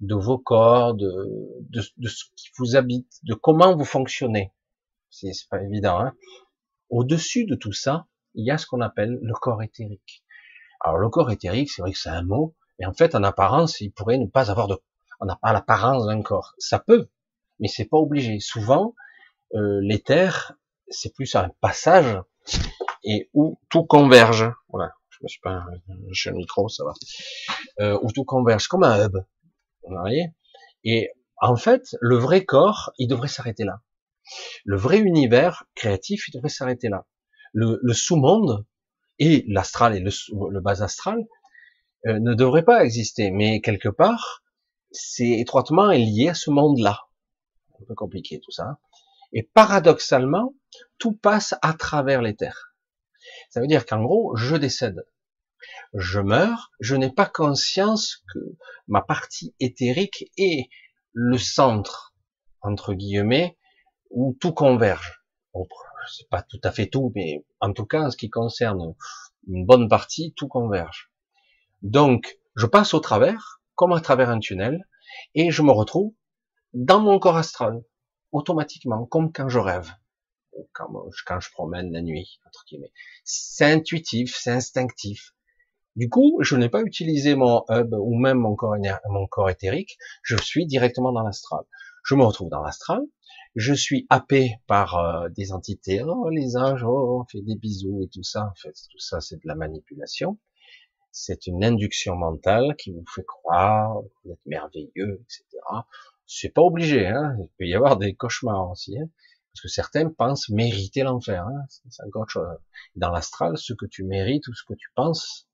S1: de vos corps, de, de, de, ce qui vous habite, de comment vous fonctionnez. C'est pas évident. Hein Au-dessus de tout ça, il y a ce qu'on appelle le corps éthérique. Alors le corps éthérique, c'est vrai que c'est un mot, mais en fait, en apparence, il pourrait ne pas avoir de, on n'a pas l'apparence d'un corps. Ça peut, mais c'est pas obligé. Souvent, euh, l'éther, c'est plus un passage et où tout converge. Voilà je me suis pas, j'ai le micro, ça va, euh, où tout converge, comme un hub, vous voyez? Et en fait, le vrai corps, il devrait s'arrêter là. Le vrai univers créatif, il devrait s'arrêter là. Le sous-monde et l'astral et le, le, bas astral euh, ne devraient pas exister, mais quelque part, c'est étroitement lié à ce monde-là. Un peu compliqué tout ça. Et paradoxalement, tout passe à travers terres. Ça veut dire qu'en gros, je décède. Je meurs, je n'ai pas conscience que ma partie éthérique est le centre, entre guillemets, où tout converge. C'est pas tout à fait tout, mais en tout cas, en ce qui concerne une bonne partie, tout converge. Donc, je passe au travers, comme à travers un tunnel, et je me retrouve dans mon corps astral, automatiquement, comme quand je rêve. quand, quand je promène la nuit, entre guillemets. C'est intuitif, c'est instinctif. Du coup, je n'ai pas utilisé mon hub ou même mon corps, mon corps éthérique, je suis directement dans l'astral. Je me retrouve dans l'astral, je suis happé par euh, des entités, oh les anges, oh, on fait des bisous et tout ça, en fait, tout ça c'est de la manipulation. C'est une induction mentale qui vous fait croire, vous êtes merveilleux, etc. C'est pas obligé, hein. il peut y avoir des cauchemars aussi, hein. parce que certains pensent mériter l'enfer. Hein. C'est encore chose. Dans l'astral, ce que tu mérites ou ce que tu penses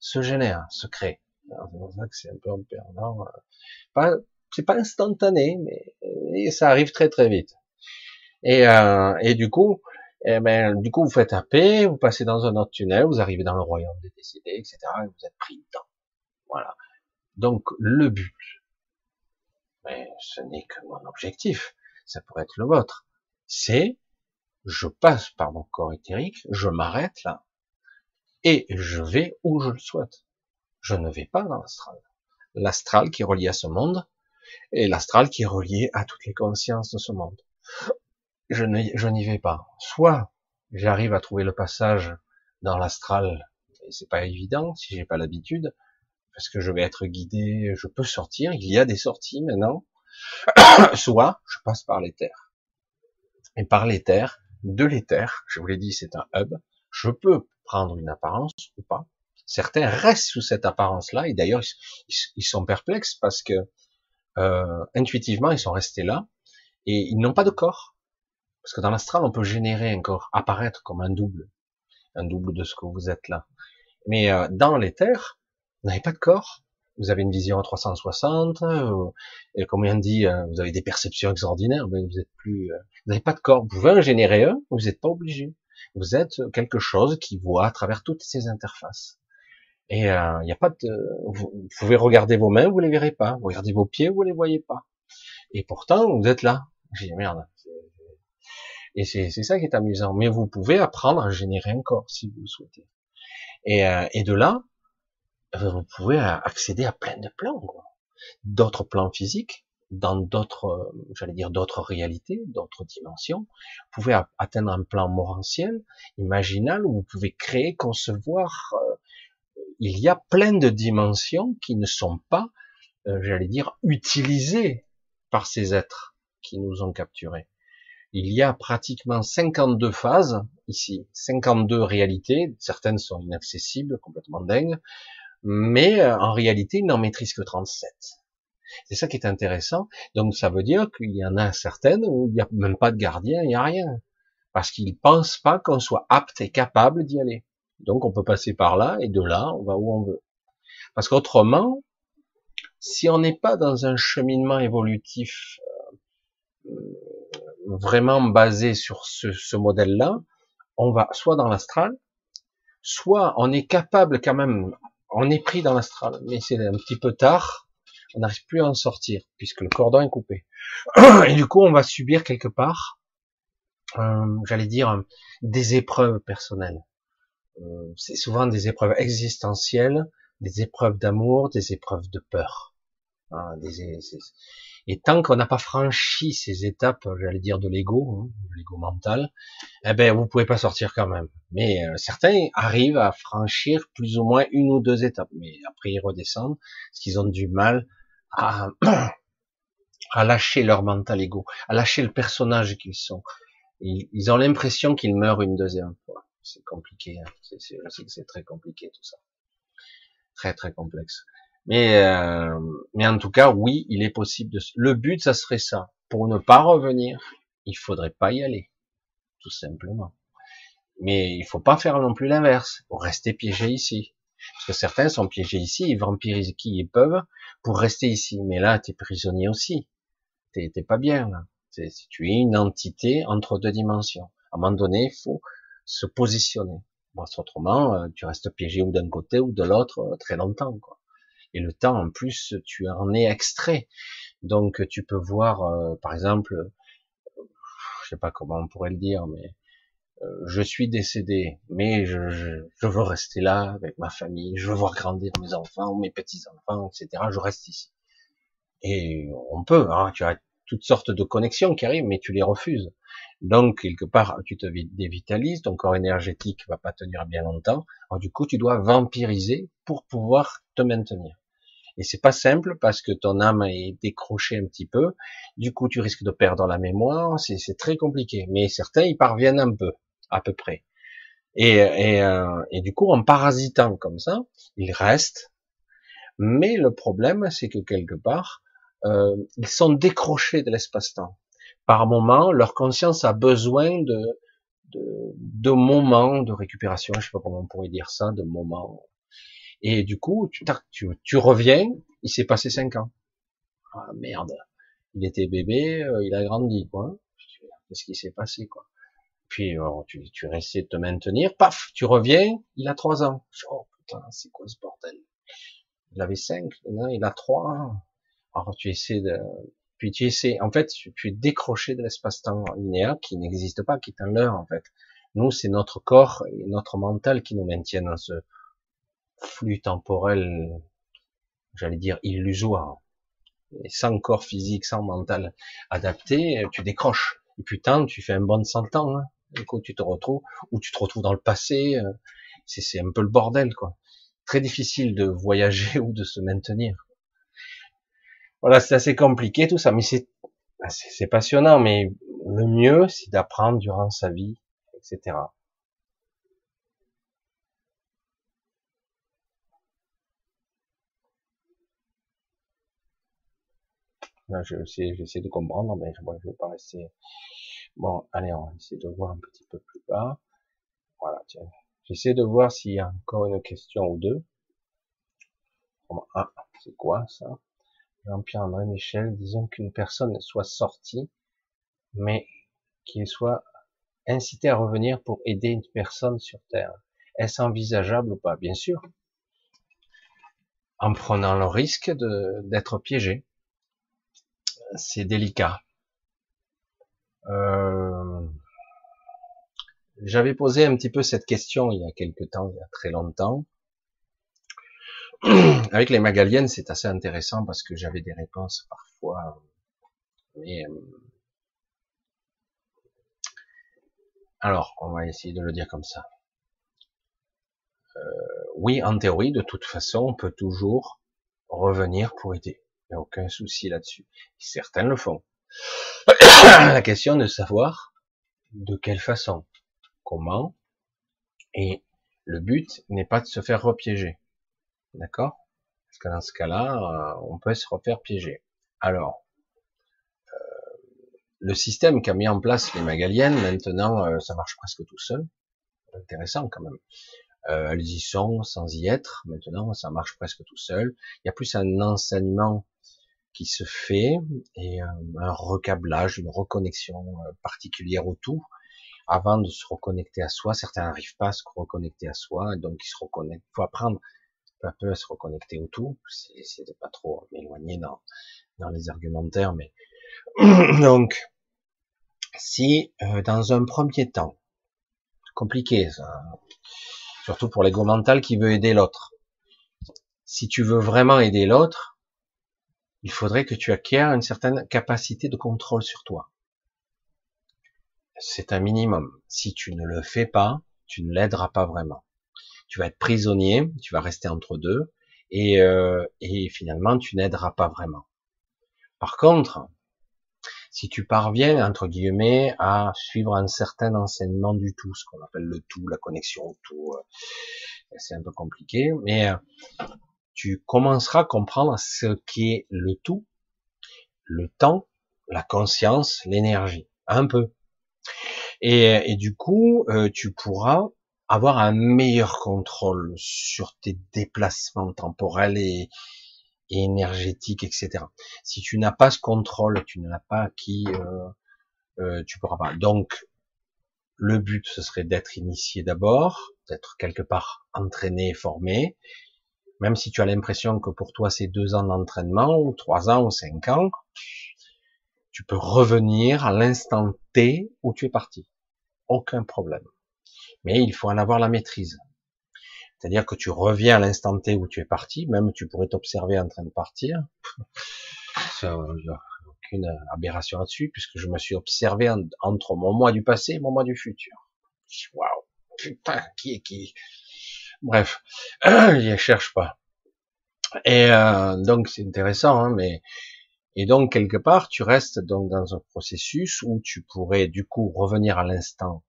S1: se génère, se crée. C'est pour ça que c'est un peu en perdant. Euh, pas, c'est pas instantané, mais ça arrive très très vite. Et, euh, et du coup, eh ben, du coup, vous faites paix, vous passez dans un autre tunnel, vous arrivez dans le royaume des décédés, etc. Et vous êtes pris dedans. Voilà. Donc, le but, mais ce n'est que mon objectif, ça pourrait être le vôtre, c'est, je passe par mon corps éthérique, je m'arrête là, et je vais où je le souhaite. Je ne vais pas dans l'astral. L'astral qui est relié à ce monde, et l'astral qui est relié à toutes les consciences de ce monde je n'y vais pas. Soit j'arrive à trouver le passage dans l'astral, et c'est pas évident si j'ai pas l'habitude, parce que je vais être guidé, je peux sortir, il y a des sorties maintenant. Soit je passe par l'éther. Et par l'éther, de l'éther, je vous l'ai dit, c'est un hub, je peux prendre une apparence ou pas. Certains restent sous cette apparence-là, et d'ailleurs ils, sont perplexes parce que euh, intuitivement ils sont restés là, et ils n'ont pas de corps. Parce que dans l'astral, on peut générer un corps, apparaître comme un double, un double de ce que vous êtes là. Mais euh, dans l'éther, vous n'avez pas de corps. Vous avez une vision à 360, euh, et comme on dit, vous avez des perceptions extraordinaires, mais vous êtes plus, vous n'avez pas de corps. Vous pouvez en générer un, vous n'êtes pas obligé. Vous êtes quelque chose qui voit à travers toutes ces interfaces. Et il n'y a pas de, vous, pouvez regarder vos mains, vous les verrez pas. Vous regardez vos pieds, vous les voyez pas. Et pourtant, vous êtes là. J'ai dit merde, et c'est ça qui est amusant. Mais vous pouvez apprendre à générer un corps si vous le souhaitez. Et, euh, et de là, euh, vous pouvez accéder à plein de plans, d'autres plans physiques, dans d'autres, euh, j'allais dire d'autres réalités, d'autres dimensions. Vous pouvez atteindre un plan morantiel, imaginal, où vous pouvez créer, concevoir. Il y a plein de dimensions qui ne sont pas, j'allais dire, utilisées par ces êtres qui nous ont capturés il y a pratiquement 52 phases ici, 52 réalités, certaines sont inaccessibles, complètement dingues, mais euh, en réalité, il n'en maîtrise que 37. C'est ça qui est intéressant. Donc ça veut dire qu'il y en a certaines où il n'y a même pas de gardien, il n'y a rien. Parce qu'ils pensent pas qu'on soit apte et capable d'y aller. Donc on peut passer par là et de là, on va où on veut. Parce qu'autrement, si on n'est pas dans un cheminement évolutif euh, vraiment basé sur ce, modèle-là, on va soit dans l'astral, soit on est capable quand même, on est pris dans l'astral, mais c'est un petit peu tard, on n'arrive plus à en sortir puisque le cordon est coupé. Et du coup, on va subir quelque part, euh, j'allais dire, des épreuves personnelles. Euh, c'est souvent des épreuves existentielles, des épreuves d'amour, des épreuves de peur. Des, et tant qu'on n'a pas franchi ces étapes, j'allais dire de l'ego, hein, de l'ego mental, eh ben vous pouvez pas sortir quand même. Mais euh, certains arrivent à franchir plus ou moins une ou deux étapes, mais après ils redescendent parce qu'ils ont du mal à, à lâcher leur mental ego, à lâcher le personnage qu'ils sont. Ils, ont l'impression qu'ils meurent une deuxième fois. C'est compliqué, hein. c'est très compliqué tout ça, très très complexe. Mais, euh, mais en tout cas, oui, il est possible de. Le but, ça serait ça. Pour ne pas revenir, il faudrait pas y aller, tout simplement. Mais il faut pas faire non plus l'inverse, pour rester piégé ici. Parce que certains sont piégés ici, ils vampirisent qui ils peuvent pour rester ici. Mais là, tu es prisonnier aussi. T'es pas bien là. Tu es une entité entre deux dimensions. À un moment donné, il faut se positionner. Parce autrement, euh, tu restes piégé ou d'un côté ou de l'autre euh, très longtemps. Quoi. Et le temps, en plus, tu en es extrait. Donc, tu peux voir, euh, par exemple, je sais pas comment on pourrait le dire, mais je suis décédé, mais je, je, veux rester là avec ma famille, je veux voir grandir mes enfants, mes petits enfants, etc. Je reste ici. Et on peut, hein, tu, toutes sortes de connexions qui arrivent, mais tu les refuses. Donc, quelque part, tu te dévitalises, ton corps énergétique va pas tenir bien longtemps. Alors, du coup, tu dois vampiriser pour pouvoir te maintenir. Et c'est pas simple parce que ton âme est décrochée un petit peu. Du coup, tu risques de perdre la mémoire. C'est très compliqué. Mais certains y parviennent un peu, à peu près. Et, et, euh, et du coup, en parasitant comme ça, ils restent. Mais le problème, c'est que quelque part, euh, ils sont décrochés de l'espace-temps. Par moment, leur conscience a besoin de, de, de moments de récupération, je sais pas comment on pourrait dire ça, de moments. Et du coup, tu, tu, tu reviens, il s'est passé cinq ans. Ah merde, il était bébé, euh, il a grandi, quoi. Qu'est-ce qui s'est passé, quoi? Puis euh, tu, tu essaies de te maintenir, paf, tu reviens, il a trois ans. Oh putain, c'est quoi ce bordel? Il avait cinq, maintenant il a trois. Alors tu essaies de, puis tu essaies, en fait, tu, es décroché de l'espace-temps linéaire qui n'existe pas, qui est un leurre en fait. Nous, c'est notre corps et notre mental qui nous maintiennent dans ce flux temporel, j'allais dire illusoire. Et sans corps physique, sans mental adapté, tu décroches. Et putain, tu fais un bon cent ans. Hein. Du coup, tu te retrouves, ou tu te retrouves dans le passé. Euh, c'est un peu le bordel, quoi. Très difficile de voyager ou de se maintenir. Voilà, c'est assez compliqué tout ça, mais c'est bah, c'est passionnant. Mais le mieux, c'est d'apprendre durant sa vie, etc. Là, j'essaie, j'essaie de comprendre, mais je ne vais pas rester. Bon, allez, on va essayer de voir un petit peu plus bas. Voilà, tiens. J'essaie de voir s'il y a encore une question ou deux. Ah, c'est quoi ça? Jean-Pierre André Michel, disons qu'une personne soit sortie, mais qu'il soit incité à revenir pour aider une personne sur Terre. Est-ce envisageable ou pas? Bien sûr. En prenant le risque d'être piégé. C'est délicat. Euh, j'avais posé un petit peu cette question il y a quelque temps, il y a très longtemps. Avec les Magaliennes, c'est assez intéressant parce que j'avais des réponses parfois, mais euh, alors on va essayer de le dire comme ça. Euh, oui, en théorie, de toute façon, on peut toujours revenir pour aider. Il n'y a aucun souci là-dessus. Certains le font. La question de savoir de quelle façon, comment, et le but n'est pas de se faire repiéger. D'accord? Parce que dans ce cas-là, euh, on peut se refaire piéger. Alors, euh, le système qu'a mis en place les Magaliennes, maintenant, euh, ça marche presque tout seul. Intéressant quand même. elles y sont sans y être. Maintenant, ça marche presque tout seul. Il y a plus un enseignement qui se fait et un recablage, une reconnexion particulière au tout avant de se reconnecter à soi. Certains n'arrivent pas à se reconnecter à soi, donc ils se reconnaissent. Il faut apprendre peu à peu à se reconnecter au tout. C'est de pas trop m'éloigner dans, dans les argumentaires, mais donc si euh, dans un premier temps, compliqué ça, surtout pour l'ego mental qui veut aider l'autre. Si tu veux vraiment aider l'autre, il faudrait que tu acquières une certaine capacité de contrôle sur toi. C'est un minimum. Si tu ne le fais pas, tu ne l'aideras pas vraiment tu vas être prisonnier, tu vas rester entre deux, et, euh, et finalement tu n'aideras pas vraiment. Par contre, si tu parviens, entre guillemets, à suivre un certain enseignement du tout, ce qu'on appelle le tout, la connexion au tout, euh, c'est un peu compliqué, mais euh, tu commenceras à comprendre ce qu'est le tout, le temps, la conscience, l'énergie, un peu. Et, et du coup, tu pourras avoir un meilleur contrôle sur tes déplacements temporels et, énergétiques, etc. Si tu n'as pas ce contrôle, tu ne l'as pas acquis, euh, euh, tu pourras pas. Donc, le but, ce serait d'être initié d'abord, d'être quelque part entraîné, formé, même si tu as l'impression que pour toi c'est deux ans d'entraînement, ou trois ans, ou cinq ans, tu peux revenir à l'instant T où tu es parti. Aucun problème mais il faut en avoir la maîtrise. C'est-à-dire que tu reviens à l'instant T où tu es parti, même tu pourrais t'observer en train de partir. Ça, aucune aberration là-dessus, puisque je me suis observé entre mon moi du passé et mon moi du futur. Waouh, putain, qui est qui? Bref, je cherche pas. Et euh, donc c'est intéressant, hein, mais et donc quelque part tu restes donc dans un processus où tu pourrais du coup revenir à l'instant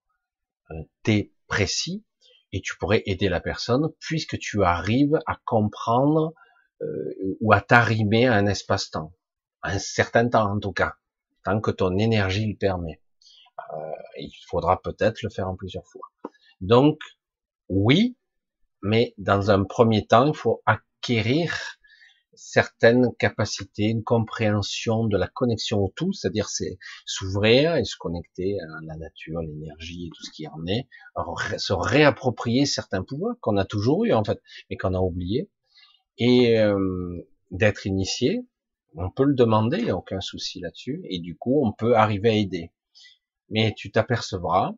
S1: euh, T précis et tu pourrais aider la personne puisque tu arrives à comprendre euh, ou à t'arrimer à un espace-temps, un certain temps en tout cas, tant que ton énergie le permet. Euh, il faudra peut-être le faire en plusieurs fois. Donc oui, mais dans un premier temps, il faut acquérir certaines capacités, une compréhension de la connexion au tout, c'est-à-dire c'est s'ouvrir et se connecter à la nature, l'énergie et tout ce qui en est, se réapproprier certains pouvoirs qu'on a toujours eu en fait, mais qu'on a oublié, et euh, d'être initié, on peut le demander, il a aucun souci là-dessus, et du coup on peut arriver à aider. Mais tu t'apercevras,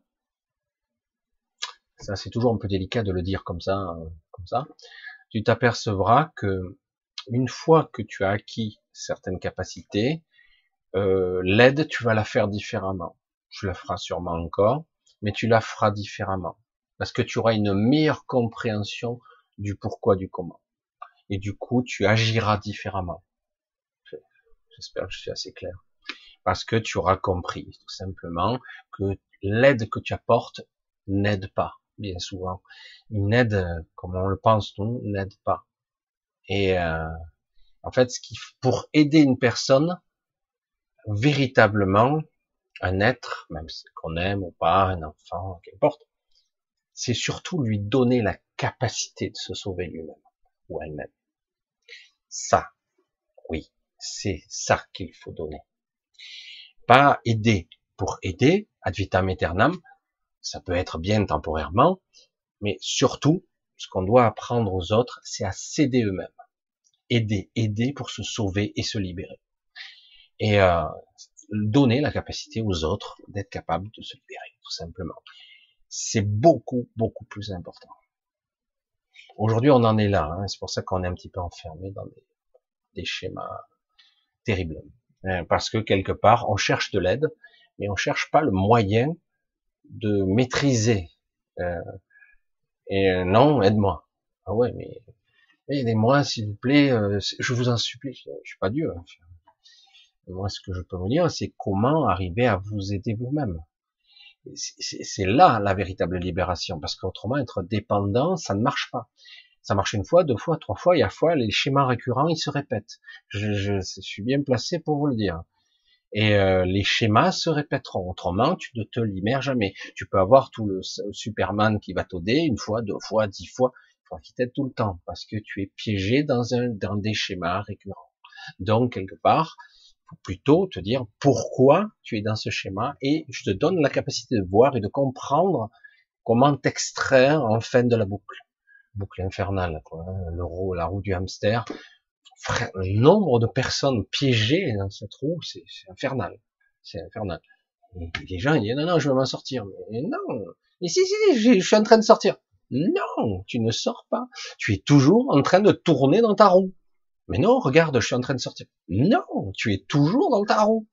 S1: ça c'est toujours un peu délicat de le dire comme ça, euh, comme ça, tu t'apercevras que une fois que tu as acquis certaines capacités, euh, l'aide, tu vas la faire différemment. Tu la feras sûrement encore, mais tu la feras différemment. Parce que tu auras une meilleure compréhension du pourquoi, du comment. Et du coup, tu agiras différemment. J'espère que je suis assez clair. Parce que tu auras compris, tout simplement, que l'aide que tu apportes n'aide pas, bien souvent. Une aide, comme on le pense nous, n'aide pas. Et euh, en fait, ce qui, pour aider une personne, véritablement, un être, même qu'on aime ou pas, un enfant, qu'importe, c'est surtout lui donner la capacité de se sauver lui-même ou elle-même. Ça, oui, c'est ça qu'il faut donner. Pas aider pour aider, ad vitam aeternam, ça peut être bien temporairement, mais surtout, ce qu'on doit apprendre aux autres, c'est à s'aider eux-mêmes. Aider, aider pour se sauver et se libérer. Et euh, donner la capacité aux autres d'être capables de se libérer, tout simplement. C'est beaucoup, beaucoup plus important. Aujourd'hui, on en est là. Hein, c'est pour ça qu'on est un petit peu enfermé dans des, schémas terribles. Euh, parce que quelque part, on cherche de l'aide, mais on cherche pas le moyen de maîtriser euh, et euh, non, aide-moi. Ah ouais, mais aidez-moi s'il vous plaît, euh, je vous en supplie. Je, suis pas Dieu. Hein. Moi, ce que je peux vous dire, c'est comment arriver à vous aider vous-même. C'est là la véritable libération, parce qu'autrement, être dépendant, ça ne marche pas. Ça marche une fois, deux fois, trois fois, et à fois, les schémas récurrents, ils se répètent. Je, je suis bien placé pour vous le dire et euh, les schémas se répéteront. Autrement, tu ne te libères jamais. Tu peux avoir tout le Superman qui va t'aider une fois, deux fois, dix fois, il faut qu'il t'aide tout le temps parce que tu es piégé dans un dans des schémas récurrents. Donc quelque part, faut plutôt te dire pourquoi tu es dans ce schéma et je te donne la capacité de voir et de comprendre comment t'extraire en fin de la boucle, boucle infernale, quoi, hein, le la roue du hamster le nombre de personnes piégées dans cette roue, c'est infernal. C'est infernal. Et les gens ils disent non, non, je vais m'en sortir. Mais non, mais si, si, je suis en train de sortir. Non, tu ne sors pas. Tu es toujours en train de tourner dans ta roue. Mais non, regarde, je suis en train de sortir. Non, tu es toujours dans ta roue.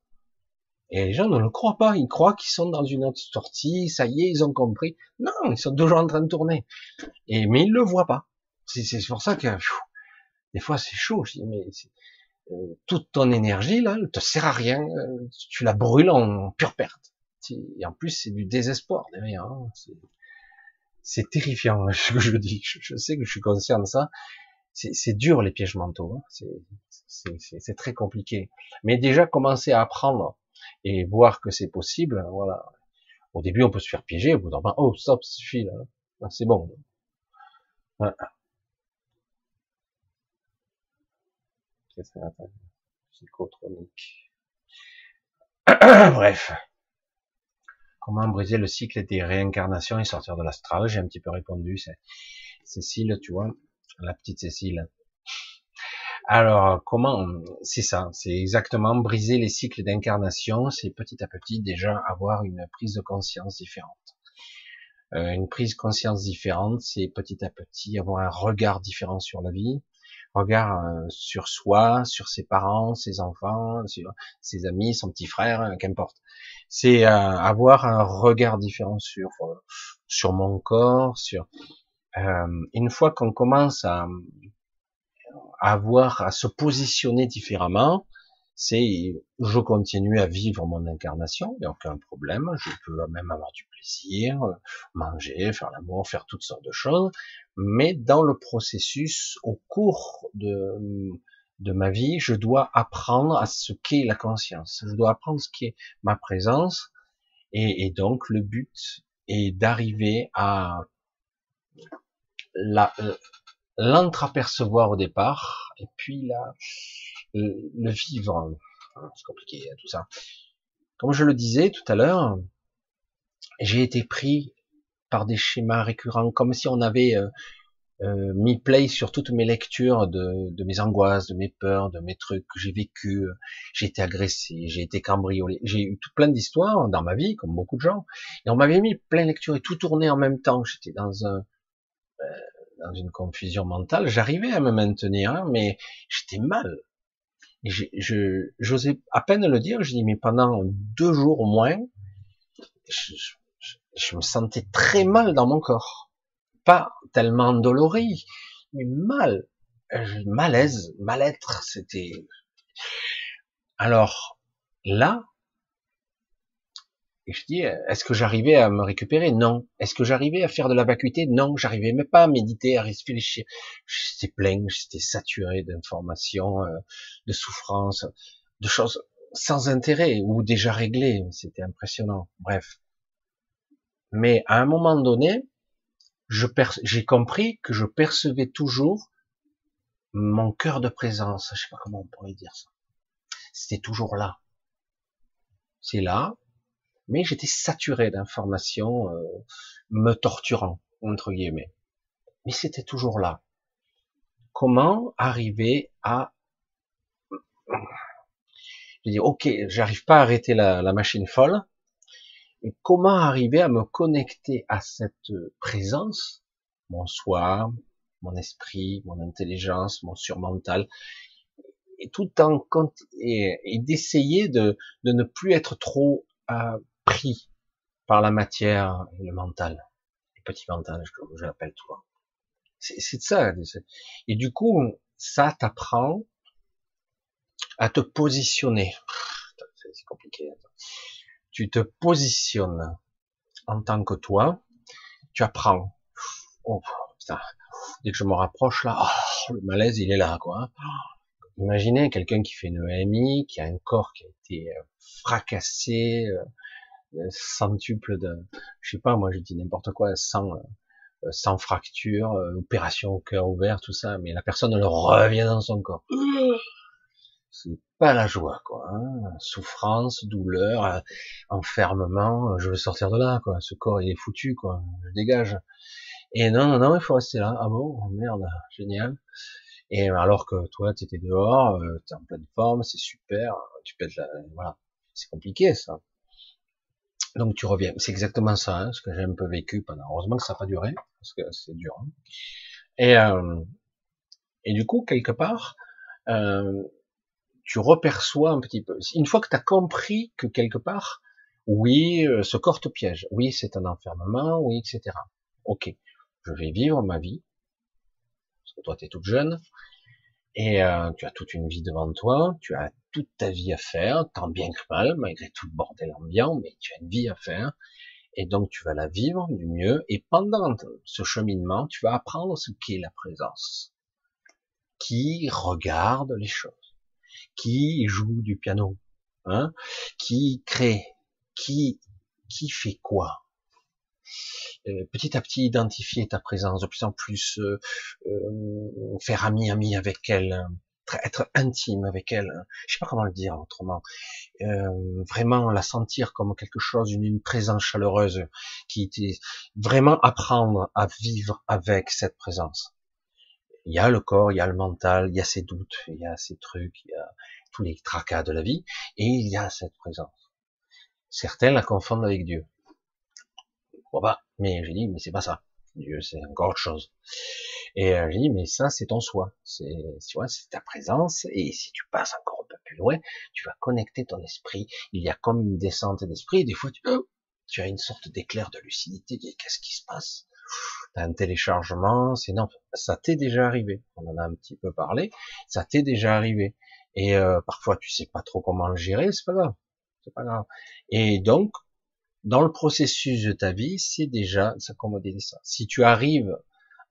S1: Et les gens ne le croient pas. Ils croient qu'ils sont dans une autre sortie. Ça y est, ils ont compris. Non, ils sont toujours en train de tourner. Et mais ils le voient pas. C'est pour ça que des fois, c'est chaud. Je dis, mais euh, toute ton énergie, là, elle te sert à rien. Euh, tu la brûles en pure perte. Et en plus, c'est du désespoir derrière. Hein. C'est terrifiant ce que je dis. Je, sais que je suis conscient de ça. C'est dur les pièges mentaux. Hein. C'est très compliqué. Mais déjà commencer à apprendre et voir que c'est possible. Voilà. Au début, on peut se faire piéger. Au bout d'un moment, oh stop, ça suffit. C'est bon. Psychotronique. Bref. Comment briser le cycle des réincarnations et sortir de l'astral? J'ai un petit peu répondu. Cécile, tu vois, la petite Cécile. Alors, comment C'est ça, c'est exactement briser les cycles d'incarnation, c'est petit à petit déjà avoir une prise de conscience différente. Euh, une prise de conscience différente, c'est petit à petit avoir un regard différent sur la vie, regard euh, sur soi, sur ses parents, ses enfants, ses amis, son petit frère, hein, qu'importe. C'est euh, avoir un regard différent sur sur mon corps, sur euh, une fois qu'on commence à, à avoir à se positionner différemment, c'est je continue à vivre mon incarnation, il n'y a aucun problème, je peux même avoir du plaisir, manger, faire l'amour, faire toutes sortes de choses, mais dans le processus, au cours de, de ma vie, je dois apprendre à ce qu'est la conscience, je dois apprendre ce qu'est ma présence, et, donc le but est d'arriver à euh, l'entreapercevoir au départ, et puis là, le vivre. C'est compliqué, hein, tout ça. Comme je le disais tout à l'heure, j'ai été pris par des schémas récurrents, comme si on avait euh, euh, mis play sur toutes mes lectures de, de, mes angoisses, de mes peurs, de mes trucs que j'ai vécu. J'ai été agressé, j'ai été cambriolé, j'ai eu tout plein d'histoires dans ma vie, comme beaucoup de gens. Et on m'avait mis plein de lectures et tout tourné en même temps. J'étais dans un euh, dans une confusion mentale. J'arrivais à me maintenir, hein, mais j'étais mal je, j'osais à peine le dire, je dis, mais pendant deux jours au moins, je, je, me sentais très mal dans mon corps. Pas tellement endolori, mais mal. Malaise, mal-être, c'était... Alors, là, et je dis, est-ce que j'arrivais à me récupérer? Non. Est-ce que j'arrivais à faire de la vacuité? Non, j'arrivais même pas à méditer, à réfléchir. J'étais plein, j'étais saturé d'informations, euh, de souffrances, de choses sans intérêt ou déjà réglées. C'était impressionnant. Bref. Mais à un moment donné, j'ai compris que je percevais toujours mon cœur de présence. Je sais pas comment on pourrait dire ça. C'était toujours là. C'est là, mais j'étais saturé d'informations euh, me torturant entre guillemets. Mais c'était toujours là. Comment arriver à je dis ok, j'arrive pas à arrêter la, la machine folle. Et comment arriver à me connecter à cette présence, mon soi, mon esprit, mon intelligence, mon surmental, et tout en et, et d'essayer de, de ne plus être trop euh, pris par la matière et le mental, le petit mental, je, l'appelle toi. C'est de ça. Et du coup, ça t'apprend à te positionner. C'est compliqué. Tu te positionnes en tant que toi. Tu apprends. Oh, putain. Dès que je me rapproche là, oh, le malaise il est là quoi. Imaginez quelqu'un qui fait une EMI, qui a un corps qui a été euh, fracassé, euh, centuple de, je sais pas, moi je dis n'importe quoi, sans, euh, sans fracture, euh, opération au cœur ouvert, tout ça, mais la personne elle revient dans son corps. C'est pas la joie, quoi. Hein. Souffrance, douleur, euh, enfermement. Je veux sortir de là, quoi. Ce corps il est foutu, quoi. Je dégage. Et non, non, non, il faut rester là. Ah bon, oh, merde, génial. Et alors que toi, tu étais dehors, tu es en pleine forme, c'est super, tu pètes la, voilà. C'est compliqué, ça. Donc tu reviens. C'est exactement ça, hein, ce que j'ai un peu vécu pendant. Heureusement que ça n'a pas duré, parce que c'est dur. Hein. Et, euh, et du coup, quelque part, euh, tu reperçois un petit peu. Une fois que tu as compris que quelque part, oui, euh, ce corps te piège, oui, c'est un enfermement, oui, etc. Ok, je vais vivre ma vie, parce que toi, tu es toute jeune, et euh, tu as toute une vie devant toi, tu as toute ta vie à faire, tant bien que mal, malgré tout le bordel ambiant, mais tu as une vie à faire, et donc tu vas la vivre du mieux, et pendant ce cheminement, tu vas apprendre ce qu'est la présence, qui regarde les choses, qui joue du piano, hein, qui crée, qui, qui fait quoi, euh, petit à petit identifier ta présence, de plus en plus euh, euh, faire ami ami avec elle, être intime avec elle, je sais pas comment le dire autrement, vraiment la sentir comme quelque chose, une, une présence chaleureuse, qui était vraiment apprendre à vivre avec cette présence. Il y a le corps, il y a le mental, il y a ses doutes, il y a ses trucs, il y a tous les tracas de la vie, et il y a cette présence. Certains la confondent avec Dieu. Bon bah, mais j'ai dit, mais c'est pas ça. Dieu, c'est encore autre chose. Et euh, je dis, mais ça, c'est ton soi. C'est, tu vois, c'est ta présence. Et si tu passes encore un peu plus loin, tu vas connecter ton esprit. Il y a comme une descente d'esprit. Des fois, tu, oh, tu as une sorte d'éclair de lucidité. Qu'est-ce qui se passe? T'as un téléchargement, c'est non, ça t'est déjà arrivé. On en a un petit peu parlé. Ça t'est déjà arrivé. Et euh, parfois, tu sais pas trop comment le gérer. C'est pas grave. C'est pas grave. Et donc, dans le processus de ta vie, c'est déjà s'accommoder de ça. Si tu arrives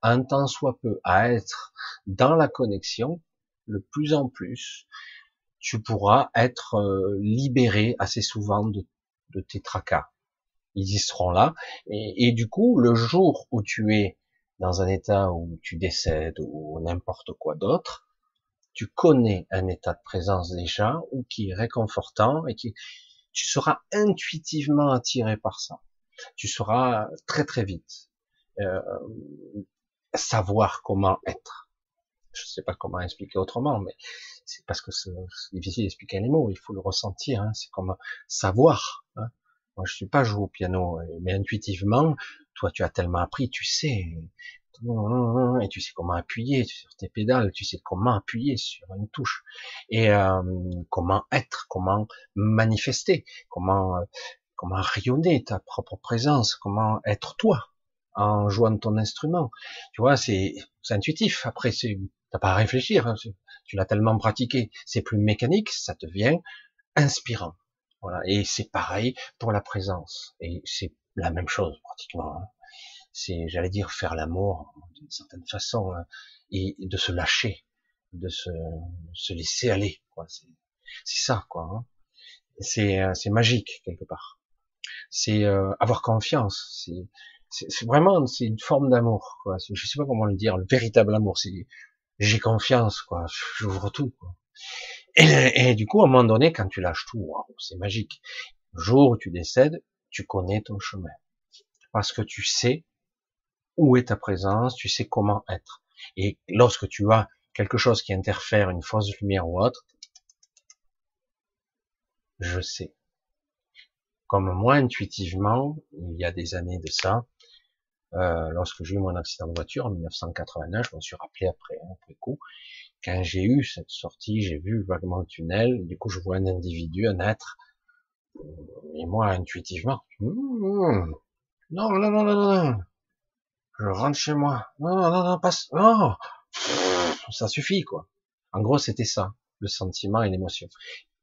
S1: un temps soit peu à être dans la connexion, le plus en plus, tu pourras être euh, libéré assez souvent de, tes tracas. Ils y seront là. Et, et, du coup, le jour où tu es dans un état où tu décèdes ou n'importe quoi d'autre, tu connais un état de présence déjà ou qui est réconfortant et qui, tu seras intuitivement attiré par ça. Tu seras très très vite euh, savoir comment être. Je sais pas comment expliquer autrement, mais c'est parce que c'est difficile d'expliquer les mots. Il faut le ressentir. Hein. C'est comme savoir. Hein. Moi, je suis pas joué au piano, mais intuitivement, toi, tu as tellement appris, tu sais et tu sais comment appuyer sur tes pédales, tu sais comment appuyer sur une touche et euh, comment être, comment manifester, comment comment rayonner ta propre présence, comment être toi en jouant ton instrument. Tu vois, c'est intuitif. Après, c'est t'as pas à réfléchir. Hein, tu l'as tellement pratiqué, c'est plus mécanique, ça devient inspirant. Voilà. Et c'est pareil pour la présence. Et c'est la même chose pratiquement. Hein c'est, j'allais dire, faire l'amour d'une certaine façon hein, et, de se lâcher, de se, se laisser aller. Quoi. C'est, c'est ça, quoi. Hein. C'est, euh, c'est magique quelque part. C'est euh, avoir confiance. C'est, c'est, vraiment, c'est une forme d'amour. Quoi. Je sais pas comment le dire. Le véritable amour, c'est j'ai confiance, quoi. J'ouvre tout. Quoi. Et, et, du coup, à un moment donné, quand tu lâches tout, c'est magique. Le jour où tu décèdes, tu connais ton chemin. Parce que tu sais où est ta présence, tu sais comment être. Et lorsque tu as quelque chose qui interfère, une fausse lumière ou autre, je sais. Comme moi, intuitivement, il y a des années de ça, euh, lorsque j'ai eu mon accident de voiture en 1989, je me suis rappelé après, hein, après coup, quand j'ai eu cette sortie, j'ai vu vaguement le tunnel, du coup je vois un individu, un être, et moi intuitivement, hmm, non, non, non, non, non, je rentre chez moi. Non, non, non, passe, non, ça suffit, quoi. En gros, c'était ça, le sentiment et l'émotion.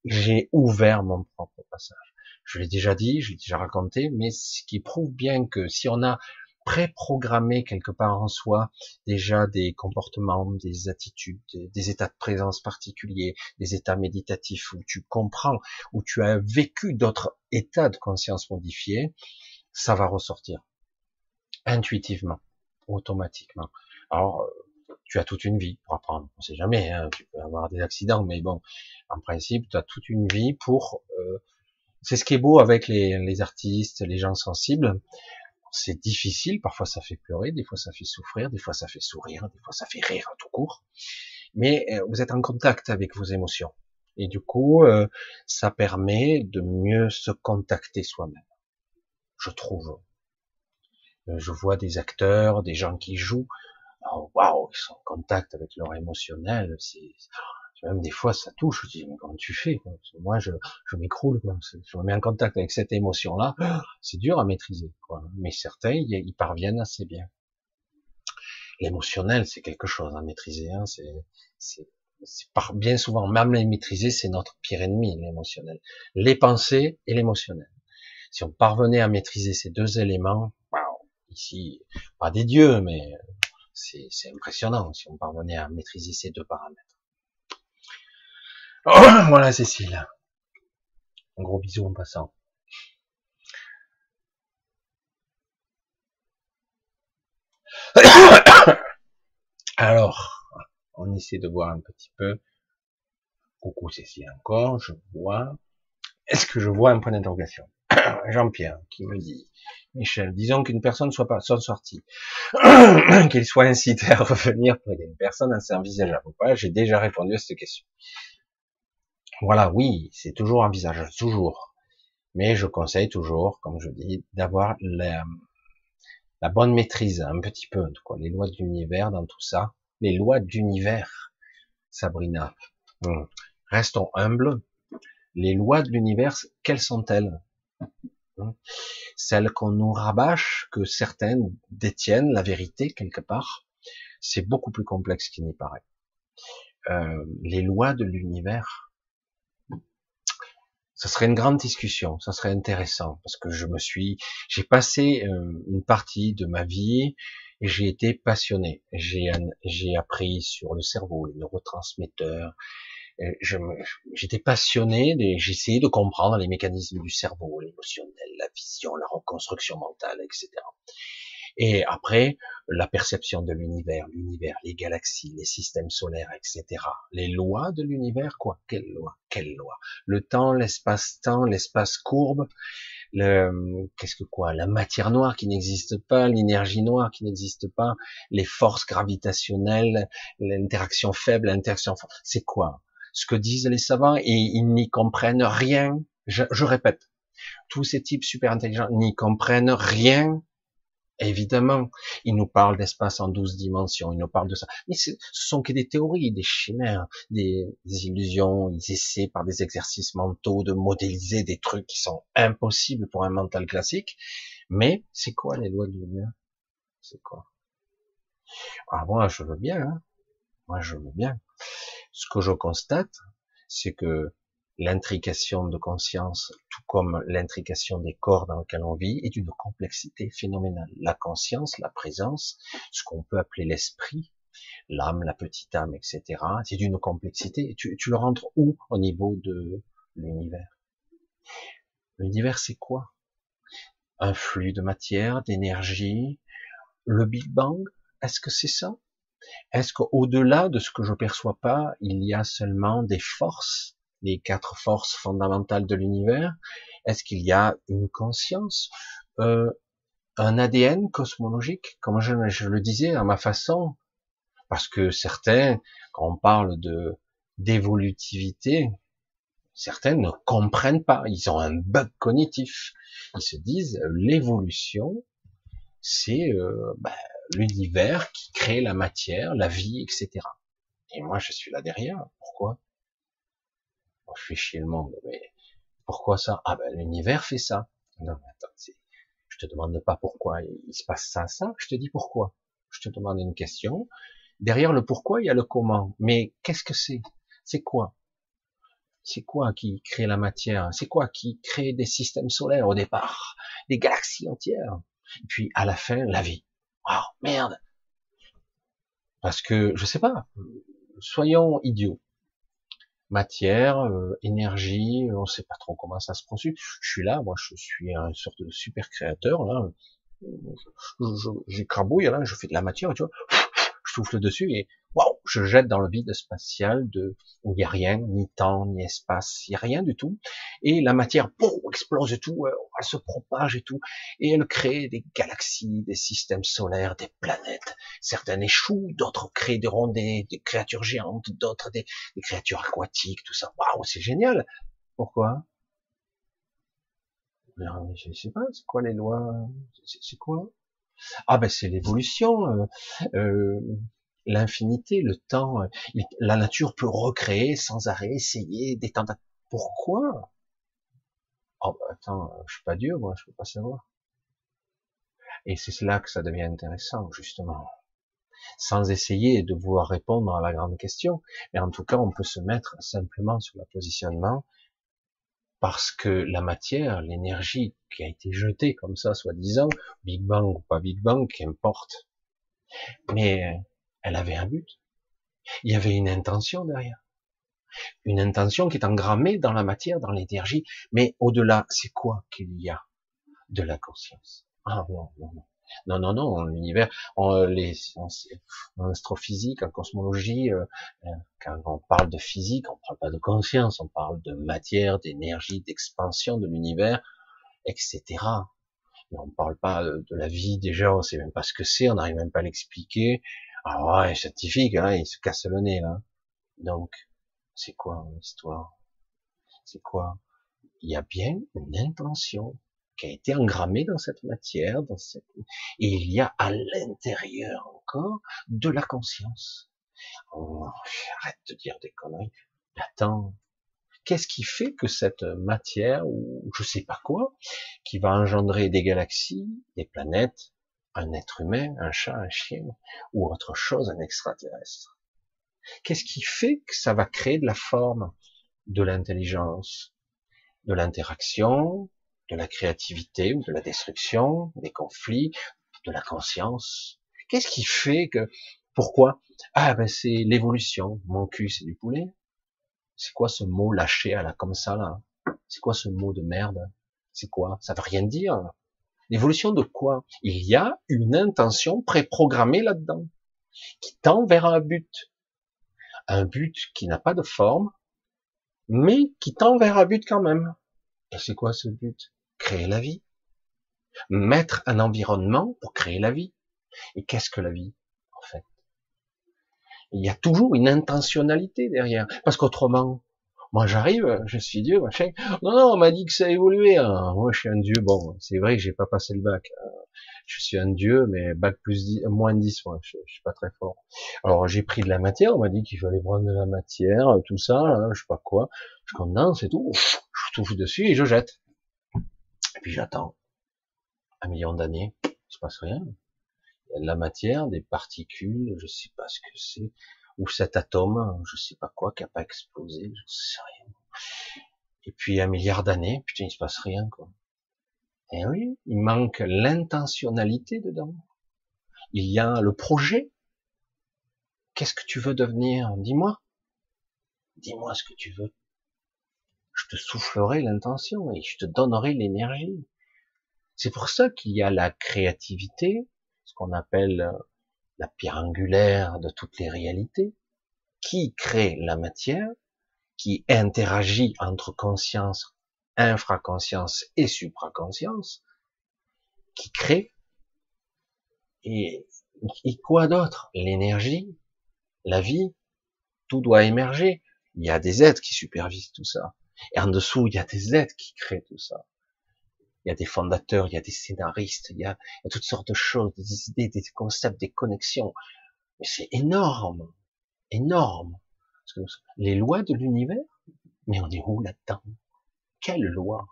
S1: J'ai ouvert mon propre passage. Je l'ai déjà dit, je l'ai déjà raconté, mais ce qui prouve bien que si on a préprogrammé quelque part en soi déjà des comportements, des attitudes, des états de présence particuliers, des états méditatifs où tu comprends, où tu as vécu d'autres états de conscience modifiés, ça va ressortir intuitivement, automatiquement. Alors, euh, tu as toute une vie pour apprendre. On sait jamais, hein, tu peux avoir des accidents, mais bon, en principe, tu as toute une vie pour. Euh, c'est ce qui est beau avec les, les artistes, les gens sensibles. C'est difficile, parfois ça fait pleurer, des fois ça fait souffrir, des fois ça fait sourire, des fois ça fait rire tout court. Mais euh, vous êtes en contact avec vos émotions. Et du coup, ça permet de mieux se contacter soi-même. Je trouve. Euh, je vois des acteurs, des gens qui jouent. Oh, waouh, ils sont en contact avec leur émotionnel. C'est même des fois ça touche. Je dis mais comment tu fais Moi, je, je m'écroule. Je me mets en contact avec cette émotion-là. C'est dur à maîtriser. Quoi. Mais certains, ils parviennent assez bien. L'émotionnel, c'est quelque chose à maîtriser. Hein. C'est par bien souvent, même les maîtriser, c'est notre pire ennemi, l'émotionnel. Les pensées et l'émotionnel. Si on parvenait à maîtriser ces deux éléments, ici, pas des dieux, mais c'est impressionnant si on parvenait à maîtriser ces deux paramètres. voilà Cécile. Un gros bisou en passant. Alors, on essaie de voir un petit peu. Coucou Cécile encore, je vois. Est-ce que je vois un point d'interrogation? Jean-Pierre qui me dit, Michel, disons qu'une personne soit pas soit sortie, qu'il soit incité à revenir pour aider une personne, c'est envisageable ou pas J'ai déjà répondu à cette question. Voilà, oui, c'est toujours envisageable, toujours. Mais je conseille toujours, comme je dis, d'avoir la, bonne maîtrise, un petit peu, quoi, les lois de l'univers dans tout ça, les lois d'univers, Sabrina. Hmm. Restons humbles. Les lois de l'univers, quelles sont-elles? Hmm. Celles qu'on nous rabâche, que certaines détiennent la vérité quelque part, c'est beaucoup plus complexe qu'il n'y paraît. Euh, les lois de l'univers, ça serait une grande discussion, ça serait intéressant parce que je me suis, j'ai passé euh, une partie de ma vie et j'ai été passionné. J'ai appris sur le cerveau, les neurotransmetteurs. J'étais passionné, j'ai essayé de comprendre les mécanismes du cerveau, l'émotionnel, la vision, la reconstruction mentale, etc. Et après, la perception de l'univers, l'univers, les galaxies, les systèmes solaires, etc. Les lois de l'univers, quoi? Quelles lois? Quelles lois? Le temps, l'espace-temps, l'espace courbe, le, qu'est-ce que quoi? La matière noire qui n'existe pas, l'énergie noire qui n'existe pas, les forces gravitationnelles, l'interaction faible, l'interaction forte. C'est quoi? Ce que disent les savants et ils n'y comprennent rien. je répète, tous ces types super intelligents n'y comprennent rien Évidemment, il nous parle d'espace en douze dimensions, il nous parle de ça. Mais ce sont que des théories, des chimères, des, illusions. Ils essaient par des exercices mentaux de modéliser des trucs qui sont impossibles pour un mental classique. Mais c'est quoi les lois de l'univers C'est quoi? Ah moi je veux bien, hein moi je veux bien. Ce que je constate, c'est que l'intrication de conscience, tout comme l'intrication des corps dans lesquels on vit, est d'une complexité phénoménale. La conscience, la présence, ce qu'on peut appeler l'esprit, l'âme, la petite âme, etc., c'est d'une complexité. tu, le rentres où au niveau de l'univers? L'univers, c'est quoi? Un flux de matière, d'énergie, le Big Bang, est-ce que c'est ça? Est-ce qu'au-delà de ce que je perçois pas, il y a seulement des forces les quatre forces fondamentales de l'univers? Est-ce qu'il y a une conscience, euh, un ADN cosmologique, comme je, le disais à ma façon Parce que certains, quand on parle de d'évolutivité, certains ne comprennent pas. Ils ont un bug cognitif. Ils se disent l'évolution, c'est euh, ben, l'univers qui crée la matière, la vie, etc. Et moi, je suis là derrière. Pourquoi? Je fais chier le monde, mais pourquoi ça? Ah ben l'univers fait ça. Non, mais attends, je te demande pas pourquoi il se passe ça, ça, je te dis pourquoi. Je te demande une question. Derrière le pourquoi, il y a le comment. Mais qu'est-ce que c'est? C'est quoi? C'est quoi qui crée la matière? C'est quoi qui crée des systèmes solaires au départ? Des galaxies entières? Et puis à la fin, la vie. Oh merde Parce que, je sais pas, soyons idiots matière, euh, énergie, on sait pas trop comment ça se produit. Je suis là, moi je suis un sorte de super créateur là. J'écrabouille là, je fais de la matière, tu vois, je souffle dessus et waouh, je jette dans le vide spatial de où il y a rien, ni temps, ni espace, il y a rien du tout. Et la matière, boum, explose tout, euh, elle se propage et tout, et elle crée des galaxies, des systèmes solaires, des planètes. Certaines échouent, d'autres créent des rondées, des créatures géantes, d'autres des, des créatures aquatiques, tout ça. Waouh, c'est génial. Pourquoi? Je sais pas, c'est quoi les lois? C'est quoi? Ah ben c'est l'évolution. Euh, euh, l'infinité, le temps, euh, la nature peut recréer sans arrêt, essayer d'étendre. Pourquoi? Oh, bah, attends, euh, je suis pas Dieu, moi, je peux pas savoir. Et c'est là que ça devient intéressant, justement. Sans essayer de vouloir répondre à la grande question, mais en tout cas, on peut se mettre simplement sur le positionnement parce que la matière, l'énergie qui a été jetée comme ça, soi-disant, Big Bang ou pas Big Bang, qu'importe. Mais elle avait un but. Il y avait une intention derrière. Une intention qui est engrammée dans la matière, dans l'énergie. Mais au-delà, c'est quoi qu'il y a de la conscience? Ah non, non, non. Non, non, non, l'univers, en, les, en, astrophysique, en cosmologie, euh, euh, quand on parle de physique, on parle pas de conscience, on parle de matière, d'énergie, d'expansion de l'univers, etc. Mais on parle pas de, de, la vie, déjà, on sait même pas ce que c'est, on n'arrive même pas à l'expliquer, ah ouais, scientifique, hein, il se casse le nez là. Donc, c'est quoi l'histoire C'est quoi? Il y a bien une intention. qui a été engrammé dans cette matière, dans cette... et il y a à l'intérieur encore de la conscience. Oh, arrête de dire des conneries. Attends, qu'est-ce qui fait que cette matière, ou je sais pas quoi, qui va engendrer des galaxies, des planètes, un être humain, un chat, un chien, ou autre chose, un extraterrestre Qu'est-ce qui fait que ça va créer de la forme, de l'intelligence, de l'interaction, de la créativité ou de la destruction, des conflits, de la conscience? Qu'est-ce qui fait que, pourquoi? Ah ben c'est l'évolution. Mon cul c'est du poulet. C'est quoi ce mot lâché à la comme ça là? C'est quoi ce mot de merde? C'est quoi? Ça veut rien dire. L'évolution de quoi? Il y a une intention préprogrammée là-dedans qui tend vers un but. Un but qui n'a pas de forme, mais qui tend vers un but quand même. Et c'est quoi ce but? Créer la vie. Mettre un environnement pour créer la vie. Et qu'est-ce que la vie, en fait? Il y a toujours une intentionnalité derrière. Parce qu'autrement, moi j'arrive, je suis Dieu, machin. Non, non, on m'a dit que ça a évolué. Hein. Moi je suis un Dieu. Bon, c'est vrai que j'ai pas passé le bac. Hein. Je suis un Dieu, mais bac plus 10, moins 10, moi, je, suis pas très fort. Alors j'ai pris de la matière, on m'a dit qu'il fallait prendre de la matière, tout ça, hein, je sais pas quoi. Je condense et tout, je touche dessus et je jette. Et puis j'attends. Un million d'années, il se passe rien. Il y a de la matière, des particules, je sais pas ce que c'est, ou cet atome, je sais pas quoi, qui a pas explosé, je sais rien. Et puis un milliard d'années, putain, il se passe rien, quoi. Et eh oui, il manque l'intentionnalité dedans. Il y a le projet. Qu'est-ce que tu veux devenir? Dis-moi. Dis-moi ce que tu veux je te soufflerai l'intention et je te donnerai l'énergie. C'est pour ça qu'il y a la créativité, ce qu'on appelle euh, la pierre angulaire de toutes les réalités, qui crée la matière, qui interagit entre conscience, infraconscience et supraconscience, qui crée, et, et quoi d'autre? L'énergie, la vie, tout doit émerger. Il y a des êtres qui supervisent tout ça. Et en dessous, il y a des êtres qui créent tout ça. Il y a des fondateurs, il y a des scénaristes, il y a, toutes sortes de choses, des idées, des concepts, des connexions. Mais c'est énorme, énorme. les lois de l'univers, mais on est où là-dedans? Quelles lois?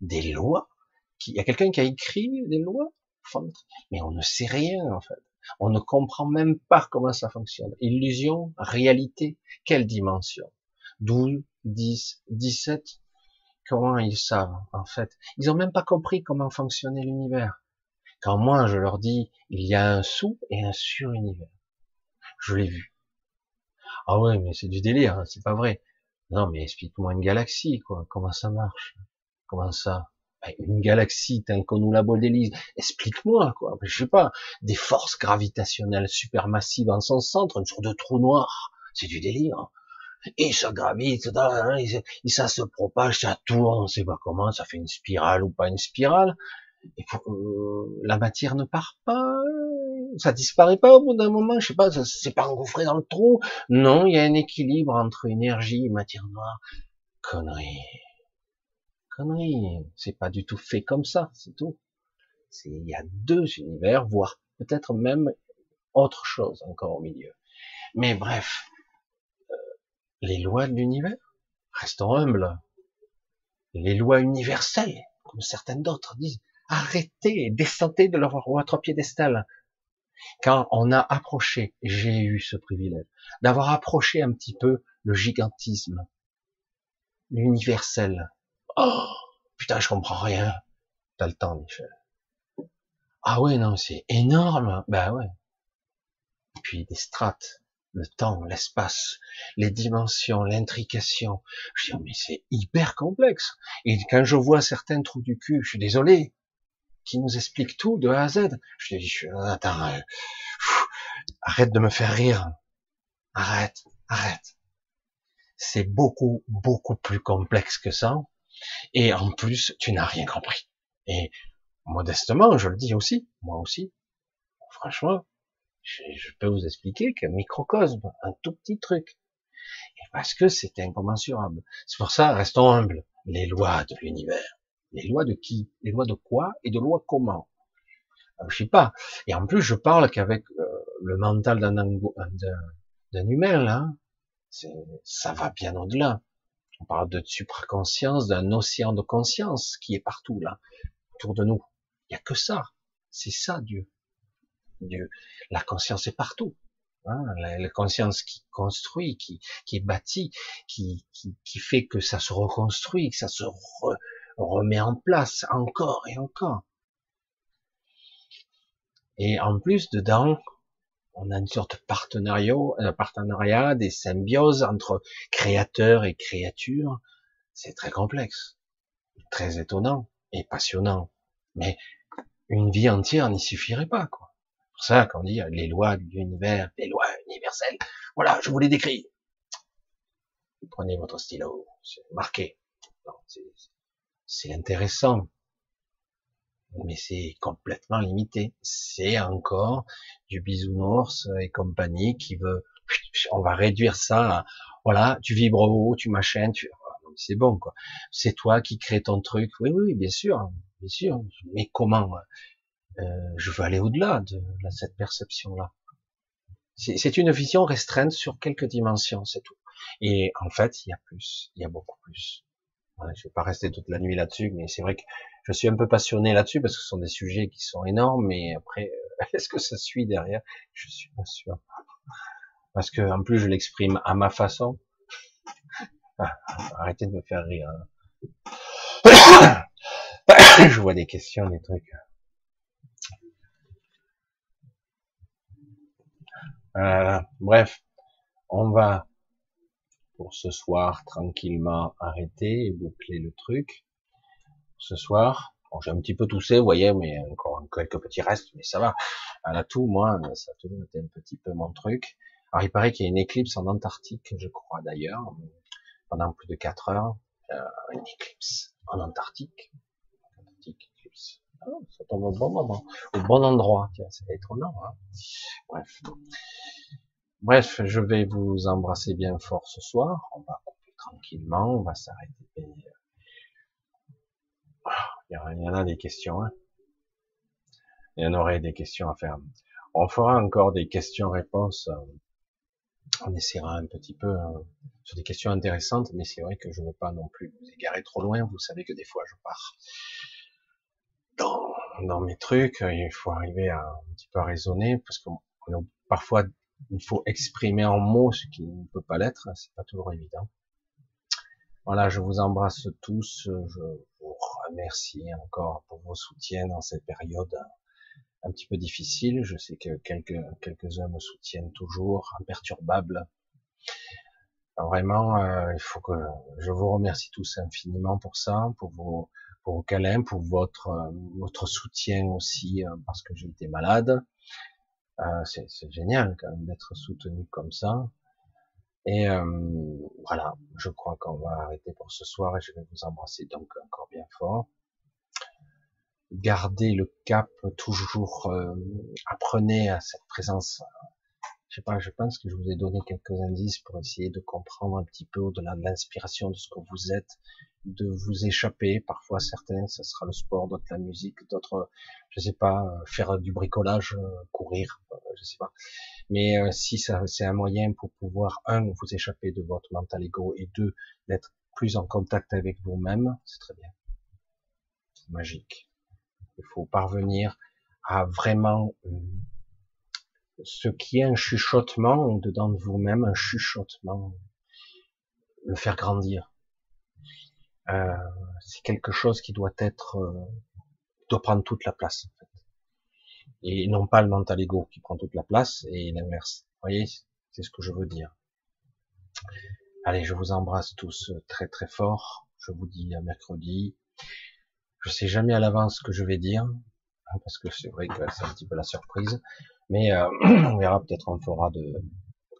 S1: Des lois? Il y a quelqu'un qui a écrit des lois? Mais on ne sait rien en fait. On ne comprend même pas comment ça fonctionne. Illusion, réalité, quelle dimension? 12, 10, 17, comment ils savent en fait Ils ont même pas compris comment fonctionnait l'univers. Quand moi je leur dis il y a un sous et un sur-univers, je l'ai vu. Ah ouais, mais c'est du délire, hein, c'est pas vrai. Non, mais explique-moi une galaxie, quoi. Comment ça marche? Comment ça? Ben, Une galaxie, tant qu'on nous la. Explique-moi, quoi. Je sais pas. Des forces gravitationnelles supermassives en son centre, une sorte de trou noir. C'est du délire et ça gravite, et ça se propage, ça tourne, on sait pas comment, ça fait une spirale ou pas une spirale. La matière ne part pas, ça disparaît pas au bout d'un moment, je sais pas, c'est pas engouffré dans le trou. Non, il y a un équilibre entre énergie et matière noire. Connerie. Connerie. C'est pas du tout fait comme ça, c'est tout. Il y a deux univers, voire peut-être même autre chose encore au milieu. Mais bref, les lois de l'univers. Restons humbles. Les lois universelles, comme certaines d'autres disent, arrêtez, descendez de leur, votre piédestal. Quand on a approché, j'ai eu ce privilège, d'avoir approché un petit peu le gigantisme, l'universel. Oh, putain, je comprends rien. T'as le temps, Michel. Ah ouais, non, c'est énorme. Ben ouais. Puis des strates, le temps, l'espace, les dimensions, l'intrication. Je dis, oh, mais c'est hyper complexe. Et quand je vois certains trous du cul, je suis désolé, qui nous expliquent tout de A à Z. Je dis, attends, euh, arrête de me faire rire. Arrête, arrête. C'est beaucoup, beaucoup plus complexe que ça. Et en plus, tu n'as rien compris. Et modestement, je le dis aussi, moi aussi. Franchement, je, peux vous expliquer qu'un microcosme, un tout petit truc. Et parce que c'est incommensurable. C'est pour ça, restons humbles. Les lois de l'univers. Les lois de qui? Les lois de quoi? Et de lois comment? Euh, Je sais pas. Et en plus, je parle qu'avec euh, le mental d'un d'un humain là, ça va bien au-delà. On parle de supraconscience, d'un océan de conscience qui est partout là, autour de nous. Il y a que ça. C'est ça Dieu. La conscience est partout. Hein, la, conscience qui construit, qui, qui est bâtie, qui, fait que ça se reconstruit, que ça se remet en place encore et encore. Et en plus, dedans, on a une sorte de partenariat, un partenariat, des symbioses entre créateurs et créatures. C'est très complexe, très étonnant et passionnant. Mais une vie entière n'y suffirait pas, quoi. Pour ça qu'on dit les lois de l'univers, les lois universelles. Voilà, je vous les décris. Prenez votre stylo, c'est marqué. C'est intéressant, mais c'est complètement limité. C'est encore du bisounours et compagnie qui veut, on va réduire ça à, voilà, tu vibres haut, tu machines, tu, c'est bon, quoi. C'est toi qui crée ton truc. Oui, oui, bien sûr, bien sûr. Mais comment? Euh, je veux aller au-delà de, cette perception-là. C'est une vision restreinte sur quelques dimensions, c'est tout. Et en fait, il y a plus, il y a beaucoup plus. je vais pas rester toute la nuit là-dessus, mais c'est vrai que je suis un peu passionné là-dessus parce que ce sont des sujets qui sont énormes, mais après, est-ce que ça suit derrière? Je suis pas sûr. Parce que en plus, je l'exprime à ma façon. Arrêtez de me faire rire. Hein. je vois des questions, des trucs. Euh, bref, on va pour ce soir tranquillement arrêter et boucler le truc. Ce soir, bon, j'ai un petit peu toussé, vous voyez, mais encore quelques petits restes, mais ça va. À la tout, moi, ça a toujours été un petit peu mon truc. Alors il paraît qu'il y a une éclipse en Antarctique, je crois d'ailleurs, pendant plus de 4 heures. Euh, une éclipse en Antarctique. Antarctique, éclipse. Ça tombe au bon moment, au bon endroit. C'est étonnant. Hein Bref. Bref, je vais vous embrasser bien fort ce soir. On va couper tranquillement, on va s'arrêter. Ah, il y en a des questions. Hein il y en aurait des questions à faire. On fera encore des questions-réponses. On essaiera un petit peu hein, sur des questions intéressantes, mais c'est vrai que je ne veux pas non plus vous égarer trop loin. Vous savez que des fois je pars dans, dans mes trucs, il faut arriver à un petit peu à raisonner, parce que parfois il faut exprimer en mots ce qui ne peut pas l'être, c'est pas toujours évident. Voilà, je vous embrasse tous, je vous remercie encore pour vos soutiens dans cette période un petit peu difficile. Je sais que quelques quelques-uns me soutiennent toujours, imperturbables. Vraiment, euh, il faut que je vous remercie tous infiniment pour ça, pour vos vos câlins, pour votre euh, votre soutien aussi, euh, parce que j'ai été malade. Euh, c'est génial quand même d'être soutenu comme ça. Et voilà, je crois qu'on va arrêter pour ce soir et je vais vous embrasser donc encore bien fort. Gardez le cap toujours, apprenez à cette présence. Je sais pas, je pense que je vous ai donné quelques indices pour essayer de comprendre un petit peu au-delà de l'inspiration de ce que vous êtes, de vous échapper. Parfois, certains, ça sera le sport, d'autres la musique, d'autres, je sais pas, euh, faire du bricolage, euh, courir, euh, je sais pas. Mais si ça, c'est un moyen pour pouvoir un, vous échapper de votre mental ego et deux, d'être plus en contact avec vous-même, c'est très bien. C'est magique. Il faut parvenir à vraiment ce qui est un chuchotement dedans de vous-même, un chuchotement, le faire grandir euh, c'est quelque chose qui doit être, euh, doit prendre toute la place. En fait. Et non pas le mental ego qui prend toute la place et l'inverse. Vous voyez, c'est ce que je veux dire. Allez, je vous embrasse tous très très fort. Je vous dis à mercredi. Je sais jamais à l'avance ce que je vais dire, hein, parce que c'est vrai que c'est un petit peu la surprise. Mais euh, on verra, peut-être on fera de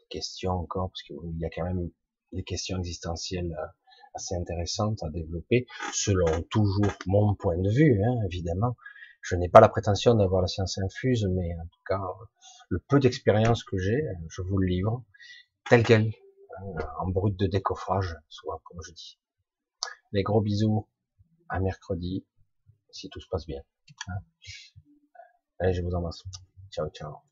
S1: questions encore, parce qu'il y a quand même des questions existentielles euh, assez intéressante à développer, selon toujours mon point de vue, hein, évidemment. Je n'ai pas la prétention d'avoir la science infuse, mais en tout cas, le peu d'expérience que j'ai, je vous le livre, tel quel, hein, en brut de décoffrage, soit comme je dis. Les gros bisous, à mercredi, si tout se passe bien. Allez, je vous embrasse. Chao, chao.